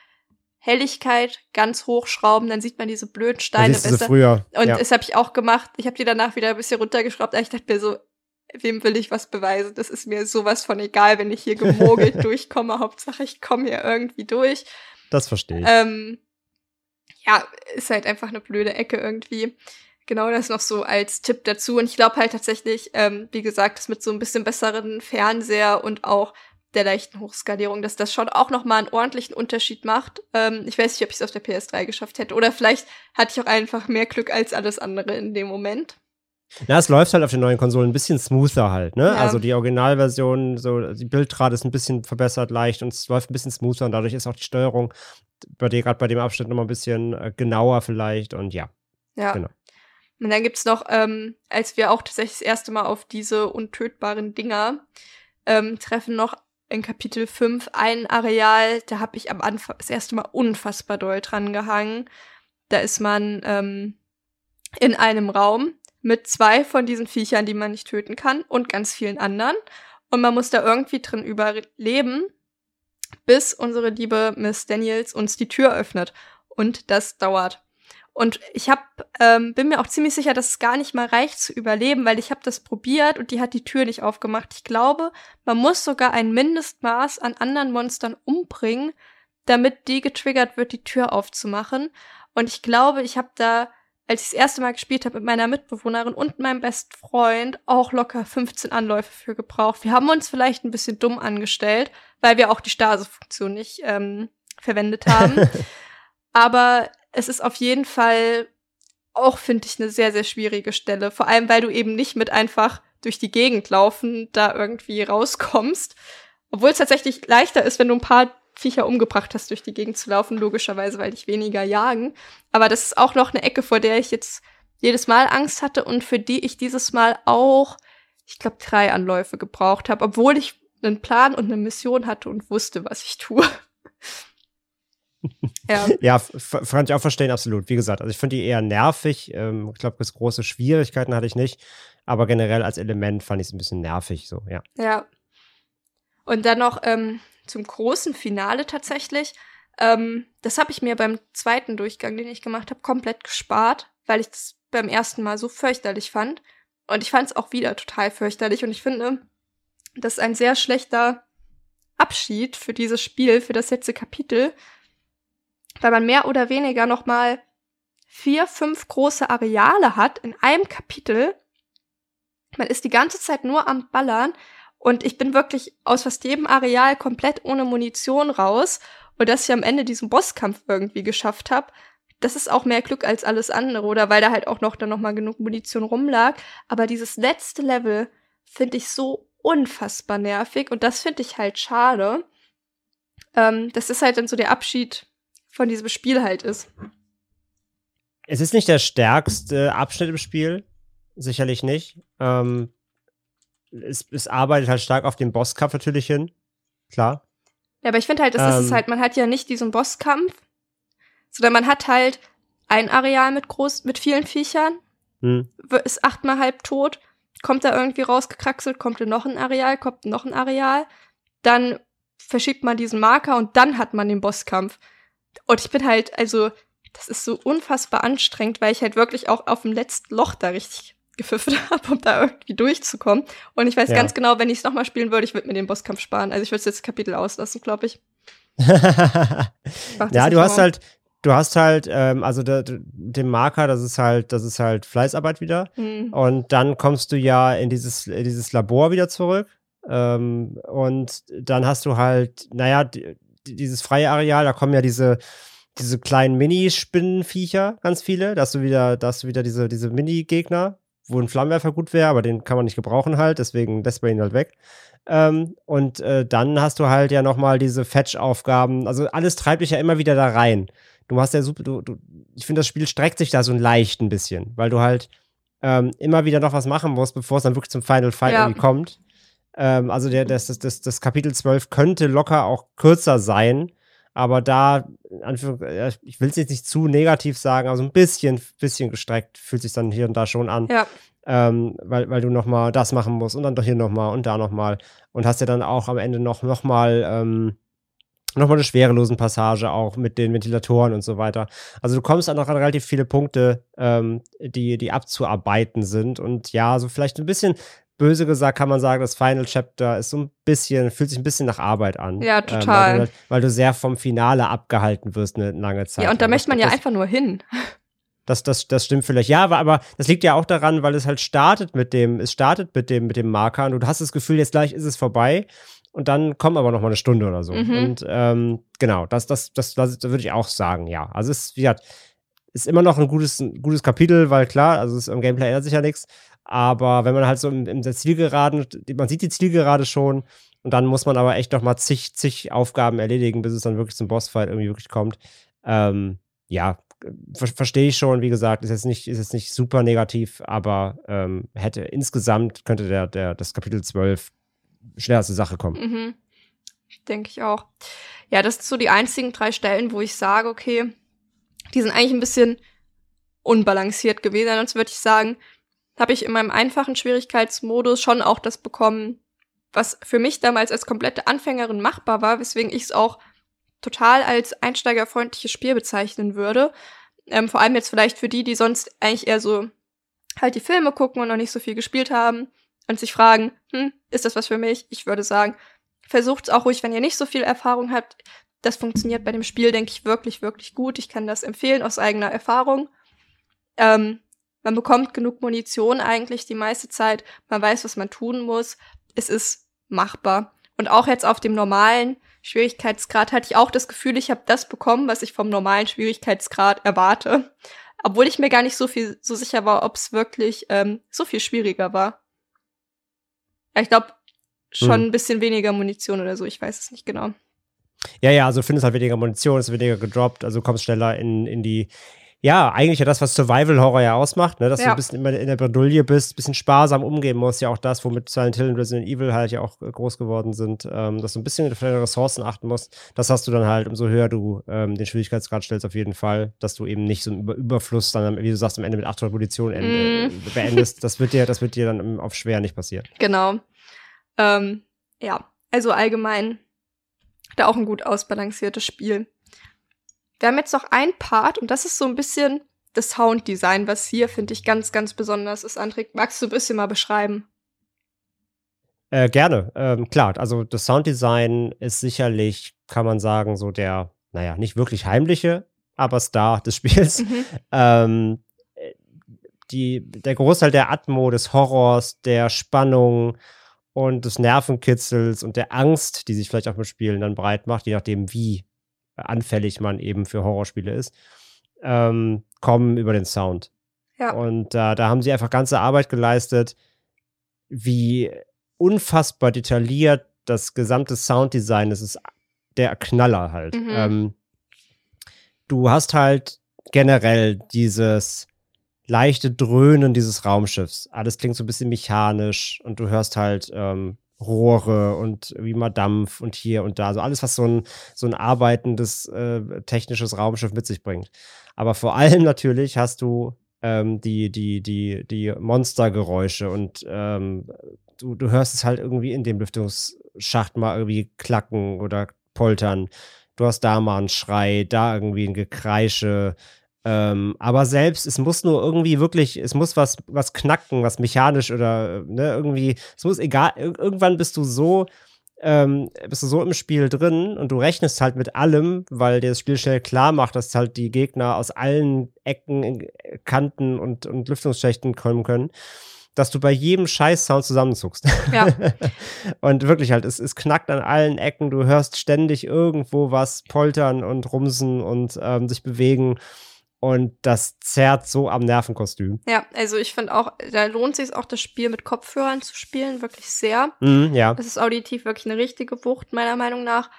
Helligkeit ganz hochschrauben, dann sieht man diese blöden Steine besser. Früher. Und ja. das habe ich auch gemacht. Ich habe die danach wieder ein bisschen runtergeschraubt. Aber ich dachte mir so, wem will ich was beweisen? Das ist mir sowas von egal, wenn ich hier gemogelt durchkomme. Hauptsache, ich komme hier irgendwie durch. Das verstehe ich. Ähm, ja, ist halt einfach eine blöde Ecke irgendwie. Genau, das noch so als Tipp dazu. Und ich glaube halt tatsächlich, ähm, wie gesagt, das mit so ein bisschen besseren Fernseher und auch der leichten Hochskalierung, dass das schon auch noch mal einen ordentlichen Unterschied macht. Ähm, ich weiß nicht, ob ich es auf der PS3 geschafft hätte. Oder vielleicht hatte ich auch einfach mehr Glück als alles andere in dem Moment. Na, es läuft halt auf den neuen Konsolen ein bisschen smoother halt, ne? Ja. Also die Originalversion, so die Bildrate ist ein bisschen verbessert leicht und es läuft ein bisschen smoother und dadurch ist auch die Steuerung bei dir gerade bei dem Abschnitt noch mal ein bisschen äh, genauer vielleicht und ja. Ja. Genau. Und dann gibt's noch, ähm, als wir auch tatsächlich das erste Mal auf diese untötbaren Dinger ähm, treffen, noch in Kapitel 5 ein Areal, da habe ich am Anfang das erste Mal unfassbar doll dran gehangen. Da ist man ähm, in einem Raum mit zwei von diesen Viechern, die man nicht töten kann, und ganz vielen anderen. Und man muss da irgendwie drin überleben, bis unsere liebe Miss Daniels uns die Tür öffnet. Und das dauert. Und ich hab, ähm, bin mir auch ziemlich sicher, dass es gar nicht mal reicht zu überleben, weil ich habe das probiert und die hat die Tür nicht aufgemacht. Ich glaube, man muss sogar ein Mindestmaß an anderen Monstern umbringen, damit die getriggert wird, die Tür aufzumachen. Und ich glaube, ich habe da, als ich das erste Mal gespielt habe mit meiner Mitbewohnerin und meinem besten Freund, auch locker 15 Anläufe für gebraucht. Wir haben uns vielleicht ein bisschen dumm angestellt, weil wir auch die Stase-Funktion nicht ähm, verwendet haben. Aber es ist auf jeden Fall auch, finde ich, eine sehr, sehr schwierige Stelle. Vor allem, weil du eben nicht mit einfach durch die Gegend laufen da irgendwie rauskommst. Obwohl es tatsächlich leichter ist, wenn du ein paar Viecher umgebracht hast, durch die Gegend zu laufen, logischerweise, weil dich weniger jagen. Aber das ist auch noch eine Ecke, vor der ich jetzt jedes Mal Angst hatte und für die ich dieses Mal auch, ich glaube, drei Anläufe gebraucht habe, obwohl ich einen Plan und eine Mission hatte und wusste, was ich tue. Ja, ja kann ich auch verstehen, absolut. Wie gesagt, also ich finde die eher nervig. Ähm, ich glaube, große Schwierigkeiten hatte ich nicht. Aber generell als Element fand ich es ein bisschen nervig, so, ja. Ja. Und dann noch ähm, zum großen Finale tatsächlich. Ähm, das habe ich mir beim zweiten Durchgang, den ich gemacht habe, komplett gespart, weil ich das beim ersten Mal so fürchterlich fand. Und ich fand es auch wieder total fürchterlich. Und ich finde, das ist ein sehr schlechter Abschied für dieses Spiel, für das letzte Kapitel, weil man mehr oder weniger noch mal vier, fünf große Areale hat in einem Kapitel. Man ist die ganze Zeit nur am Ballern und ich bin wirklich aus fast jedem Areal komplett ohne Munition raus und dass ich am Ende diesen Bosskampf irgendwie geschafft habe, das ist auch mehr Glück als alles andere oder weil da halt auch noch dann noch mal genug Munition rumlag, aber dieses letzte Level finde ich so unfassbar nervig und das finde ich halt schade. Ähm, das ist halt dann so der Abschied von diesem Spiel halt ist. Es ist nicht der stärkste Abschnitt im Spiel, sicherlich nicht. Ähm, es, es, arbeitet halt stark auf den Bosskampf natürlich hin, klar. Ja, aber ich finde halt, das ähm, ist es halt, man hat ja nicht diesen Bosskampf, sondern man hat halt ein Areal mit groß, mit vielen Viechern, hm. ist achtmal halb tot, kommt da irgendwie rausgekraxelt, kommt in noch ein Areal, kommt noch ein Areal, dann verschiebt man diesen Marker und dann hat man den Bosskampf. Und ich bin halt, also, das ist so unfassbar anstrengend, weil ich halt wirklich auch auf dem letzten Loch da richtig gepfiffen habe, um da irgendwie durchzukommen. Und ich weiß ja. ganz genau, wenn ich es nochmal spielen würde, ich würde mir den Bosskampf sparen. Also ich würde jetzt das Kapitel auslassen, glaube ich. ja, du hast halt, du hast halt, ähm, also de, de, den Marker, das ist halt, das ist halt Fleißarbeit wieder. Mhm. Und dann kommst du ja in dieses, in dieses Labor wieder zurück. Ähm, und dann hast du halt, naja, dieses freie Areal, da kommen ja diese, diese kleinen Mini-Spinnenviecher, ganz viele. Da hast du wieder, da hast du wieder diese, diese Mini-Gegner, wo ein Flammenwerfer gut wäre, aber den kann man nicht gebrauchen halt, deswegen lässt man ihn halt weg. Ähm, und äh, dann hast du halt ja nochmal diese Fetch-Aufgaben. Also alles treibt dich ja immer wieder da rein. Du hast ja super, du, du, ich finde, das Spiel streckt sich da so ein leicht ein bisschen, weil du halt ähm, immer wieder noch was machen musst, bevor es dann wirklich zum Final Fight ja. irgendwie kommt. Ähm, also der, das, das, das, Kapitel 12 könnte locker auch kürzer sein, aber da, ich will es jetzt nicht zu negativ sagen, aber so ein bisschen, bisschen gestreckt fühlt sich dann hier und da schon an. Ja. Ähm, weil, weil du noch mal das machen musst und dann doch hier noch mal und da noch mal und hast ja dann auch am Ende noch, noch mal ähm, nochmal eine schwerelosen Passage auch mit den Ventilatoren und so weiter. Also du kommst dann noch an relativ viele Punkte, ähm, die, die abzuarbeiten sind. Und ja, so vielleicht ein bisschen böse gesagt kann man sagen, das Final Chapter ist so ein bisschen, fühlt sich ein bisschen nach Arbeit an. Ja, total. Ähm, weil, du, weil, du, sehr vom Finale abgehalten wirst eine lange Zeit. Ja, und da möchte man ja das, einfach nur hin. Das, das, das stimmt vielleicht. Ja, aber, aber das liegt ja auch daran, weil es halt startet mit dem, es startet mit dem, mit dem Marker und du hast das Gefühl, jetzt gleich ist es vorbei und dann kommt aber noch mal eine Stunde oder so. Mhm. Und ähm, genau, das, das, das, das, das würde ich auch sagen, ja. Also es ist, wie gesagt, ist immer noch ein gutes, ein gutes Kapitel, weil klar, also es, im Gameplay ändert sich ja nichts. Aber wenn man halt so der Zielgeraden, man sieht die Zielgerade schon und dann muss man aber echt noch mal zig, zig Aufgaben erledigen, bis es dann wirklich zum Bossfight irgendwie wirklich kommt. Ähm, ja, ver verstehe ich schon, wie gesagt, ist jetzt nicht, ist jetzt nicht super negativ, aber ähm, hätte insgesamt könnte der, der, das Kapitel 12 schneller zur Sache kommen. Mhm. Denke ich auch. Ja, das sind so die einzigen drei Stellen, wo ich sage, okay, die sind eigentlich ein bisschen unbalanciert gewesen. Sonst würde ich sagen, habe ich in meinem einfachen Schwierigkeitsmodus schon auch das bekommen, was für mich damals als komplette Anfängerin machbar war, weswegen ich es auch total als einsteigerfreundliches Spiel bezeichnen würde. Ähm, vor allem jetzt vielleicht für die, die sonst eigentlich eher so halt die Filme gucken und noch nicht so viel gespielt haben und sich fragen, hm, ist das was für mich? Ich würde sagen, versucht es auch ruhig, wenn ihr nicht so viel Erfahrung habt. Das funktioniert bei dem Spiel, denke ich, wirklich, wirklich gut. Ich kann das empfehlen aus eigener Erfahrung. Ähm, man bekommt genug Munition eigentlich die meiste Zeit. Man weiß, was man tun muss. Es ist machbar. Und auch jetzt auf dem normalen Schwierigkeitsgrad hatte ich auch das Gefühl, ich habe das bekommen, was ich vom normalen Schwierigkeitsgrad erwarte. Obwohl ich mir gar nicht so viel so sicher war, ob es wirklich ähm, so viel schwieriger war. Ja, ich glaube, schon hm. ein bisschen weniger Munition oder so, ich weiß es nicht genau. Ja, ja, also du findest halt weniger Munition, es ist weniger gedroppt, also kommst schneller in, in die ja, eigentlich ja das, was Survival Horror ja ausmacht, ne? dass Ja. du ein bisschen immer in der Bredouille bist, ein bisschen sparsam umgehen musst. Ja, auch das, womit Silent Hill und Resident Evil halt ja auch äh, groß geworden sind, ähm, dass du ein bisschen auf deine Ressourcen achten musst. Das hast du dann halt, umso höher du ähm, den Schwierigkeitsgrad stellst, auf jeden Fall, dass du eben nicht so einen Über Überfluss dann, wie du sagst, am Ende mit 800 Munition end, äh, Mm. beendest. Das wird dir, das wird dir dann im- auf schwer nicht passieren. Genau. Ähm, ja, also allgemein da auch ein gut ausbalanciertes Spiel. Wir haben jetzt noch ein Part und das ist so ein bisschen das Sounddesign, was hier, finde ich, ganz, ganz besonders ist. André, magst du ein bisschen mal beschreiben? Äh, gerne, ähm, klar. Also das Sounddesign ist sicherlich, kann man sagen, so der, naja, nicht wirklich heimliche, aber Star des Spiels. Mhm. ähm, äh, die, der Großteil der Atmo, des Horrors, der Spannung und des Nervenkitzels und der Angst, die sich vielleicht auch mit Spielen dann breit macht, je nachdem, wie anfällig man eben für Horrorspiele ist, ähm, kommen über den Sound. Ja. Und äh, da haben sie einfach ganze Arbeit geleistet, wie unfassbar detailliert das gesamte Sounddesign ist. Ist der Knaller halt. Mhm. Ähm, du hast halt generell dieses leichte Dröhnen dieses Raumschiffs. Alles klingt so ein bisschen mechanisch und du hörst halt ähm, Rohre und wie mal Dampf und hier und da. Also alles, was so ein, so ein arbeitendes äh, technisches Raumschiff mit sich bringt. Aber vor allem natürlich hast du ähm, die, die, die, die Monstergeräusche und ähm, du, du hörst es halt irgendwie in dem Lüftungsschacht mal irgendwie klacken oder poltern. Du hast da mal einen Schrei, da irgendwie ein Gekreische. Ähm, aber selbst, es muss nur irgendwie wirklich, es muss was, was knacken, was mechanisch oder äh, ne, irgendwie, es muss egal, ir irgendwann bist du so, ähm, bist du so im Spiel drin und du rechnest halt mit allem, weil dir das Spiel schnell klar macht, dass halt die Gegner aus allen Ecken, äh, Kanten und, und Lüftungsschächten kommen können, dass du bei jedem Scheiß-Sound zusammenzuckst. Ja. und wirklich halt, es, es knackt an allen Ecken, du hörst ständig irgendwo was poltern und rumsen und ähm, sich bewegen. Und das zerrt so am Nervenkostüm. Ja, also ich finde auch, da lohnt sich auch das Spiel mit Kopfhörern zu spielen, wirklich sehr. Mhm, ja. Das ist auditiv wirklich eine richtige Wucht, meiner Meinung nach.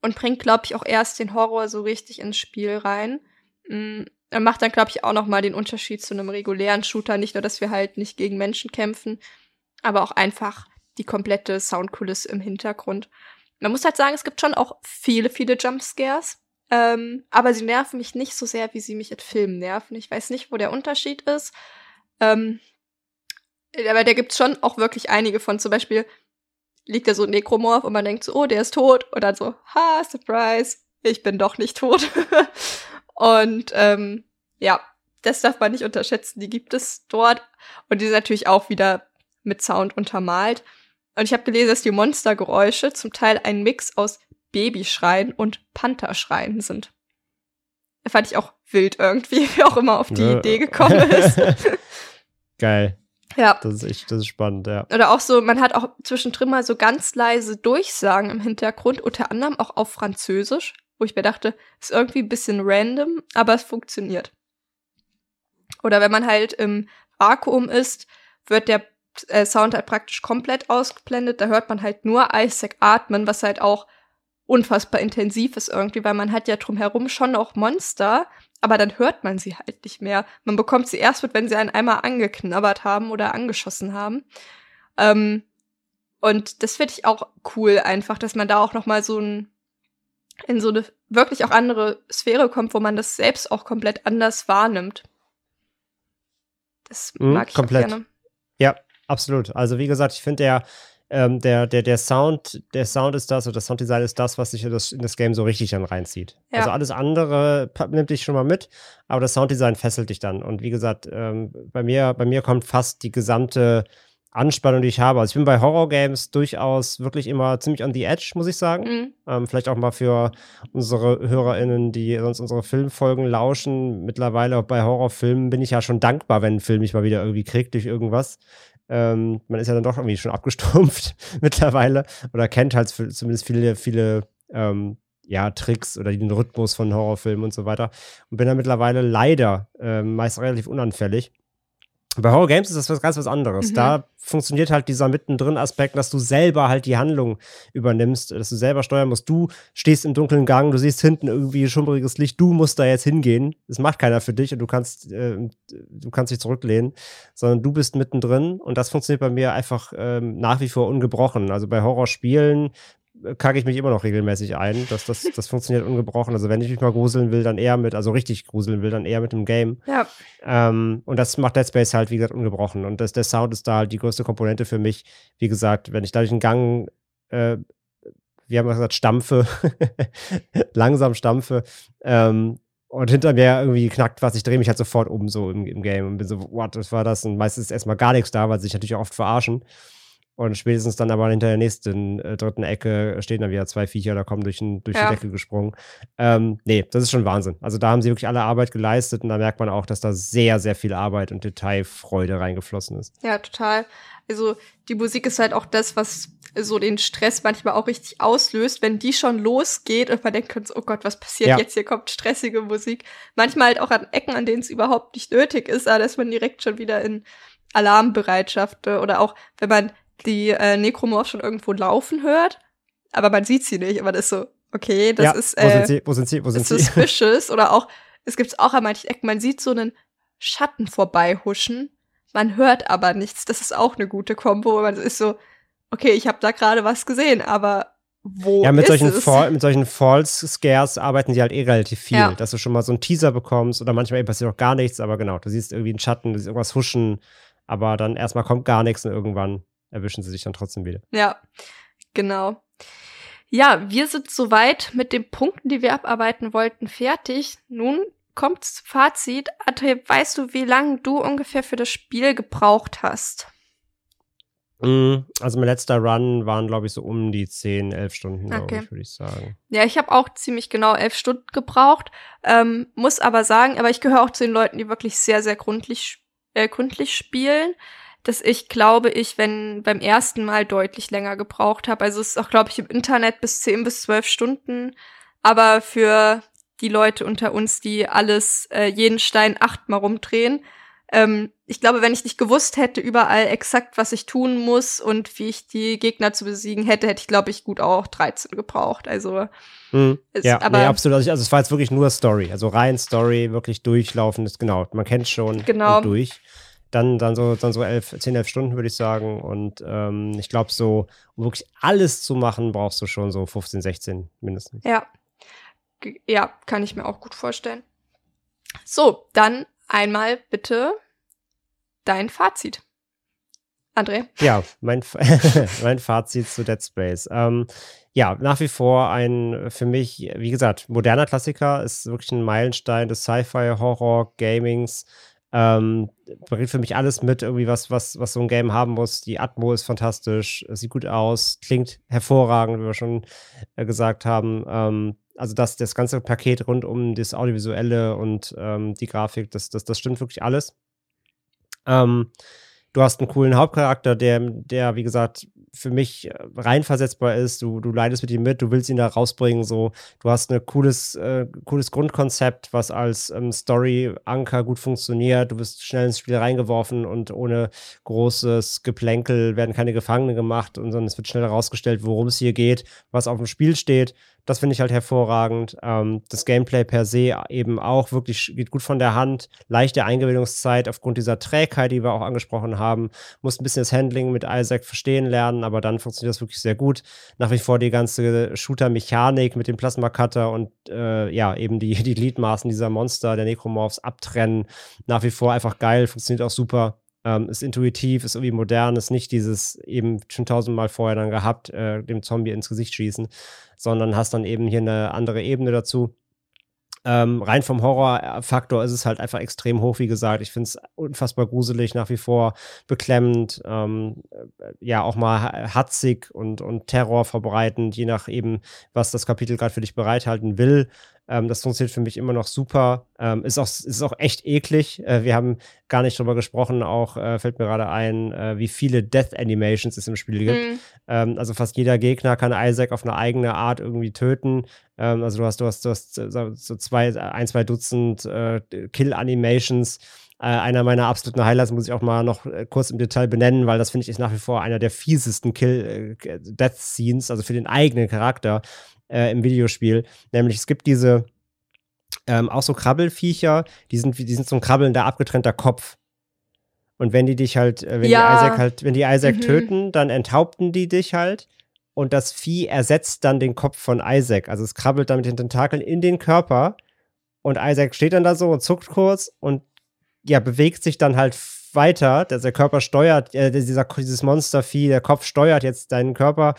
Und bringt, glaube ich, auch erst den Horror so richtig ins Spiel rein. Mm, Er macht dann, glaube ich, auch noch mal den Unterschied zu einem regulären Shooter. Nicht nur, dass wir halt nicht gegen Menschen kämpfen, aber auch einfach die komplette Soundkulisse im Hintergrund. Man muss halt sagen, es gibt schon auch viele, viele Jumpscares. Ähm, aber sie nerven mich nicht so sehr, wie sie mich in Filmen nerven. Ich weiß nicht, wo der Unterschied ist. Ähm, aber da gibt's schon auch wirklich einige von. Zum Beispiel liegt da so ein Nekromorph und man denkt so, oh, der ist tot. Und dann so, ha, Surprise, ich bin doch nicht tot. und ähm, ja, das darf man nicht unterschätzen. Die gibt es dort. Und die sind natürlich auch wieder mit Sound untermalt. Und ich habe gelesen, dass die Monstergeräusche zum Teil ein Mix aus Babyschreien und Pantherschreien sind. Fand ich auch wild irgendwie, wie auch immer auf die Ja. Idee gekommen ist. Geil. ja. Das ist echt, das ist spannend, ja. Oder auch so, man hat auch zwischendrin mal so ganz leise Durchsagen im Hintergrund, unter anderem auch auf Französisch, wo ich mir dachte, ist irgendwie ein bisschen random, aber es funktioniert. Oder wenn man halt im Vakuum ist, wird der äh, Sound halt praktisch komplett ausgeblendet. Da hört man halt nur Isaac atmen, was halt auch unfassbar intensiv ist irgendwie, weil man hat ja drumherum schon auch Monster, aber dann hört man sie halt nicht mehr. Man bekommt sie erst mit, wenn sie einen einmal angeknabbert haben oder angeschossen haben. Ähm, und das finde ich auch cool einfach, dass man da auch noch mal so ein in so eine wirklich auch andere Sphäre kommt, wo man das selbst auch komplett anders wahrnimmt. Das Mhm, mag ich komplett. auch gerne. Ja, absolut. Also wie gesagt, ich finde der, ähm, der, der, der Sound, der Sound ist das oder das Sounddesign ist das, was sich in das, in das Game so richtig dann reinzieht. Ja. Also alles andere nimmt dich schon mal mit, aber das Sounddesign fesselt dich dann. Und wie gesagt, ähm, bei mir, bei mir kommt fast die gesamte Anspannung, die ich habe. Also ich bin bei Horror-Games durchaus wirklich immer ziemlich on the edge, muss ich sagen. Mhm. Ähm, vielleicht auch mal für unsere HörerInnen, die sonst unsere Filmfolgen lauschen. Mittlerweile auch bei Horrorfilmen bin ich ja schon dankbar, wenn ein Film mich mal wieder irgendwie kriegt durch irgendwas. Ähm, man ist ja dann doch irgendwie schon abgestumpft mittlerweile oder kennt halt zumindest viele, viele ähm, ja, Tricks oder den Rhythmus von Horrorfilmen und so weiter. Und bin da mittlerweile leider ähm, meist relativ unanfällig. Bei Horror Games ist das was ganz was anderes. Mhm. Da funktioniert halt dieser mittendrin Aspekt, dass du selber halt die Handlung übernimmst, dass du selber steuern musst. Du stehst im dunklen Gang, du siehst hinten irgendwie schummriges Licht, du musst da jetzt hingehen. Das macht keiner für dich und du kannst, äh, du kannst dich zurücklehnen, sondern du bist mittendrin und das funktioniert bei mir einfach ähm, nach wie vor ungebrochen. Also bei Horrorspielen kacke ich mich immer noch regelmäßig ein. Das, das, das funktioniert ungebrochen. Also wenn ich mich mal gruseln will, dann eher mit, also richtig gruseln will, dann eher mit dem Game. Ja. Ähm, und das macht Dead Space halt, wie gesagt, ungebrochen. Und das, der Sound ist da halt die größte Komponente für mich. Wie gesagt, wenn ich dadurch einen Gang, äh, wie haben wir gesagt, stampfe, langsam stampfe, ähm, und hinter mir irgendwie knackt was, ich drehe mich halt sofort um so im, im Game und bin so, what, was war das? Und meistens ist erstmal gar nichts da, weil sie sich natürlich auch oft verarschen. Und spätestens dann aber hinter der nächsten äh, dritten Ecke stehen dann wieder zwei Viecher, da kommen durch, ein, durch Ja. die Decke gesprungen. Ähm, nee, das ist schon Wahnsinn. Also da haben sie wirklich alle Arbeit geleistet und da merkt man auch, dass da sehr, sehr viel Arbeit und Detailfreude reingeflossen ist. Ja, total. Also die Musik ist halt auch das, was so den Stress manchmal auch richtig auslöst, wenn die schon losgeht und man denkt, oh Gott, was passiert Ja. jetzt? Hier kommt stressige Musik. Manchmal halt auch an Ecken, an denen es überhaupt nicht nötig ist, aber dass man direkt schon wieder in Alarmbereitschaft äh, oder auch, wenn man die äh, Necromorph schon irgendwo laufen hört, aber man sieht sie nicht, aber das ist so, okay, das ja, ist wo äh, sind sie? Wo sind sie? Wo sind sie? suspicious oder auch, es gibt auch an manchen Ecken, man sieht so einen Schatten vorbeihuschen, man hört aber nichts. Das ist auch eine gute Kombo. Man ist so, okay, ich habe da gerade was gesehen, aber wo Ja, mit ist solchen, es? Fall, mit solchen False Scares arbeiten sie halt eh relativ viel. Ja. Dass du schon mal so einen Teaser bekommst oder manchmal eben passiert auch gar nichts, aber genau, du siehst irgendwie einen Schatten, du siehst irgendwas huschen, aber dann erstmal kommt gar nichts und irgendwann erwischen sie sich dann trotzdem wieder. Ja, genau. Ja, wir sind soweit mit den Punkten, die wir abarbeiten wollten, fertig. Nun kommt's Fazit. André, weißt du, wie lange du ungefähr für das Spiel gebraucht hast? Mm, Also mein letzter Run waren, glaube ich, so um die 10, 11 Stunden, glaube Okay. ich, würde ich sagen. Ja, ich habe auch ziemlich genau elf Stunden gebraucht, ähm, muss aber sagen, aber ich gehöre auch zu den Leuten, die wirklich sehr, sehr gründlich, äh, gründlich spielen, dass ich glaube, ich, wenn beim ersten Mal deutlich länger gebraucht habe. Also es ist auch, glaube ich, im Internet bis 10 bis 12 Stunden, aber für die Leute unter uns, die alles, äh, jeden Stein achtmal rumdrehen, ähm, ich glaube, wenn ich nicht gewusst hätte überall exakt, was ich tun muss und wie ich die Gegner zu besiegen hätte, hätte ich, glaube ich, gut auch 13 gebraucht. Also Mhm. Es- ja, aber- nee, absolut. Also, also es war jetzt wirklich nur Story. Also rein Story, wirklich durchlaufen ist genau. Man kennt schon Genau. durch. Dann, dann so, dann so elf, 10, 11 Stunden, würde ich sagen. Und ähm, ich glaube, so, um wirklich alles zu machen, brauchst du schon so 15, 16 mindestens. Ja. Ja, kann ich mir auch gut vorstellen. So, dann einmal bitte dein Fazit. André? Ja, mein, mein Fazit zu Dead Space. Ähm, ja, nach wie vor ein für mich, wie gesagt, moderner Klassiker, ist wirklich ein Meilenstein des Sci-Fi, Horror, Gamings. Ähm, bringt für mich alles mit, irgendwie was, was, was so ein Game haben muss. Die Atmo ist fantastisch, sieht gut aus, klingt hervorragend, wie wir schon äh, gesagt haben. Ähm, also das, das ganze Paket rund um das Audiovisuelle und ähm, die Grafik, das, das, das stimmt wirklich alles. Ähm, du hast einen coolen Hauptcharakter, der, der, wie gesagt, für mich äh, reinversetzbar ist. Du, du leidest mit ihm mit, du willst ihn da rausbringen. So, du hast ein cooles, äh, cooles Grundkonzept, was als ähm, Story-Anker gut funktioniert. Du bist schnell ins Spiel reingeworfen und ohne großes Geplänkel werden keine Gefangene gemacht, sondern es wird schnell herausgestellt, worum es hier geht, was auf dem Spiel steht. Das finde ich halt hervorragend. Ähm, das Gameplay per se eben auch wirklich geht gut von der Hand. Leichte Eingewöhnungszeit aufgrund dieser Trägheit, die wir auch angesprochen haben. Muss ein bisschen das Handling mit Isaac verstehen lernen, aber dann funktioniert das wirklich sehr gut. Nach wie vor die ganze Shooter-Mechanik mit dem Plasma-Cutter und äh, ja, eben die, die Gliedmaßen dieser Monster, der Necromorphs abtrennen. Nach wie vor einfach geil, funktioniert auch super. Ähm, ist intuitiv, ist irgendwie modern, ist nicht dieses eben schon tausendmal vorher dann gehabt, äh, dem Zombie ins Gesicht schießen, sondern hast dann eben hier eine andere Ebene dazu. Ähm, rein vom Horrorfaktor ist es halt einfach extrem hoch, wie gesagt. Ich finde es unfassbar gruselig, nach wie vor beklemmend, ähm, äh, ja, auch mal ha- hatzig und, und Terror verbreitend, je nach eben, was das Kapitel gerade für dich bereithalten will. Ähm, das funktioniert für mich immer noch super. Ähm, ist, auch, ist auch echt eklig. Äh, wir haben gar nicht drüber gesprochen, auch äh, fällt mir gerade ein, äh, wie viele Death Animations es im Spiel gibt. Mhm. Ähm, also fast jeder Gegner kann Isaac auf eine eigene Art irgendwie töten. Ähm, also du hast, du hast, du hast so zwei, ein, zwei Dutzend äh, Kill-Animations Äh, einer meiner absoluten Highlights muss ich auch mal noch äh, kurz im Detail benennen, weil das finde ich ist nach wie vor einer der fiesesten Kill-Death-Scenes, also für den eigenen Charakter äh, im Videospiel. Nämlich es gibt diese ähm, auch so Krabbelfiecher, die sind, die sind so ein krabbelnder, abgetrennter Kopf. Und wenn die dich halt, äh, wenn Ja. die Isaac halt, wenn die Isaac Mhm. töten, dann enthaupten die dich halt. Und das Vieh ersetzt dann den Kopf von Isaac. Also es krabbelt dann mit den Tentakeln in den Körper. Und Isaac steht dann da so und zuckt kurz und ja, bewegt sich dann halt weiter. Der, der Körper steuert, äh, dieser, dieses Monstervieh, der Kopf steuert jetzt deinen Körper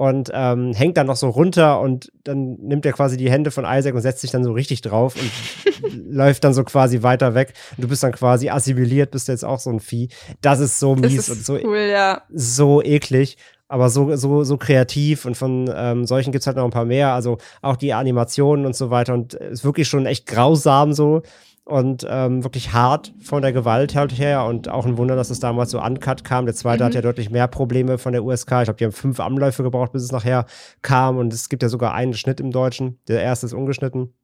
und ähm, hängt dann noch so runter und dann nimmt er quasi die Hände von Isaac und setzt sich dann so richtig drauf und läuft dann so quasi weiter weg. Und du bist dann quasi assimiliert, bist jetzt auch so ein Vieh. Das ist so mies ist und so cool, ja. so eklig, aber so, so, so kreativ und von ähm, solchen gibt es halt noch ein paar mehr. Also auch die Animationen und so weiter und ist wirklich schon echt grausam so und ähm, wirklich hart von der Gewalt halt her und auch ein Wunder, dass es damals so uncut kam. Der zweite Mhm. hat ja deutlich mehr Probleme von der USK. Ich glaube, die haben fünf Anläufe gebraucht, bis es nachher kam und es gibt ja sogar einen Schnitt im Deutschen. Der erste ist ungeschnitten.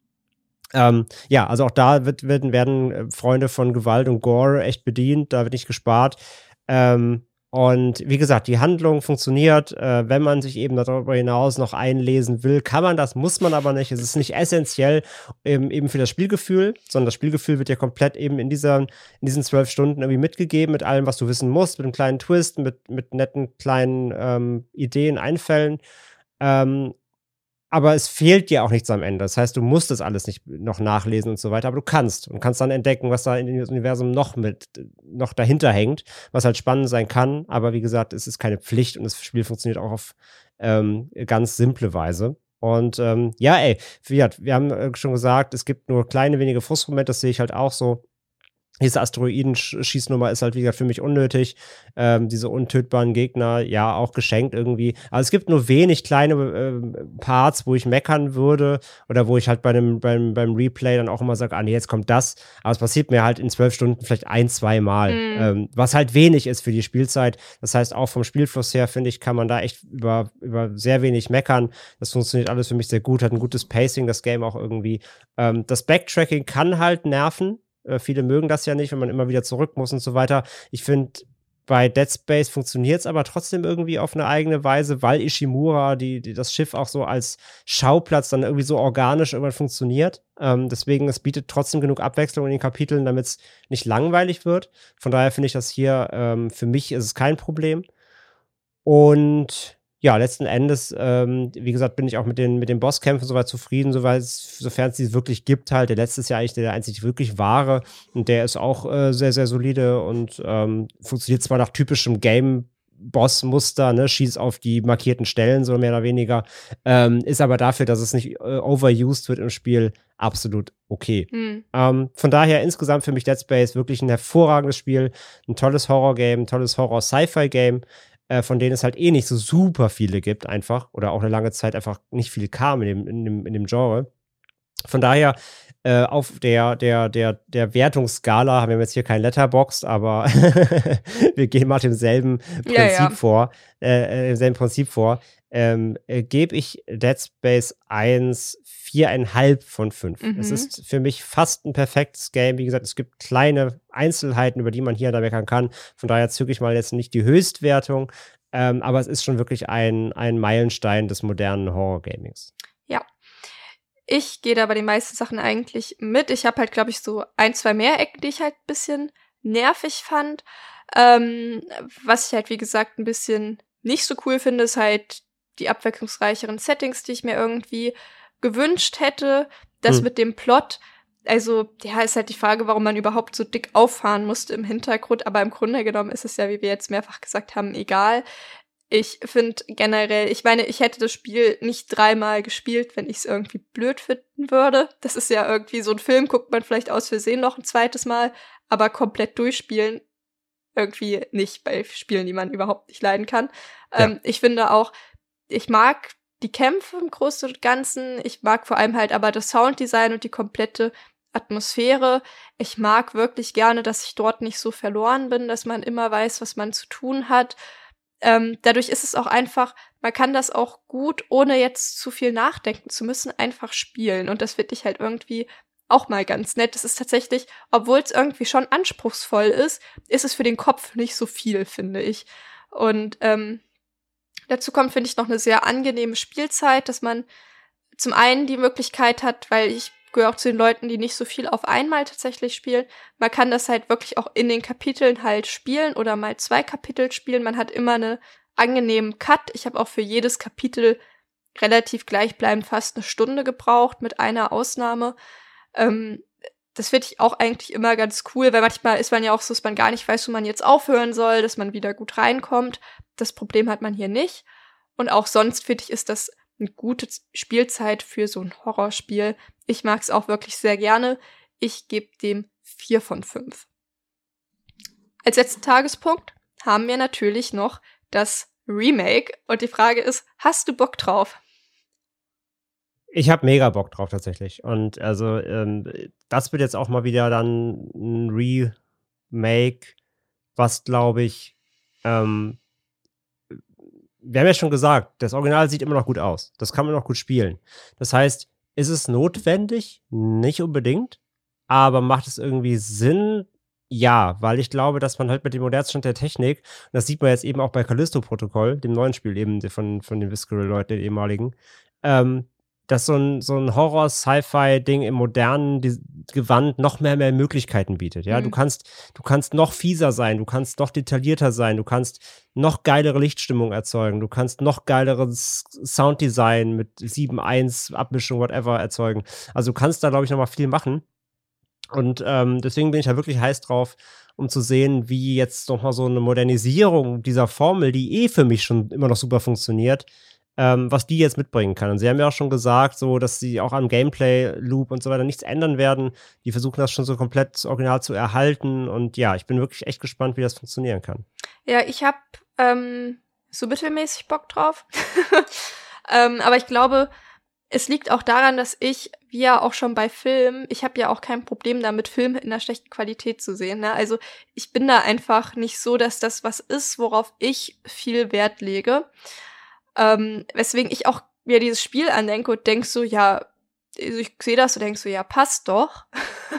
Ähm, ja, also auch da wird, werden, werden äh, Freunde von Gewalt und Gore echt bedient, da wird nicht gespart. Ähm, und wie gesagt, die Handlung funktioniert. Äh, wenn man sich eben darüber hinaus noch einlesen will, kann man das, muss man aber nicht. Es ist nicht essentiell eben, eben für das Spielgefühl, sondern das Spielgefühl wird dir komplett eben in, dieser, in diesen zwölf Stunden irgendwie mitgegeben, mit allem, was du wissen musst, mit einem kleinen Twist, mit, mit netten kleinen ähm, Ideen, Einfällen. Ähm, aber es fehlt dir auch nichts am Ende. Das heißt, du musst das alles nicht noch nachlesen und so weiter, aber du kannst und kannst dann entdecken, was da in dem Universum noch mit, noch dahinter hängt, was halt spannend sein kann. Aber wie gesagt, es ist keine Pflicht und das Spiel funktioniert auch auf ähm, ganz simple Weise. Und ähm, ja, ey, gesagt, wir haben äh, schon gesagt, es gibt nur kleine wenige Frustmomente, das sehe ich halt auch so. Diese Asteroidenschießnummer ist halt, wie gesagt, für mich unnötig. Ähm, diese untötbaren Gegner, ja, auch geschenkt irgendwie. Aber es gibt nur wenig kleine ähm, Parts, wo ich meckern würde oder wo ich halt bei einem, beim, beim Replay dann auch immer sage, ah nee, jetzt kommt das. Aber es passiert mir halt in zwölf Stunden vielleicht ein, zwei Mal. Mhm. Ähm, was halt wenig ist für die Spielzeit. Das heißt, auch vom Spielfluss her, finde ich, kann man da echt über, über sehr wenig meckern. Das funktioniert alles für mich sehr gut, hat ein gutes Pacing, das Game auch irgendwie. Ähm, das Backtracking kann halt nerven. Äh, viele mögen das ja nicht, wenn man immer wieder zurück muss und so weiter. Ich finde, bei Dead Space funktioniert es aber trotzdem irgendwie auf eine eigene Weise, weil Ishimura die, die, das Schiff auch so als Schauplatz dann irgendwie so organisch irgendwann funktioniert. Ähm, deswegen, es bietet trotzdem genug Abwechslung in den Kapiteln, damit es nicht langweilig wird. Von daher finde ich das hier, ähm, für mich ist es kein Problem. Und ja, letzten Endes, ähm, wie gesagt, bin ich auch mit den, mit den Bosskämpfen soweit zufrieden, soweit sofern es die wirklich gibt halt. Der letzte ist ja eigentlich der einzig wirklich wahre und der ist auch äh, sehr, sehr solide und ähm, funktioniert zwar nach typischem Game Boss-Muster, ne, schießt auf die markierten Stellen, so mehr oder weniger, ähm, ist aber dafür, dass es nicht äh, overused wird im Spiel, absolut okay. Hm. Ähm, von daher insgesamt für mich Dead Space wirklich ein hervorragendes Spiel, ein tolles Horror-Game, ein tolles Horror-Sci-Fi-Game, äh, von denen es halt eh nicht so super viele gibt, einfach. Oder auch eine lange Zeit einfach nicht viel kam in dem, in dem, in dem Genre. Von daher, äh, auf der, der, der, der Wertungsskala haben wir jetzt hier kein Letterboxd, aber wir gehen mal demselben Prinzip Ja, ja. vor, äh, äh, demselben Prinzip vor. Ähm, äh, gebe ich Dead Space 1 viereinhalb von fünf. Mhm. Es ist für mich fast ein perfektes Game. Wie gesagt, es gibt kleine Einzelheiten, über die man hier und da meckern kann. Von daher zücke ich mal jetzt nicht die Höchstwertung, ähm, aber es ist schon wirklich ein, ein Meilenstein des modernen Horror-Gamings. Ich gehe da bei den meisten Sachen eigentlich mit. Ich habe halt, glaube ich, so ein, zwei mehr Ecken, die ich halt ein bisschen nervig fand. Ähm, was ich halt, wie gesagt, ein bisschen nicht so cool finde, ist halt die abwechslungsreicheren Settings, die ich mir irgendwie gewünscht hätte. Das Hm. mit dem Plot. Also, ja, ist halt die Frage, warum man überhaupt so dick auffahren musste im Hintergrund. Aber im Grunde genommen ist es ja, wie wir jetzt mehrfach gesagt haben, egal. Ich finde generell, ich meine, ich hätte das Spiel nicht dreimal gespielt, wenn ich es irgendwie blöd finden würde. Das ist ja irgendwie so ein Film, guckt man vielleicht aus Versehen noch ein zweites Mal, aber komplett durchspielen irgendwie nicht bei Spielen, die man überhaupt nicht leiden kann. Ja. Ähm, ich finde auch, ich mag die Kämpfe im Großen und Ganzen. Ich mag vor allem halt aber das Sounddesign und die komplette Atmosphäre. Ich mag wirklich gerne, dass ich dort nicht so verloren bin, dass man immer weiß, was man zu tun hat. Ähm, dadurch ist es auch einfach, man kann das auch gut, ohne jetzt zu viel nachdenken zu müssen, einfach spielen. Und das finde ich halt irgendwie auch mal ganz nett. Es ist tatsächlich, obwohl es irgendwie schon anspruchsvoll ist, ist es für den Kopf nicht so viel, finde ich. Und ähm, dazu kommt, finde ich, noch eine sehr angenehme Spielzeit, dass man zum einen die Möglichkeit hat, weil ich gehöre auch zu den Leuten, die nicht so viel auf einmal tatsächlich spielen. Man kann das halt wirklich auch in den Kapiteln halt spielen oder mal zwei Kapitel spielen. Man hat immer eine angenehmen Cut. Ich habe auch für jedes Kapitel relativ gleichbleibend fast eine Stunde gebraucht, mit einer Ausnahme. Ähm, das finde ich auch eigentlich immer ganz cool, weil manchmal ist man ja auch so, dass man gar nicht weiß, wo man jetzt aufhören soll, dass man wieder gut reinkommt. Das Problem hat man hier nicht. Und auch sonst finde ich, ist das eine gute Spielzeit für so ein Horrorspiel. Ich mag es auch wirklich sehr gerne. Ich gebe dem vier von fünf. Als letzten Tagespunkt haben wir natürlich noch das Remake. Und die Frage ist, hast du Bock drauf? Ich habe mega Bock drauf tatsächlich. Und also ähm, das wird jetzt auch mal wieder dann ein Remake, was glaube ich, ähm, wir haben ja schon gesagt, das Original sieht immer noch gut aus. Das kann man noch gut spielen. Das heißt, ist es notwendig? Nicht unbedingt. Aber macht es irgendwie Sinn? Ja, weil ich glaube, dass man halt mit dem modernsten Stand der Technik, und das sieht man jetzt eben auch bei Callisto-Protokoll, dem neuen Spiel eben von, von den Visceral-Leuten, den ehemaligen, ähm, dass so ein, so ein Horror-Sci-Fi-Ding im modernen Gewand noch mehr, mehr Möglichkeiten bietet. Ja, mhm. du kannst, du kannst noch fieser sein, du kannst noch detaillierter sein, du kannst noch geilere Lichtstimmung erzeugen, du kannst noch geileres Sounddesign mit 7.1 Abmischung, whatever erzeugen. Also du kannst da, glaube ich, noch mal viel machen. Und ähm, deswegen bin ich da wirklich heiß drauf, um zu sehen, wie jetzt noch mal so eine Modernisierung dieser Formel, die eh für mich schon immer noch super funktioniert, ähm, was die jetzt mitbringen kann. Und sie haben ja auch schon gesagt, so, dass sie auch am Gameplay-Loop und so weiter nichts ändern werden. Die versuchen das schon so komplett original zu erhalten. Und ja, ich bin wirklich echt gespannt, wie das funktionieren kann. Ja, ich habe ähm, so mittelmäßig Bock drauf. ähm, aber ich glaube, es liegt auch daran, dass ich, wie ja auch schon bei Filmen, ich habe ja auch kein Problem damit, Filme in einer schlechten Qualität zu sehen. Ne? Also ich bin da einfach nicht so, dass das was ist, worauf ich viel Wert lege. Ähm, weswegen ich auch mir dieses Spiel andenke und denk so, ja, also ich sehe das und denk so, ja, passt doch.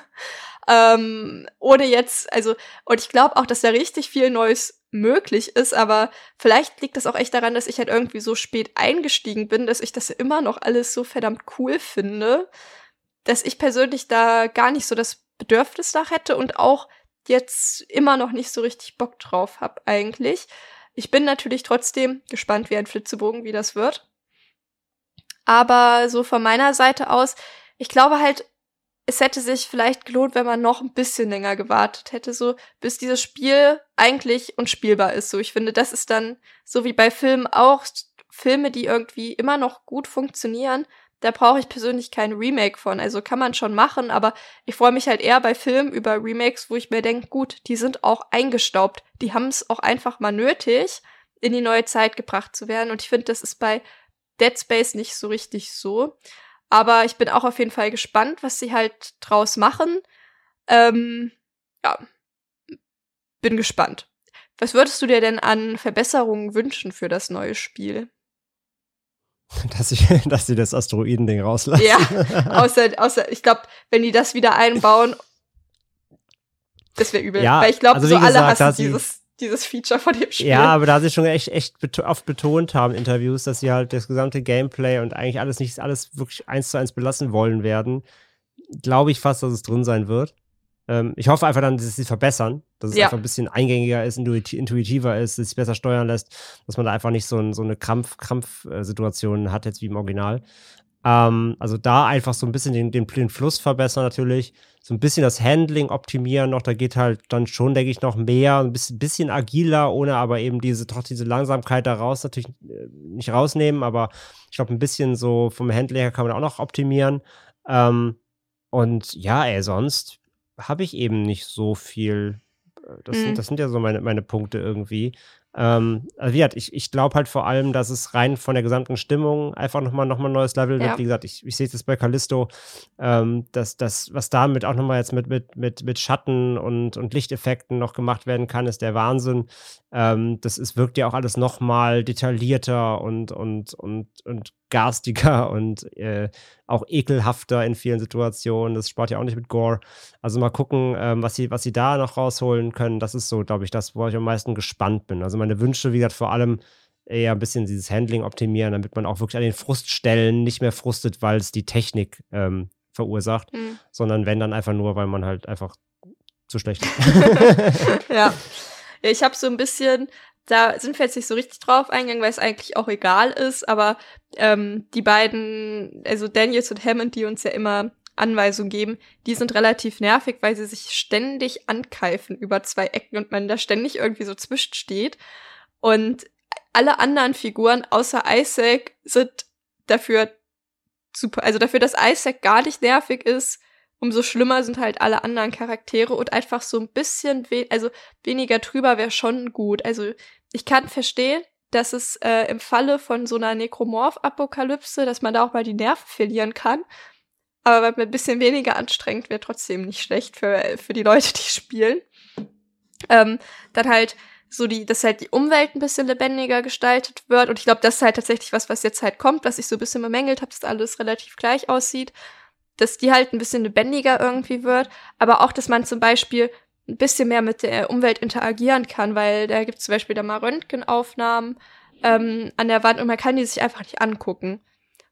ähm, ohne jetzt, also, und ich glaube auch, dass da richtig viel Neues möglich ist, aber vielleicht liegt das auch echt daran, dass ich halt irgendwie so spät eingestiegen bin, dass ich das immer noch alles so verdammt cool finde, dass ich persönlich da gar nicht so das Bedürfnis nach hätte und auch jetzt immer noch nicht so richtig Bock drauf hab eigentlich. Ich bin natürlich trotzdem gespannt wie ein Flitzebogen, wie das wird. Aber so von meiner Seite aus, ich glaube halt, es hätte sich vielleicht gelohnt, wenn man noch ein bisschen länger gewartet hätte, so bis dieses Spiel eigentlich unspielbar ist. So, ich finde, das ist dann so wie bei Filmen auch Filme, die irgendwie immer noch gut funktionieren, da brauche ich persönlich kein Remake von. Also kann man schon machen, aber ich freue mich halt eher bei Filmen über Remakes, wo ich mir denke, gut, die sind auch eingestaubt. Die haben es auch einfach mal nötig, in die neue Zeit gebracht zu werden. Und ich finde, das ist bei Dead Space nicht so richtig so. Aber ich bin auch auf jeden Fall gespannt, was sie halt draus machen. Ähm, ja, bin gespannt. Was würdest du dir denn an Verbesserungen wünschen für das neue Spiel? Dass sie, dass sie das Asteroidending rauslassen. Ja, außer, außer ich glaube, wenn die das wieder einbauen, das wäre übel. Ja, Weil ich glaube, also so gesagt, alle hassen dieses, dieses Feature von dem Spiel. Ja, aber da sie schon echt, echt beto oft betont haben, Interviews, dass sie halt das gesamte Gameplay und eigentlich alles nicht alles wirklich eins zu eins belassen wollen werden, glaube ich fast, dass es drin sein wird. Ähm, ich hoffe einfach dann, dass sie verbessern, dass es ja. einfach ein bisschen eingängiger ist, intuitiver ist, dass es sich besser steuern lässt, dass man da einfach nicht so, ein, so eine Krampf-Situation Krampf hat, jetzt wie im Original. Ähm, also da einfach so ein bisschen den, den, den, Fluss verbessern natürlich, so ein bisschen das Handling optimieren noch, da geht halt dann schon, denke ich, noch mehr, ein bisschen, bisschen agiler, ohne aber eben diese, doch diese Langsamkeit daraus natürlich äh, nicht rausnehmen, aber ich glaube, ein bisschen so vom Handling her kann man auch noch optimieren. Ähm, und ja, ey, sonst habe ich eben nicht so viel. Äh, das, mhm. sind, das sind ja so meine, meine Punkte irgendwie. Ähm, also wie gesagt, ich, ich glaube halt vor allem, dass es rein von der gesamten Stimmung einfach nochmal noch mal ein neues Level wird. Ja. Wie gesagt, ich, ich sehe es bei Callisto, ähm, dass das, was damit auch nochmal jetzt mit, mit, mit, mit Schatten und, und Lichteffekten noch gemacht werden kann, ist der Wahnsinn. Ähm, das ist, wirkt ja auch alles nochmal detaillierter und, und, und, und garstiger und äh, auch ekelhafter in vielen Situationen. Das spart ja auch nicht mit Gore. Also mal gucken, ähm, was, sie, was sie da noch rausholen können. Das ist so, glaube ich, das, wo ich am meisten gespannt bin. Also meine Wünsche, wie gesagt, vor allem eher ein bisschen dieses Handling optimieren, damit man auch wirklich an den Fruststellen nicht mehr frustet, weil es die Technik ähm, verursacht, mhm. sondern wenn dann einfach nur, weil man halt einfach zu schlecht ist. ja. Ich habe so ein bisschen da sind wir jetzt nicht so richtig drauf eingegangen, weil es eigentlich auch egal ist, aber ähm, die beiden, also Daniels und Hammond, die uns ja immer Anweisungen geben, die sind relativ nervig, weil sie sich ständig ankeifen über zwei Ecken und man da ständig irgendwie so zwischensteht. Und alle anderen Figuren außer Isaac sind dafür super, also dafür, dass Isaac gar nicht nervig ist, umso schlimmer sind halt alle anderen Charaktere und einfach so ein bisschen, we also weniger drüber wäre schon gut. Also ich kann verstehen, dass es äh, im Falle von so einer Nekromorph-Apokalypse, dass man da auch mal die Nerven verlieren kann. Aber ein bisschen weniger anstrengend wäre trotzdem nicht schlecht für, für die Leute, die spielen. Ähm, dann halt so die, dass halt die Umwelt ein bisschen lebendiger gestaltet wird. Und ich glaube, das ist halt tatsächlich was, was jetzt halt kommt, was ich so ein bisschen bemängelt habe, dass alles relativ gleich aussieht. Dass die halt ein bisschen lebendiger irgendwie wird. Aber auch, dass man zum Beispiel ein bisschen mehr mit der Umwelt interagieren kann, weil da gibt es zum Beispiel da mal Röntgenaufnahmen ähm, an der Wand und man kann die sich einfach nicht angucken.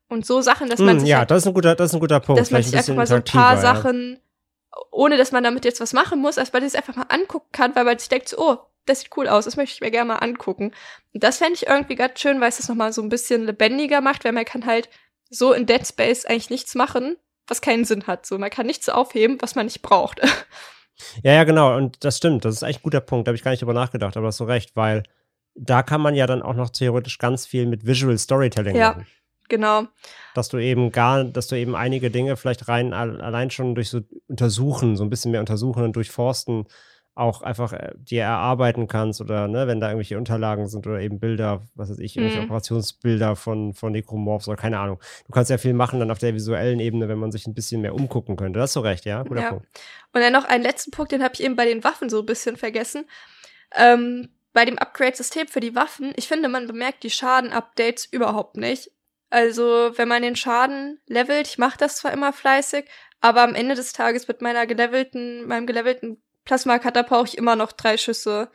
Und so Sachen, dass man mm, sich ja, halt, das ist ein guter, das ist ein guter Punkt. Dass man sich einfach mal so ein paar Sachen, ohne dass man damit jetzt was machen muss, als man das einfach mal angucken kann, weil man sich denkt, so, oh, das sieht cool aus, das möchte ich mir gerne mal angucken. Und das fände ich irgendwie ganz schön, weil es das nochmal so ein bisschen lebendiger macht, weil man kann halt so in Dead Space eigentlich nichts machen, was keinen Sinn hat. So, man kann nichts aufheben, was man nicht braucht. Ja, ja, genau. Und das stimmt. Das ist echt ein guter Punkt. Da habe ich gar nicht drüber nachgedacht, aber hast du recht, weil da kann man ja dann auch noch theoretisch ganz viel mit Visual Storytelling ja, machen. Genau. Dass du eben gar, dass du eben einige Dinge vielleicht rein allein schon durch so Untersuchen, so ein bisschen mehr untersuchen und durchforsten auch einfach äh, dir erarbeiten kannst oder ne, wenn da irgendwelche Unterlagen sind oder eben Bilder, was weiß ich, irgendwelche mhm. Operationsbilder von, von Necromorphs oder keine Ahnung. Du kannst ja viel machen dann auf der visuellen Ebene, wenn man sich ein bisschen mehr umgucken könnte. Das ist so recht, ja? Guter ja. Punkt. Und dann noch einen letzten Punkt, den habe ich eben bei den Waffen so ein bisschen vergessen. Ähm, bei dem Upgrade-System für die Waffen, ich finde, man bemerkt die Schaden-Updates überhaupt nicht. Also, wenn man den Schaden levelt, ich mache das zwar immer fleißig, aber am Ende des Tages mit meiner gelevelten, meinem gelevelten Plasma-Cutter brauche ich immer noch drei Schüsse,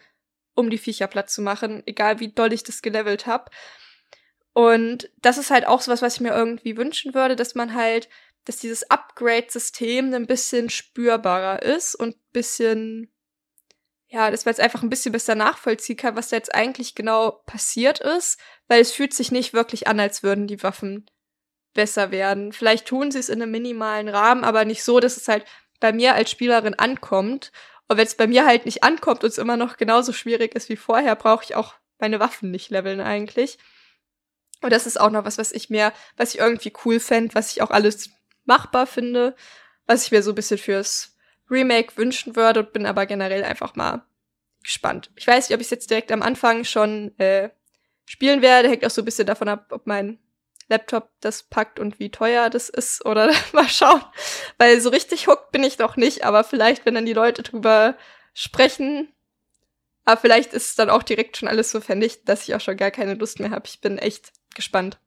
um die Viecher platt zu machen, egal wie doll ich das gelevelt habe. Und das ist halt auch sowas, was ich mir irgendwie wünschen würde, dass man halt, dass dieses Upgrade-System ein bisschen spürbarer ist und bisschen, ja, dass man jetzt einfach ein bisschen besser nachvollziehen kann, was da jetzt eigentlich genau passiert ist, weil es fühlt sich nicht wirklich an, als würden die Waffen besser werden. Vielleicht tun sie es in einem minimalen Rahmen, aber nicht so, dass es halt bei mir als Spielerin ankommt und wenn es bei mir halt nicht ankommt und es immer noch genauso schwierig ist wie vorher, brauche ich auch meine Waffen nicht leveln eigentlich. Und das ist auch noch was, was ich mir, was ich irgendwie cool fände, was ich auch alles machbar finde, was ich mir so ein bisschen fürs Remake wünschen würde und bin aber generell einfach mal gespannt. Ich weiß nicht, ob ich es jetzt direkt am Anfang schon äh, spielen werde, hängt auch so ein bisschen davon ab, ob mein Laptop das packt und wie teuer das ist oder mal schauen. Weil so richtig hooked bin ich doch nicht, aber vielleicht, wenn dann die Leute drüber sprechen, aber vielleicht ist es dann auch direkt schon alles so vernichtet, dass ich auch schon gar keine Lust mehr habe. Ich bin echt gespannt.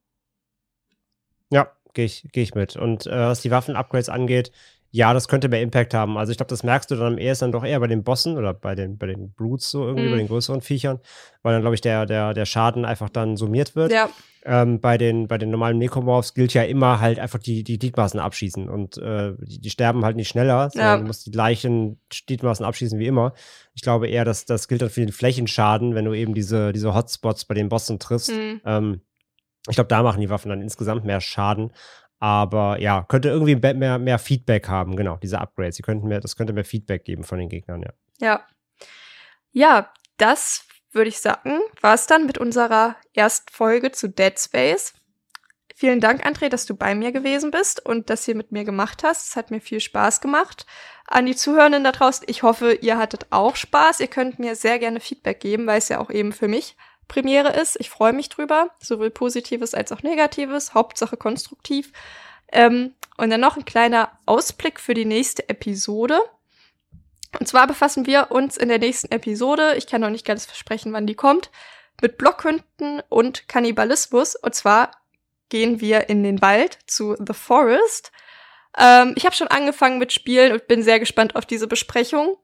Ja, gehe ich, geh ich mit. Und äh, was die Waffen-Upgrades angeht, ja, das könnte mehr Impact haben. Also ich glaube, das merkst du dann am ehesten doch eher bei den Bossen oder bei den, bei den Brutes so irgendwie, mm. bei den größeren Viechern, weil dann, glaube ich, der, der, der Schaden einfach dann summiert wird. Ja. Ähm, bei, den, bei den normalen Necromorphs gilt ja immer halt einfach die, die Gliedmaßen abschießen und äh, die, die, sterben halt nicht schneller, sondern ja. du musst die gleichen Gliedmaßen abschießen wie immer. Ich glaube eher, dass das gilt dann für den Flächenschaden, wenn du eben diese, diese Hotspots bei den Bossen triffst. Mhm. Ähm, ich glaube, da machen die Waffen dann insgesamt mehr Schaden. Aber ja, könnte irgendwie mehr, mehr Feedback haben, genau, diese Upgrades. Sie könnten mehr, das könnte mehr Feedback geben von den Gegnern, ja. Ja. Ja, das würde ich sagen, war es dann mit unserer ersten Folge zu Dead Space. Vielen Dank, André, dass du bei mir gewesen bist und das hier mit mir gemacht hast. Es hat mir viel Spaß gemacht. An die Zuhörenden da draußen, ich hoffe, ihr hattet auch Spaß. Ihr könnt mir sehr gerne Feedback geben, weil es ja auch eben für mich Premiere ist. Ich freue mich drüber, sowohl positives als auch negatives, Hauptsache konstruktiv. Ähm, und dann noch ein kleiner Ausblick für die nächste Episode. Und zwar befassen wir uns in der nächsten Episode, ich kann noch nicht ganz versprechen, wann die kommt, mit Blockhünden und Kannibalismus. Und zwar gehen wir in den Wald zu The Forest. Ähm, ich habe schon angefangen mit Spielen und bin sehr gespannt auf diese Besprechung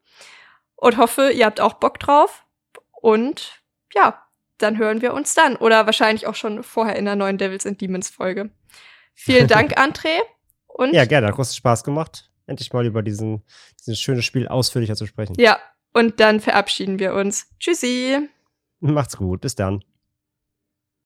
und hoffe, ihr habt auch Bock drauf. Und ja, dann hören wir uns dann. Oder wahrscheinlich auch schon vorher in der neuen Devils and Demons Folge. Vielen Dank, André. Und Ja, gerne, hat großen Spaß gemacht, endlich mal über diesen, dieses schöne Spiel ausführlicher zu sprechen. ja, und dann verabschieden wir uns. Tschüssi. Macht's gut, bis dann.